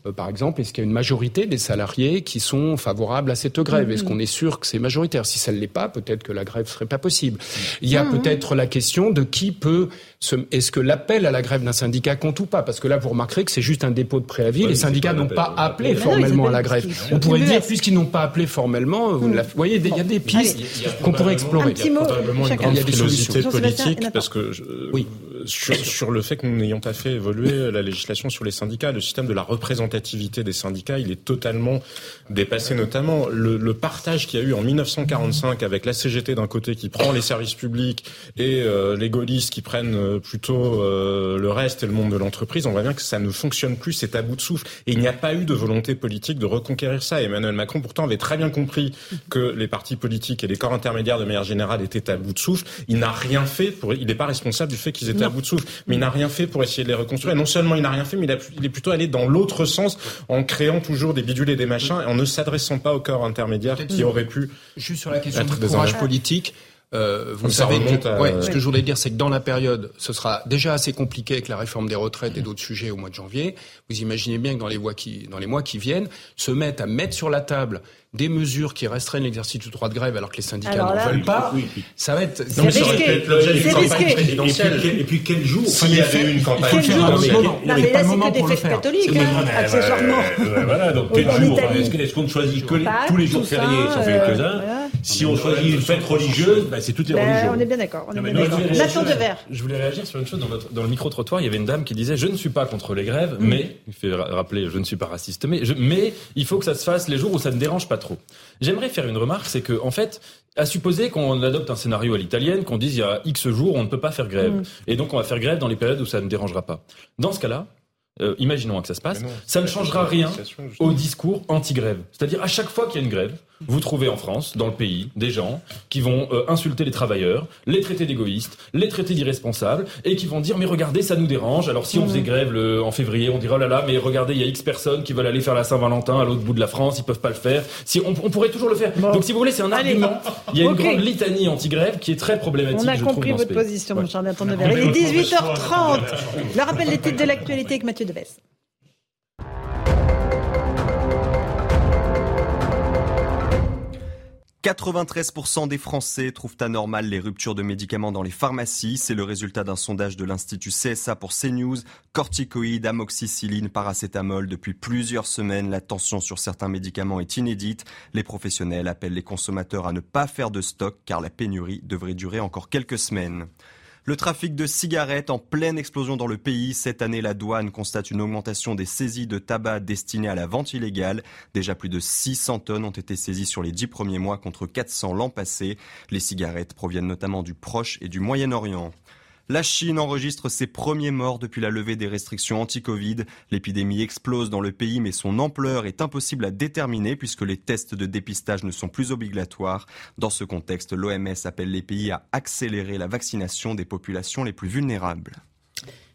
Euh, par exemple, est-ce qu'il y a une majorité des salariés qui sont favorables à cette grève? Est-ce mm-hmm. qu'on est sûr que c'est majoritaire? Si ça ne l'est pas, peut-être que la grève serait pas possible. Il y a mm-hmm. peut-être la question de qui peut se... Est-ce que l'appel à la grève d'un syndicat compte ou pas? Parce que là, vous remarquerez que c'est juste un dépôt de préavis. les syndicats n'ont pas appelé formellement à la grève. On pourrait dire, puisqu'ils n'ont pas appelé formellement, vous, mm. voyez, il y a des pistes qu'on pourrait explorer. Il y a probablement une grande frilosité politique parce que oui. Sur, sur le fait que nous n'ayons pas fait évoluer la législation sur les syndicats, le système de la représentation des syndicats, il est totalement dépassé, notamment le, le partage qu'il y a eu en 1945 avec la CGT d'un côté qui prend les services publics et euh, les gaullistes qui prennent euh, plutôt euh, le reste et le monde de l'entreprise. On voit bien que ça ne fonctionne plus, c'est à bout de souffle. Et il n'y a pas eu de volonté politique de reconquérir ça. Emmanuel Macron, pourtant, avait très bien compris que les partis politiques et les corps intermédiaires de manière générale étaient à bout de souffle. Il n'a rien fait pour, il n'est pas responsable du fait qu'ils étaient à bout de souffle, mais il n'a rien fait pour essayer de les reconstruire. Et non seulement il n'a rien fait, mais il, a, il est plutôt allé dans l'autre sens en créant toujours des bidules et des machins et en ne s'adressant pas aux corps intermédiaires qui auraient pu. Juste sur la question du courage politique. Euh, vous savez, ce que je voulais dire, c'est que dans la période, ce sera déjà assez compliqué avec la réforme des retraites et d'autres sujets au mois de janvier. Vous imaginez bien que dans les, mois qui, dans les mois qui viennent, se mettre à mettre sur la table des mesures qui restreignent l'exercice du droit de grève alors que les syndicats n'en veulent pas, oui, oui. ça va être... Non, mais ça aurait être l'objet d'une campagne présidentielle. Et puis, et puis quel jour S'il y avait eu une campagne présidentielle. Non, mais là, c'est que des fêtes catholiques, hein, accessoirement. Voilà, donc quel jour Est-ce qu'on choisit que tous les jours fériés, ça fait quelques-uns si on choisit une fête religieuse, bah, c'est tout est religieux. On est bien d'accord. On est bien d'accord. Nathan Devers. Je voulais réagir sur une chose. Dans, votre, dans le micro-trottoir, il y avait une dame qui disait Je ne suis pas contre les grèves, mais, il fait rappeler, je ne suis pas raciste, mais, je, mais il faut que ça se fasse les jours où ça ne dérange pas trop. J'aimerais faire une remarque, c'est que, en fait, à supposer qu'on adopte un scénario à l'italienne, qu'on dise il y a X jours, on ne peut pas faire grève. Et donc, on va faire grève dans les périodes où ça ne dérangera pas. Dans ce cas-là, euh, imaginons que ça se passe, ça ne changera rien au discours anti-grève. C'est-à-dire à chaque fois qu'il y a une grève, vous trouvez en France, dans le pays, des gens qui vont euh, insulter les travailleurs, les traiter d'égoïstes, les traiter d'irresponsables, et qui vont dire mais regardez, ça nous dérange. Alors si on faisait grève le, en février, on dirait oh là là, mais regardez, il y a X personnes qui veulent aller faire la Saint-Valentin à l'autre bout de la France, ils peuvent pas le faire. Si on, on pourrait toujours le faire. Donc si vous voulez, c'est un argument. Il y a une grande litanie anti-grève qui est très problématique. On a je compris trouve, votre position, mon cher. Il est 18h30. Le rappel des titres de l'actualité avec Mathieu Deves. 93% des Français trouvent anormal les ruptures de médicaments dans les pharmacies. C'est le résultat d'un sondage de l'Institut CSA pour CNews. Corticoïdes, amoxicilline, paracétamol. Depuis plusieurs semaines, la tension sur certains médicaments est inédite. Les professionnels appellent les consommateurs à ne pas faire de stock car la pénurie devrait durer encore quelques semaines. Le trafic de cigarettes en pleine explosion dans le pays. Cette année, la douane constate une augmentation des saisies de tabac destinées à la vente illégale. Déjà plus de 600 tonnes ont été saisies sur les dix premiers mois contre 400 l'an passé. Les cigarettes proviennent notamment du Proche et du Moyen-Orient. La Chine enregistre ses premiers morts depuis la levée des restrictions anti-Covid. L'épidémie explose dans le pays, mais son ampleur est impossible à déterminer puisque les tests de dépistage ne sont plus obligatoires. Dans ce contexte, l'OMS appelle les pays à accélérer la vaccination des populations les plus vulnérables.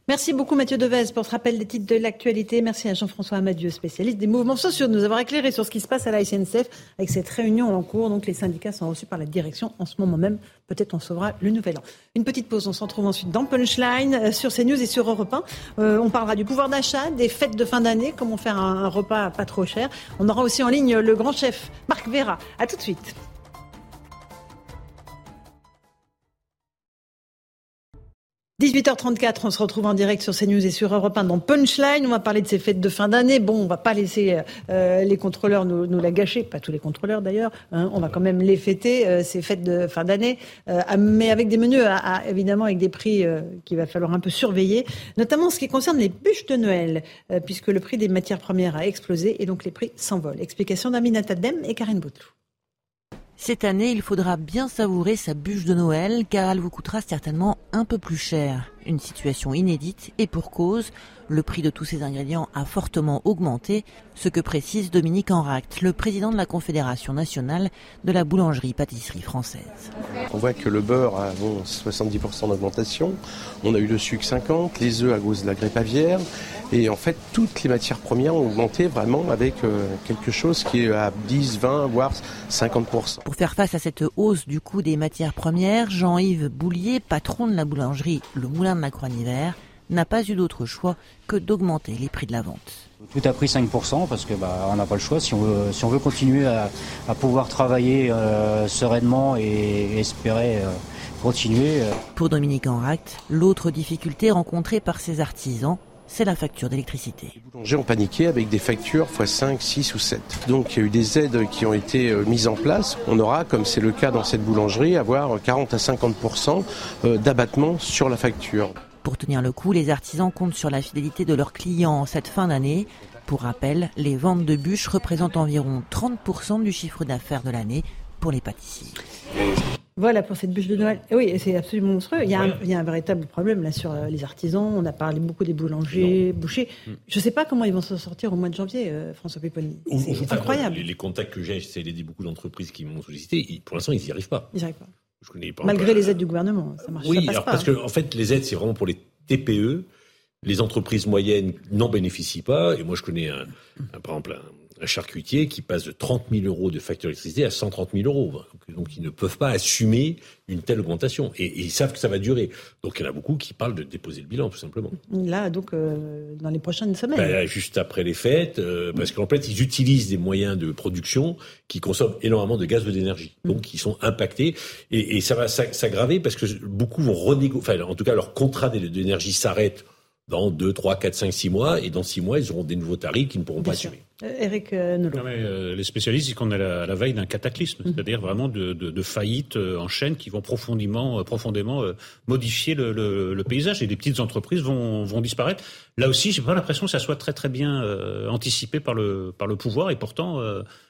Merci beaucoup Mathieu Devez pour ce rappel des titres de l'actualité. Merci à Jean-François Amadieu, spécialiste des mouvements sociaux, de nous avoir éclairé sur ce qui se passe à la SNCF avec cette réunion en cours. Donc les syndicats sont reçus par la direction en ce moment même. Peut-être on sauvera le nouvel an. Une petite pause, on se retrouve ensuite dans Punchline euh, sur CNews et sur Europe 1. Euh, on parlera du pouvoir d'achat, des fêtes de fin d'année, comment faire un repas pas trop cher. On aura aussi en ligne le grand chef Marc Vera. À tout de suite. 18h34, on se retrouve en direct sur CNews et sur Europe 1 dans Punchline. On va parler de ces fêtes de fin d'année. Bon, on va pas laisser euh, les contrôleurs nous, la gâcher, pas tous les contrôleurs d'ailleurs. Hein. On va quand même les fêter, euh, ces fêtes de fin d'année, euh, mais avec des menus, évidemment, avec des prix qu'il va falloir un peu surveiller, notamment ce qui concerne les bûches de Noël, puisque le prix des matières premières a explosé et donc les prix s'envolent. Explication d'Aminata Dem et Karine Boutlou. Cette année, il faudra bien savourer sa bûche de Noël car elle vous coûtera certainement un peu plus cher. Une situation inédite et pour cause, le prix de tous ces ingrédients a fortement augmenté, ce que précise Dominique Enract, le président de la Confédération nationale de la boulangerie-pâtisserie française. On voit que le beurre a 70% d'augmentation, on a eu le sucre 50, les œufs à cause de la grippe aviaire, et en fait toutes les matières premières ont augmenté vraiment avec euh, quelque chose qui est à 10, 20, voire 50%. Pour faire face à cette hausse du coût des matières premières, Jean-Yves Boulier, patron de la boulangerie Le Moulin de la Croix-Hiver, n'a pas eu d'autre choix que d'augmenter les prix de la vente. Tout a pris 5% parce que bah, on n'a pas le choix. Si on veut, si on veut continuer à, pouvoir travailler euh, sereinement et espérer euh, continuer. Euh. Pour Dominique Enract, l'autre difficulté rencontrée par ses artisans, c'est la facture d'électricité. Les boulangers ont paniqué avec des factures x 5, 6 ou 7. Donc il y a eu des aides qui ont été mises en place. On aura, comme c'est le cas dans cette boulangerie, avoir 40 à 50% d'abattement sur la facture. Pour tenir le coup, les artisans comptent sur la fidélité de leurs clients en cette fin d'année. Pour rappel, les ventes de bûches représentent environ 30% du chiffre d'affaires de l'année pour les pâtissiers. Voilà pour cette bûche de Noël. Oui, c'est absolument monstrueux. Il y, a un, véritable problème là sur euh, les artisans. On a parlé beaucoup des boulangers, bouchers. Mm. Je ne sais pas comment ils vont s'en sortir au mois de janvier, euh, François Péponi. C'est incroyable. Les, contacts que j'ai, c'est beaucoup d'entreprises qui m'ont sollicité. Pour l'instant, ils n'y arrivent pas. Ils n'y arrivent pas. Malgré les aides du gouvernement, ça marche. Oui, alors parce que en fait, les aides, c'est vraiment pour les TPE. Les entreprises moyennes n'en bénéficient pas. Et moi, je connais un, par exemple un, charcutier qui passe de 30 000 euros de facture d'électricité à 130 000 euros. Donc, ils ne peuvent pas assumer une telle augmentation. Et, ils savent que ça va durer. Donc, il y en a beaucoup qui parlent de déposer le bilan, tout simplement. Là, donc, euh, dans les prochaines semaines. Ben, juste après les fêtes, euh, parce qu'en fait, ils utilisent des moyens de production qui consomment énormément de gaz ou d'énergie. Mm. Donc, ils sont impactés. Et, ça va s'aggraver parce que beaucoup vont renégocier, enfin, en tout cas, leur contrat d'énergie s'arrête dans 2, 3, 4, 5, 6 mois. Et dans 6 mois, ils auront des nouveaux tarifs qu'ils ne pourront pas assumer. Eric euh, euh, euh, les spécialistes disent qu'on est à la, veille d'un cataclysme, mhm. c'est-à-dire vraiment de, de, faillites en chaîne qui vont profondément, profondément modifier le, paysage et des petites entreprises vont, vont disparaître. Là aussi, j'ai pas l'impression que ça soit très très bien anticipé par le, par le pouvoir et pourtant,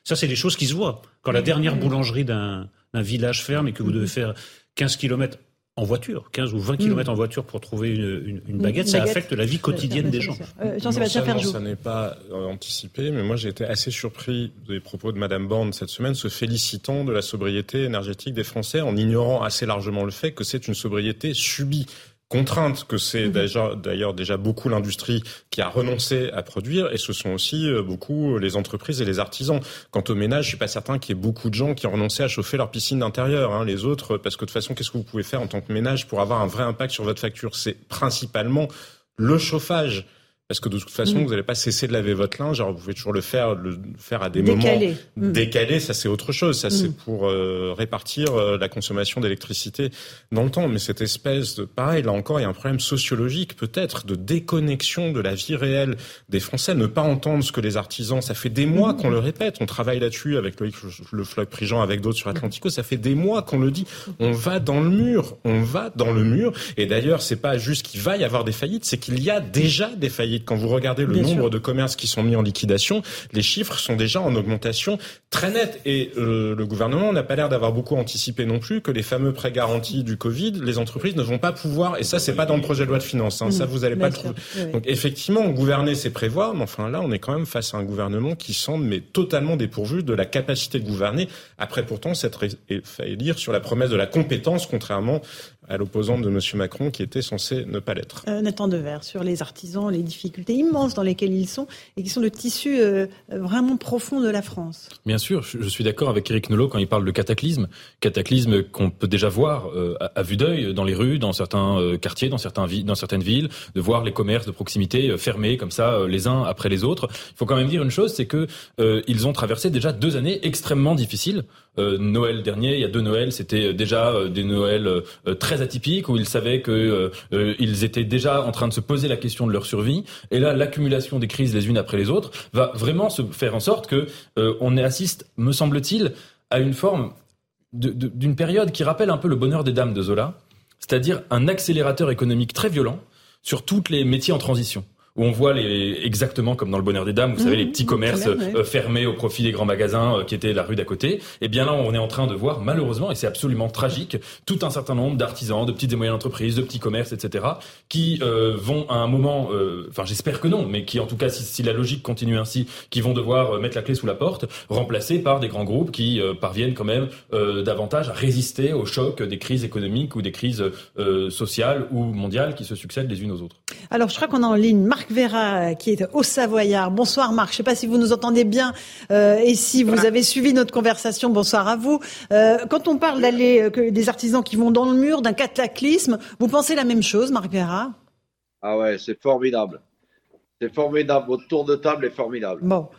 ça c'est des choses qui se voient. Quand la dernière boulangerie d'un village ferme et que vous devez faire 15 kilomètres en voiture, 15 ou 20 km mm. en voiture pour trouver une, baguette, ça affecte la vie quotidienne des gens. Euh, Jean-Sébastien Ça n'est pas euh, anticipé, mais moi j'ai été assez surpris des propos de Madame Borne cette semaine, se félicitant de la sobriété énergétique des Français, en ignorant assez largement le fait que c'est une sobriété subie contrainte que c'est mhm. d'ailleurs déjà beaucoup l'industrie qui a renoncé à produire et ce sont aussi euh, beaucoup les entreprises et les artisans. Quant au ménage, je suis pas certain qu'il y ait beaucoup de gens qui ont renoncé à chauffer leur piscine d'intérieur. Hein. Les autres, parce que de toute façon, qu'est-ce que vous pouvez faire en tant que ménage pour avoir un vrai impact sur votre facture? C'est principalement le chauffage. Parce que de toute façon, mm. vous n'allez pas cesser de laver votre linge. Alors, vous pouvez toujours le faire, le faire à des moments mm. décalés. Ça, c'est autre chose. Ça, c'est mm. pour euh, répartir euh, la consommation d'électricité dans le temps. Mais cette espèce de, pareil, là encore, il y a un problème sociologique, peut-être, de déconnexion de la vie réelle des Français. Ne pas entendre ce que les artisans, ça fait des mois qu'on le répète. On travaille là-dessus avec Loïc Le Floc Prigent, avec d'autres sur Atlantico. Ça fait des mois qu'on le dit. On va dans le mur. On va dans le mur. Et d'ailleurs, c'est pas juste qu'il va y avoir des faillites, c'est qu'il y a déjà des faillites quand vous regardez le nombre de commerces qui sont mis en liquidation, les chiffres sont déjà en augmentation très nette. Et euh, le gouvernement n'a pas l'air d'avoir beaucoup anticipé non plus que les fameux prêts garantis du Covid, les entreprises ne vont pas pouvoir, et ça c'est pas dans le projet de loi de finances, hein, ça vous allez pas le trouver. Donc effectivement, gouverner c'est prévoir, mais enfin là on est quand même face à un gouvernement qui semble mais totalement dépourvu de la capacité de gouverner. Après pourtant, cette faillir sur la promesse de la compétence, contrairement à l'opposante de M. Macron qui était censé ne pas l'être. Euh, Nathan Devers, sur les artisans, les difficultés immenses dans lesquelles ils sont et qui sont le tissu euh, vraiment profond de la France. Bien sûr, je suis d'accord avec Eric Nolot quand il parle de cataclysme. Cataclysme qu'on peut déjà voir euh, à, vue d'œil dans les rues, dans certains euh, quartiers, dans, certains dans certaines villes, de voir les commerces de proximité euh, fermés comme ça les uns après les autres. Il faut quand même dire une chose, c'est que ils ont traversé déjà deux années extrêmement difficiles. Noël dernier, il y a deux Noëls, c'était déjà des Noëls très atypiques où ils savaient que ils étaient déjà en train de se poser la question de leur survie. Et là, l'accumulation des crises les unes après les autres va vraiment se faire en sorte que on assiste, me semble-t-il, à une forme d'une période qui rappelle un peu le bonheur des dames de Zola, c'est-à-dire un accélérateur économique très violent sur tous les métiers en transition où on voit les, exactement comme dans le bonheur des dames, vous savez, les petits mmh, commerces euh, fermés au profit des grands magasins euh, qui étaient la rue d'à côté. Et eh bien là, on est en train de voir, malheureusement, et c'est absolument tragique, tout un certain nombre d'artisans, de petites et moyennes entreprises, de petits commerces, etc., qui euh, vont à un moment, enfin j'espère que non, mais qui en tout cas, si, si, la logique continue ainsi, qui vont devoir mettre la clé sous la porte, remplacés par des grands groupes qui parviennent quand même davantage à résister au choc des crises économiques ou des crises sociales ou mondiales qui se succèdent les unes aux autres. Alors, je crois qu'on a en ligne Marc Vera, qui est au Savoyard. Bonsoir Marc, je ne sais pas si vous nous entendez bien euh, et si vous avez suivi notre conversation. Bonsoir à vous. Euh, quand on parle d'aller euh, des artisans qui vont dans le mur, d'un cataclysme, vous pensez la même chose, Marc Vera? Ah ouais, c'est formidable. C'est formidable. Votre tour de table est formidable. Bon.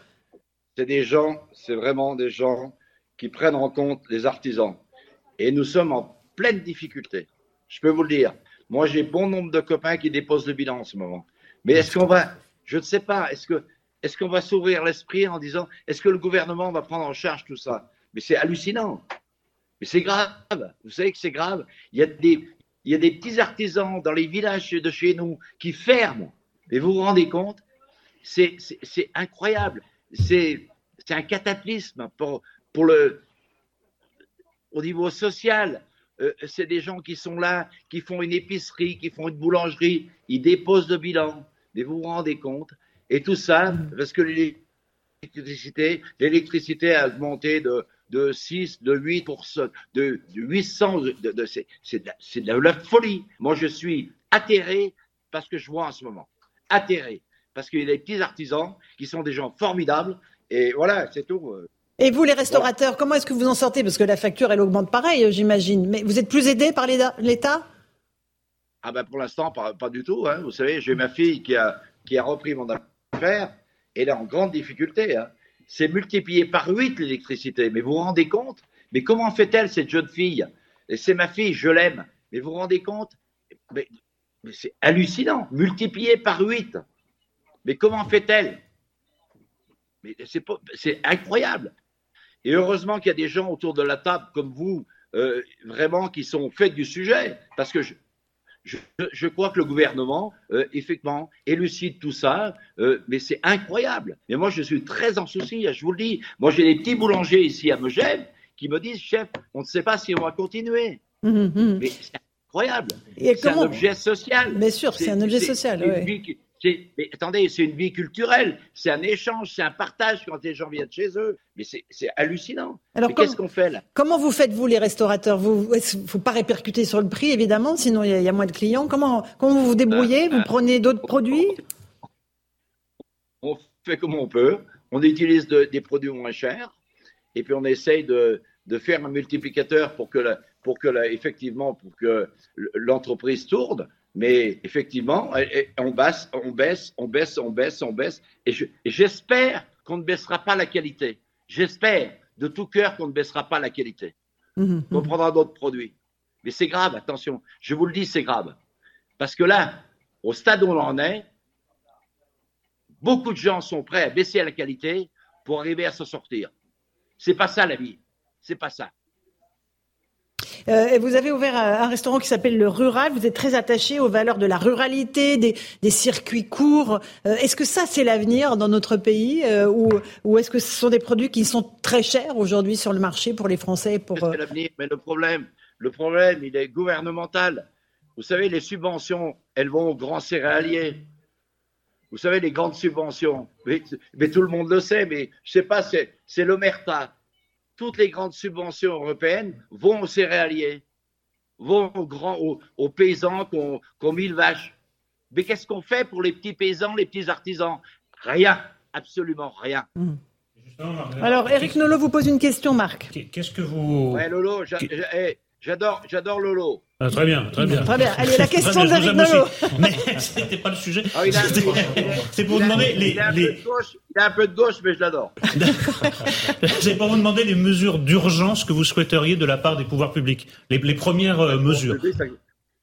C'est des gens, c'est vraiment des gens qui prennent en compte les artisans. Et nous sommes en pleine difficulté. Je peux vous le dire. Moi, j'ai bon nombre de copains qui déposent le bilan en ce moment. Mais est-ce qu'on va, je ne sais pas, est-ce que, est-ce qu'on va s'ouvrir l'esprit en disant, est-ce que le gouvernement va prendre en charge tout ça? Mais c'est hallucinant. Mais c'est grave. Vous savez que c'est grave. Il y a des, il y a des petits artisans dans les villages de chez nous qui ferment. Et vous vous rendez compte? C'est incroyable. C'est un cataclysme pour, pour le, au niveau social. Euh, c'est des gens qui sont là, qui font une épicerie, qui font une boulangerie, ils déposent le bilan. Mais vous vous rendez compte? Et tout ça parce que l'électricité, l'électricité a augmenté de, de 6, de 8 de, 800, de, c'est de, la folie. Moi, je suis atterré parce que je vois en ce moment. Atterré. Parce qu'il y a des petits artisans qui sont des gens formidables. Et voilà, c'est tout. Et vous, les restaurateurs, comment est-ce que vous en sortez? Parce que la facture, elle augmente pareil, j'imagine. Mais vous êtes plus aidé par l'État? Ah ben pour l'instant, pas, du tout. Hein. Vous savez, j'ai ma fille qui a, qui a repris mon affaire. Et elle est en grande difficulté. Hein. C'est multiplié par 8 l'électricité. Mais vous vous rendez compte? Mais comment fait-elle, cette jeune fille? C'est ma fille, je l'aime. Mais vous vous rendez compte? Mais, c'est hallucinant. Multiplié par 8. Mais comment fait-elle? C'est incroyable. Et heureusement qu'il y a des gens autour de la table comme vous, euh, vraiment, qui sont faits du sujet. Parce que je, je, crois que le gouvernement, euh, effectivement, élucide tout ça, euh, mais c'est incroyable. Mais moi, je suis très en souci, je vous le dis. Moi, j'ai des petits boulangers ici à Megève qui me disent, chef, on ne sait pas si on va continuer. Mmh, mmh. Mais c'est incroyable. C'est un objet social. Bien sûr, c'est un objet social. Oui. Mais attendez, c'est une vie culturelle, c'est un échange, c'est un partage quand les gens viennent chez eux. Mais c'est hallucinant. Alors qu'est-ce qu'on fait là? Comment vous faites vous les restaurateurs? Vous, il faut pas répercuter sur le prix évidemment, sinon il y, a moins de clients. Comment, comment vous vous débrouillez? Euh, Vous euh, prenez d'autres produits? On fait comme on peut. On utilise des produits moins chers et puis on essaye de, de faire un multiplicateur pour que, pour que effectivement, pour que l'entreprise tourne. Mais effectivement, on baisse, on baisse, on baisse, on baisse, on baisse. Et j'espère qu'on ne baissera pas la qualité. J'espère de tout cœur qu'on ne baissera pas la qualité. Mmh, on prendra d'autres produits. Mais c'est grave, attention. Je vous le dis, c'est grave. Parce que là, au stade où on en est, beaucoup de gens sont prêts à baisser la qualité pour arriver à s'en sortir. C'est pas ça la vie. C'est pas ça. Euh, vous avez ouvert un restaurant qui s'appelle le Rural. Vous êtes très attaché aux valeurs de la ruralité, des, circuits courts. Euh, est-ce que ça, c'est l'avenir dans notre pays euh, ou, ou est-ce que ce sont des produits qui sont très chers aujourd'hui sur le marché pour les Français pour, C'est l'avenir, mais le problème, le problème, il est gouvernemental. Vous savez, les subventions, elles vont aux grands céréaliers. Vous savez, les grandes subventions. Mais, mais tout le monde le sait, mais je sais pas, c'est l'omerta toutes les grandes subventions européennes vont aux céréaliers. vont aux, grands, aux, paysans qui ont, mille vaches. Mais qu'est-ce qu'on fait pour les petits paysans, les petits artisans? Rien, absolument rien. Mmh. Alors, Eric Nolot vous pose une question, Marc. Qu'est-ce que vous... Ouais, Lolo, eh, j'adore, j'adore Lolo. Ah, très bien, très bien. Très bien. Allez, la question d'Eric Nolot. Mais c'était pas le sujet. Ah, c'est pour vous demander les. Il a, les... Gauche, il a un peu de gauche, mais je l'adore. c'est pour vous demander les mesures d'urgence que vous souhaiteriez de la part des pouvoirs publics. Les, les premières euh, mesures.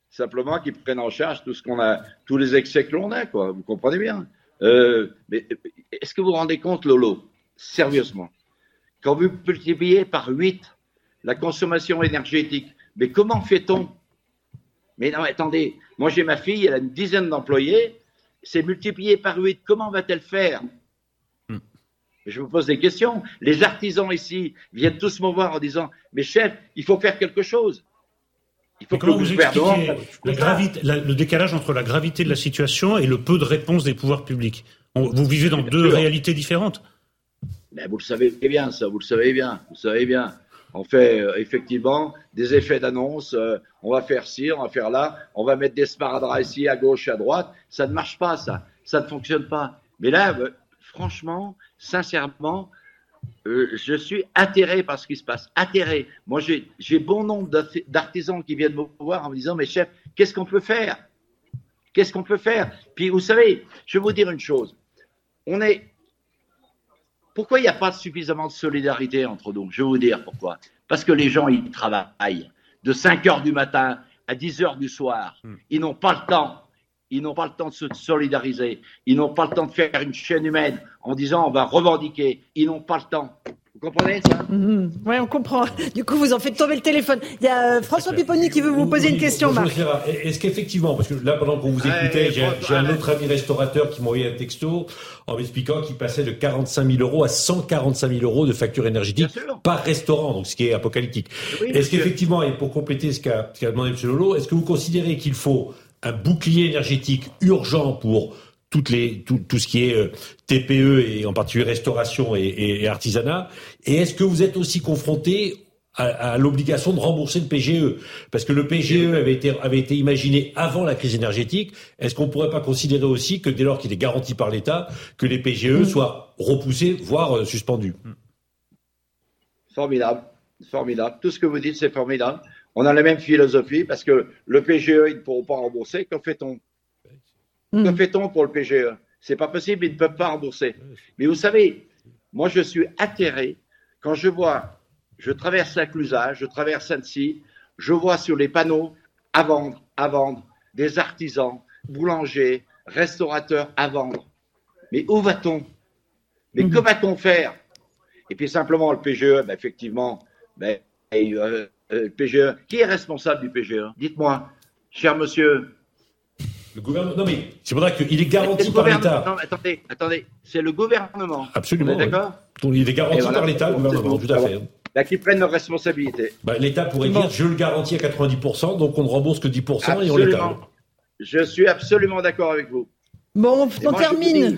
Simplement qu'ils prennent en charge tout ce qu'on a, tous les excès que l'on a, quoi. Vous comprenez bien. Euh, mais est-ce que vous vous rendez compte, Lolo, sérieusement, quand vous multipliez par 8 la consommation énergétique, mais comment fait-on? Mais non, attendez, moi j'ai ma fille, elle a une dizaine d'employés, c'est multiplié par 8, comment va-t-elle faire? Hmm. Je me pose des questions. Les artisans ici viennent tous me voir en disant, mais chef, il faut faire quelque chose. Il faut que vous expliquez la gravité, le décalage entre la gravité de la situation et le peu de réponse des pouvoirs publics? Vous vivez dans deux réalités différentes. Mais vous le savez bien, ça, vous le savez bien, vous savez bien on fait euh, effectivement des effets d'annonce, euh, on va faire ci, on va faire là, on va mettre des sparadraps ici, à gauche, à droite. Ça ne marche pas, ça. Ça ne fonctionne pas. Mais là, euh, franchement, sincèrement, je suis atterré par ce qui se passe. Atterré. Moi, j'ai bon nombre d'artisans qui viennent me voir en me disant, mais chef, qu'est-ce qu'on peut faire? Qu'est-ce qu'on peut faire? Puis, vous savez, je vais vous dire une chose. On est, pourquoi il n'y a pas suffisamment de solidarité entre nous? Je vais vous dire pourquoi. Parce que les gens, ils travaillent de 5 heures du matin à 10 heures du soir. Hmm. Ils n'ont pas le temps. Ils n'ont pas le temps de se solidariser. Ils n'ont pas le temps de faire une chaîne humaine en disant on va revendiquer. Ils n'ont pas le temps. Vous comprenez ça mhm. Oui, on comprend. Du coup, vous en faites tomber le téléphone. Il y a euh, François Pipponi qui veut vous poser une question, Marc. Est-ce qu'effectivement, parce que là, pendant qu'on vous écoutait, j'ai un autre ami restaurateur qui m'a envoyé un texto en m'expliquant qu'il passait de 45 000 euros à 145 000 euros de facture énergétique par restaurant, donc ce qui est apocalyptique. est-ce qu'effectivement, et pour compléter ce qu'a demandé M. Lolo, est-ce que vous considérez qu'il faut un bouclier énergétique urgent pour toutes les, tout, tout, ce qui est euh, TPE et en particulier restauration et, et, artisanat Et est-ce que vous êtes aussi confronté à, à l'obligation de rembourser le PGE Parce que le PGE avait été, avait été imaginé avant la crise énergétique. Est-ce qu'on ne pourrait pas considérer aussi que dès lors qu'il est garanti par l'État, que les PGE mmh. soient repoussés, voire euh, suspendus? Formidable, formidable. Tout ce que vous dites, c'est formidable. On a la même philosophie parce que le PGE, ils ne pourront pas rembourser. Que fait-on? Que hmm. fait-on pour le PGE C'est pas possible, ils ne peuvent pas rembourser. Mais vous savez, moi je suis atterré quand je vois, je traverse la Clusaz, je traverse Annecy, je vois sur les panneaux à vendre, à vendre, des artisans, boulangers, restaurateurs à vendre. Mais où va-t-on? Mais hmm. que va-t-on faire? Et puis simplement le PGE, ben, effectivement, ben, euh, euh, le PGE, qui est responsable du PGE Dites-moi, cher monsieur, le gouvernement. Non, mais c'est pour ça qu'il est garanti par l'État. Non, attendez, attendez. C'est le gouvernement. Absolument. D'accord Il est garanti par l'État, le gouvernement, tout à fait. Là, qui prennent leurs responsabilités. Bah, L'État pourrait dire je le garantis à 90%, donc on ne rembourse que 10% et on l'étale. Je suis absolument d'accord avec vous. Bon, on termine.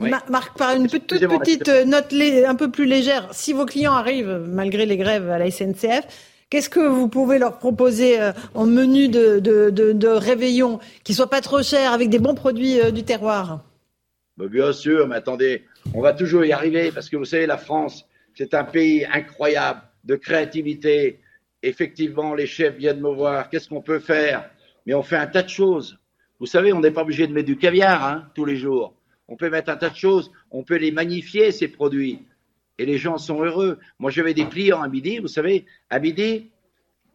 Marc, par une toute petite note un peu plus légère, si vos clients arrivent, malgré les grèves à la SNCF, Qu'est-ce que vous pouvez leur proposer euh, en menu de, réveillon qui soit pas trop cher avec des bons produits euh, du terroir? Bah, Bien sûr, mais attendez, on va toujours y arriver parce que vous savez, la France, c'est un pays incroyable de créativité. Effectivement, les chefs viennent me voir. Qu'est-ce qu'on peut faire? Mais on fait un tas de choses. Vous savez, on n'est pas obligé de mettre du caviar hein, tous les jours. On peut mettre un tas de choses. On peut les magnifier, ces produits et les gens sont heureux. Moi, j'avais des clients à midi, vous savez, à midi,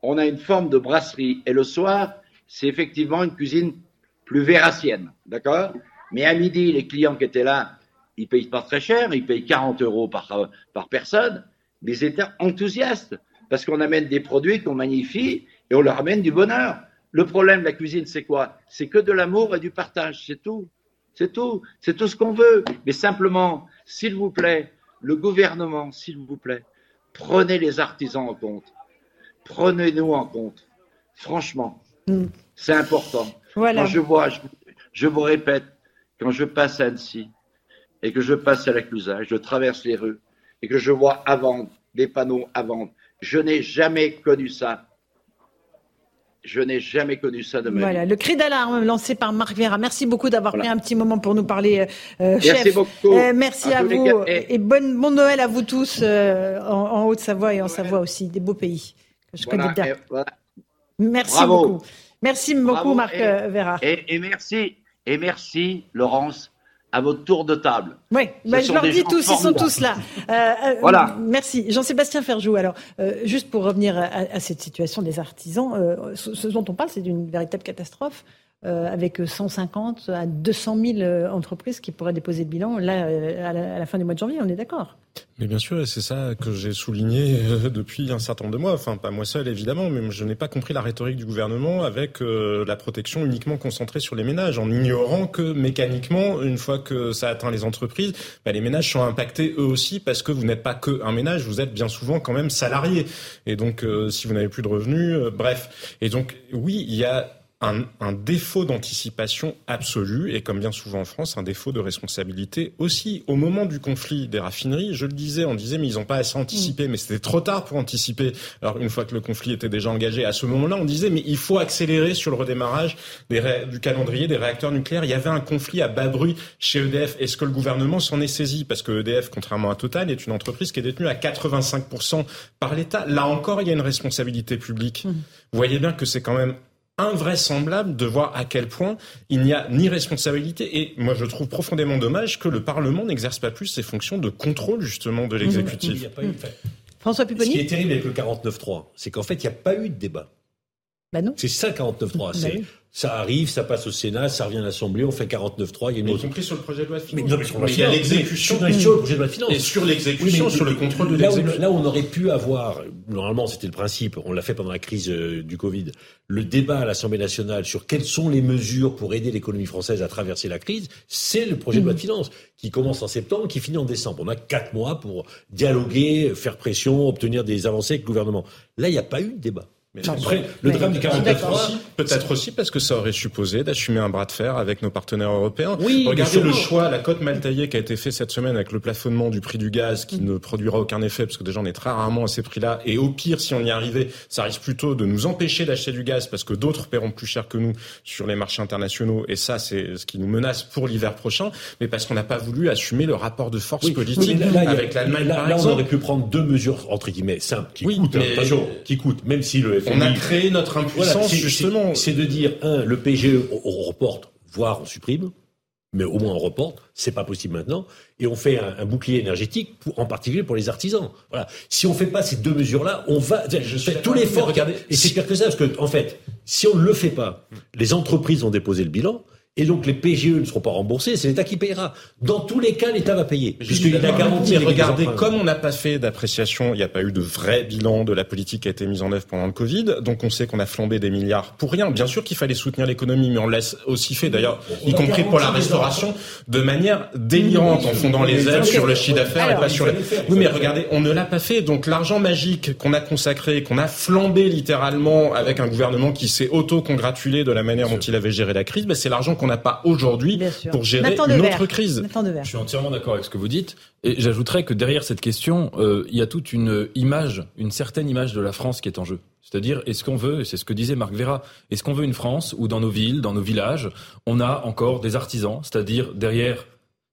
on a une forme de brasserie et le soir, c'est effectivement une cuisine plus véracienne, d'accord? Mais à midi, les clients qui étaient là, ils payent pas très cher, ils payent 40 euros par, par personne, mais ils étaient enthousiastes parce qu'on amène des produits qu'on magnifie et on leur amène du bonheur. Le problème de la cuisine, c'est quoi? C'est que de l'amour et du partage, c'est tout. C'est tout. C'est tout ce qu'on veut. Mais simplement, s'il vous plaît, le gouvernement, s'il vous plaît, prenez les artisans en compte. Prenez-nous en compte. Franchement, mm. c'est important. Quand je vois, je, vous répète, quand je passe à Annecy et que je passe à la Clusaz, je traverse les rues et que je vois à vendre des panneaux à vendre, je n'ai jamais connu ça. Je n'ai jamais connu ça de ma Voilà, le cri d'alarme lancé par Marc Vera. Merci beaucoup d'avoir pris un petit moment pour nous parler, euh, Merci chef. beaucoup. Euh, merci À vous. Et- et bonne, bon Noël à vous tous euh, en, en Haute-Savoie et en Savoie aussi, des beaux pays que je Voilà, connais bien. et voilà. Merci Bravo. beaucoup. Merci beaucoup Bravo, Marc et- euh, Vera. Et, et merci, et merci, Laurence, à votre tour de table. Oui, bah, je leur dis tous, ils sont tous là. Euh, euh, Voilà. Merci. Jean-Sébastien Ferjou, alors, euh, juste pour revenir à, à cette situation des artisans, euh, ce, ce dont on parle, c'est d'une véritable catastrophe. Euh, avec 150 à 200 000 euh, entreprises qui pourraient déposer le bilan là, euh, à la, fin du mois de janvier, on est d'accord Mais bien sûr, et c'est ça que j'ai souligné depuis un certain nombre de mois. Enfin, pas moi seul, évidemment, mais je n'ai pas compris la rhétorique du gouvernement avec la protection uniquement concentrée sur les ménages, en ignorant que mécaniquement, une fois que ça atteint les entreprises, bah, les ménages sont impactés eux aussi parce que vous n'êtes pas que un ménage, vous êtes bien souvent quand même salarié. Et donc, si vous n'avez plus de revenus, bref. Et donc, oui, il y a un, un défaut d'anticipation absolu et comme bien souvent en France, un défaut de responsabilité aussi. Au moment du conflit des raffineries, je le disais, on disait mais ils n'ont pas assez anticipé, mais c'était trop tard pour anticiper. Alors une fois que le conflit était déjà engagé, à ce moment-là, on disait mais il faut accélérer sur le redémarrage des ré- du calendrier des réacteurs nucléaires. Il y avait un conflit à bas bruit chez EDF. Est-ce que le gouvernement s'en est saisi? Parce que EDF, contrairement à Total, est une entreprise qui est détenue à 85% par l'État. Là encore, il y a une responsabilité publique. Vous voyez bien que c'est quand même invraisemblable de voir à quel point il n'y a ni responsabilité et moi je trouve profondément dommage que le Parlement n'exerce pas plus ses fonctions de contrôle justement de Il l'exécutif. François Ce qui Pupponi est terrible avec le 49.3, c'est qu'en fait, il n'y a pas eu de débat. Bah non. C'est ça, 49.3. C'est- Bah oui. Ça arrive, ça passe au Sénat, ça revient à l'Assemblée, on fait 49.3, il y a une Mais y autre. compris sur le projet de loi de finances. Mais, non, mais sur la Mais il y a l'exécution. mais sur le projet de loi de finances. Et sur l'exécution, Oui, sur le contrôle de l'exécution. Là où on aurait pu avoir, normalement c'était le principe, on l'a fait pendant la crise euh, du Covid, le débat à l'Assemblée nationale sur quelles sont les mesures pour aider l'économie française à traverser la crise, c'est le projet de loi de finances qui commence en septembre, qui finit en décembre. On a quatre mois pour dialoguer, faire pression, obtenir des avancées avec le gouvernement. Là, il n'y a pas eu de débat. Mais Après, le drame du 49 aussi, peut-être aussi parce que ça aurait supposé d'assumer un bras de fer avec nos partenaires européens. Oui, Regardez le choix, la cote mal taillée qui a été fait cette semaine avec le plafonnement du prix du gaz qui ne produira aucun effet parce que déjà on est très rarement à ces prix-là. Et au pire, si on y arrivait, ça risque plutôt de nous empêcher d'acheter du gaz parce que d'autres paieront plus cher que nous sur les marchés internationaux. Et ça, c'est ce qui nous menace pour l'hiver prochain. Mais parce qu'on n'a pas voulu assumer le rapport de force Oui, politique là, avec l'Allemagne, là, par là, on aurait pu prendre deux mesures entre guillemets simples qui coûtent, hein, mais- attention, qui coûtent, même si le. On a créé notre impuissance, Voilà, justement. c'est- de dire un, le PGE, on, on reporte, voire on supprime, mais au moins on reporte. C'est pas possible maintenant, et on fait un, un bouclier énergétique, pour, en particulier pour les artisans. Voilà. Si on fait pas ces deux mesures-là, on va fait, d'accord tout l'effort. Regardez, et c'est pire que ça, parce que en fait, si on ne le fait pas, les entreprises vont déposer le bilan. Et donc les PGE ne seront pas remboursés, c'est l'État qui payera. Dans tous les cas, l'État va payer, puisqu'il a garanti. Regardez, comme on n'a pas fait d'appréciation, il n'y a pas eu de vrai bilan de la politique qui a été mise en œuvre pendant le Covid, donc on sait qu'on a flambé des milliards pour rien. Bien sûr qu'il fallait soutenir l'économie, mais on l'a aussi fait d'ailleurs, y compris pour la restauration, de manière délirante, en fondant les ailes sur le chiffre d'affaires et pas sur les... Oui, mais regardez, on ne l'a pas fait, donc l'argent magique qu'on a consacré, qu'on a flambé littéralement avec un gouvernement qui s'est auto-congratulé de la manière dont il avait géré la crise, bah, c'est l'argent qu'on n'a pas aujourd'hui pour gérer une autre crise. Nathan Devers. Je suis entièrement d'accord avec ce que vous dites. Et j'ajouterais que derrière cette question, euh, il y a toute une image, une certaine image de la France qui est en jeu. C'est-à-dire, est-ce qu'on veut, et c'est ce que disait Marc Vera, est-ce qu'on veut une France où dans nos villes, dans nos villages, on a encore des artisans, c'est-à-dire derrière,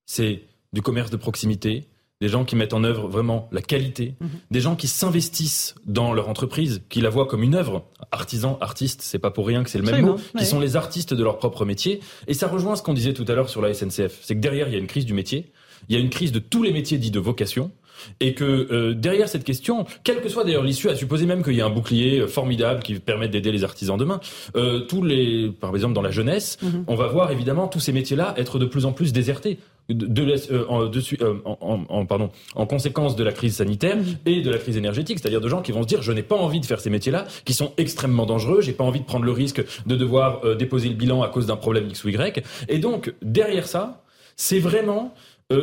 c'est du commerce de proximité, des gens qui mettent en œuvre vraiment la qualité, des gens qui s'investissent dans leur entreprise, qui la voient comme une œuvre. Artisans, artistes, c'est pas pour rien que c'est le même mot, qui sont les artistes de leur propre métier. Et ça rejoint ce qu'on disait tout à l'heure sur la SNCF. C'est que derrière, il y a une crise du métier, il y a une crise de tous les métiers dits de vocation. Et que euh, derrière cette question, quelle que soit d'ailleurs l'issue, à supposer même qu'il y a un bouclier euh, formidable qui permette d'aider les artisans demain, euh, tous les, par exemple dans la jeunesse, Mhm. on va voir évidemment tous ces métiers-là être de plus en plus désertés. De, la- euh, en, dessus- euh, en, pardon, en conséquence de la crise sanitaire et de la crise énergétique, c'est-à-dire de gens qui vont se dire je n'ai pas envie de faire ces métiers-là, qui sont extrêmement dangereux, j'ai pas envie de prendre le risque de devoir euh, déposer le bilan à cause d'un problème X ou Y. Et donc derrière ça, c'est vraiment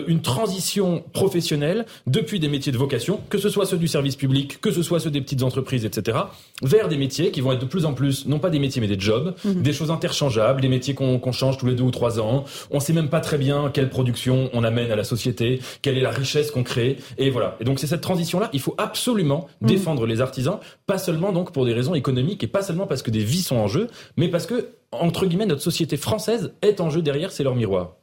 une transition professionnelle depuis des métiers de vocation, que ce soit ceux du service public, que ce soit ceux des petites entreprises, etc., vers des métiers qui vont être de plus en plus, non pas des métiers mais des jobs, Mhm. des choses interchangeables, des métiers qu'on qu'on change tous les deux ou trois ans. On sait même pas très bien quelle production on amène à la société, quelle est la richesse qu'on crée, et voilà. Et donc c'est cette transition-là, il faut absolument Mhm. défendre les artisans, pas seulement donc pour des raisons économiques et pas seulement parce que des vies sont en jeu, mais parce que entre guillemets notre société française est en jeu derrière, c'est leur miroir.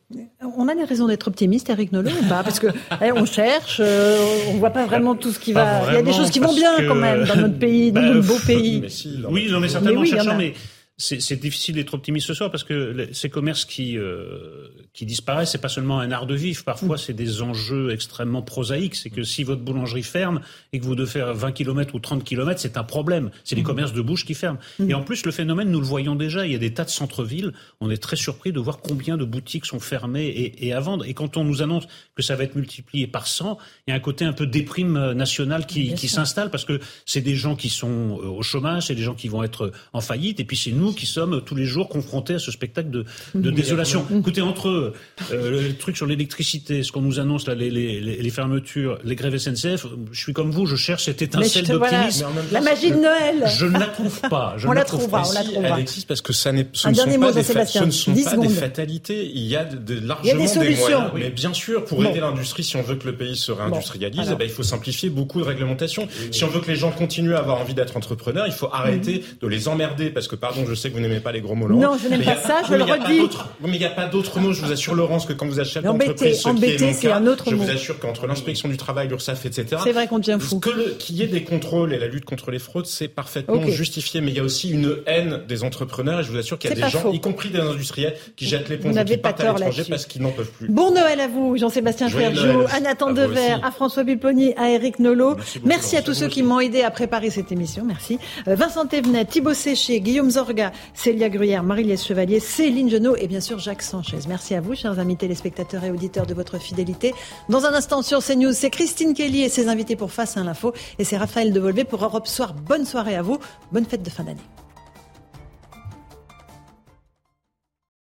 On a des raisons d'être optimiste, Eric Nolot, ou pas? Parce que eh, on cherche, euh, on voit pas vraiment tout ce qui Pas va. Il y a des choses qui vont bien que- quand même dans notre pays, dans Bah, notre beau pays. oui, non, mais certainement oui, y en cherchant, a. mais c'est difficile d'être optimiste ce soir parce que ces commerces qui euh, qui disparaissent, c'est pas seulement un art de vivre. Mm. Parfois, c'est des enjeux extrêmement prosaïques. C'est que si votre boulangerie ferme et que vous devez faire 20 km ou 30 km, c'est un problème. C'est les Mm. commerces de bouche qui ferment. Et en plus, le phénomène, nous le voyons déjà. Il y a des tas de centres-villes. On est très surpris de voir combien de boutiques sont fermées et, et à vendre. Et quand on nous annonce que ça va être multiplié par 100, il y a un côté un peu déprime euh, nationale qui, s'installe parce que c'est des gens qui sont euh, au chômage, c'est des gens qui vont être en faillite, et puis c'est nous qui sommes tous les jours confrontés à ce spectacle de, de désolation. Écoutez, entre euh, le truc sur l'électricité, ce qu'on nous annonce là, les, les, les fermetures, les grèves SNCF, je suis comme vous, je cherche cette étincelle te- voilà, d'optimisme. la magie de Noël. Je ne la trouve pas. Je On ne la la trouve trouvera, pas. on la trouvera. Alexis, parce que ça n'est, ce ne sont pas, des, fa- ce ne sont 10 pas secondes. des fatalités. Il y a de, de Il y a largement des solutions. moyens. Mais bien sûr, pour Bon. aider l'industrie, si on veut que le pays se réindustrialise, alors. eh ben, il faut simplifier beaucoup de réglementations. Si on veut que les gens continuent à avoir envie d'être entrepreneurs, il faut arrêter de les emmerder, parce que pardon, je sais que vous n'aimez pas les gros mots. Non, je n'aime pas ça, je le redis. oui, Mais il n'y a pas d'autre mot. Je vous assure, Laurence, que quand vous êtes chef Mais embêté, d'entreprise, ce qui est c'est cas, un autre je mot. vous assure qu'entre l'inspection du travail, l'URSSAF, etc. C'est vrai qu'on devient fou. Qu'il y ait des contrôles et la lutte contre les fraudes, c'est parfaitement justifié. Mais il y a aussi une haine des entrepreneurs. Et je vous assure qu'il y a des gens, faux. y compris des industriels, qui jettent l'éponge ou n'avez qui pas partent à tort l'étranger là-dessus. parce qu'ils n'en peuvent plus. Bon Noël à vous, Jean-Sébastien Ferjou, à Nathan À Dever, à François Pupponi, à Eric Nolot. Merci beaucoup, Merci à tous ceux qui m'ont aidé à préparer cette émission. Merci. Euh, Vincent Thévenet, Thibaut Séché, Guillaume Zorga, Célia Gruyère, Marie-Liesse Chevalier, Céline Genot et bien sûr Jacques Sanchez. Merci à vous, chers amis téléspectateurs et auditeurs de votre fidélité. Dans un instant sur CNews, c'est Christine Kelly et ses invités pour Face à l'info et c'est Raphaël Devolvé pour Europe Soir. Bonne soirée à vous. Bonne fête de fin d'année.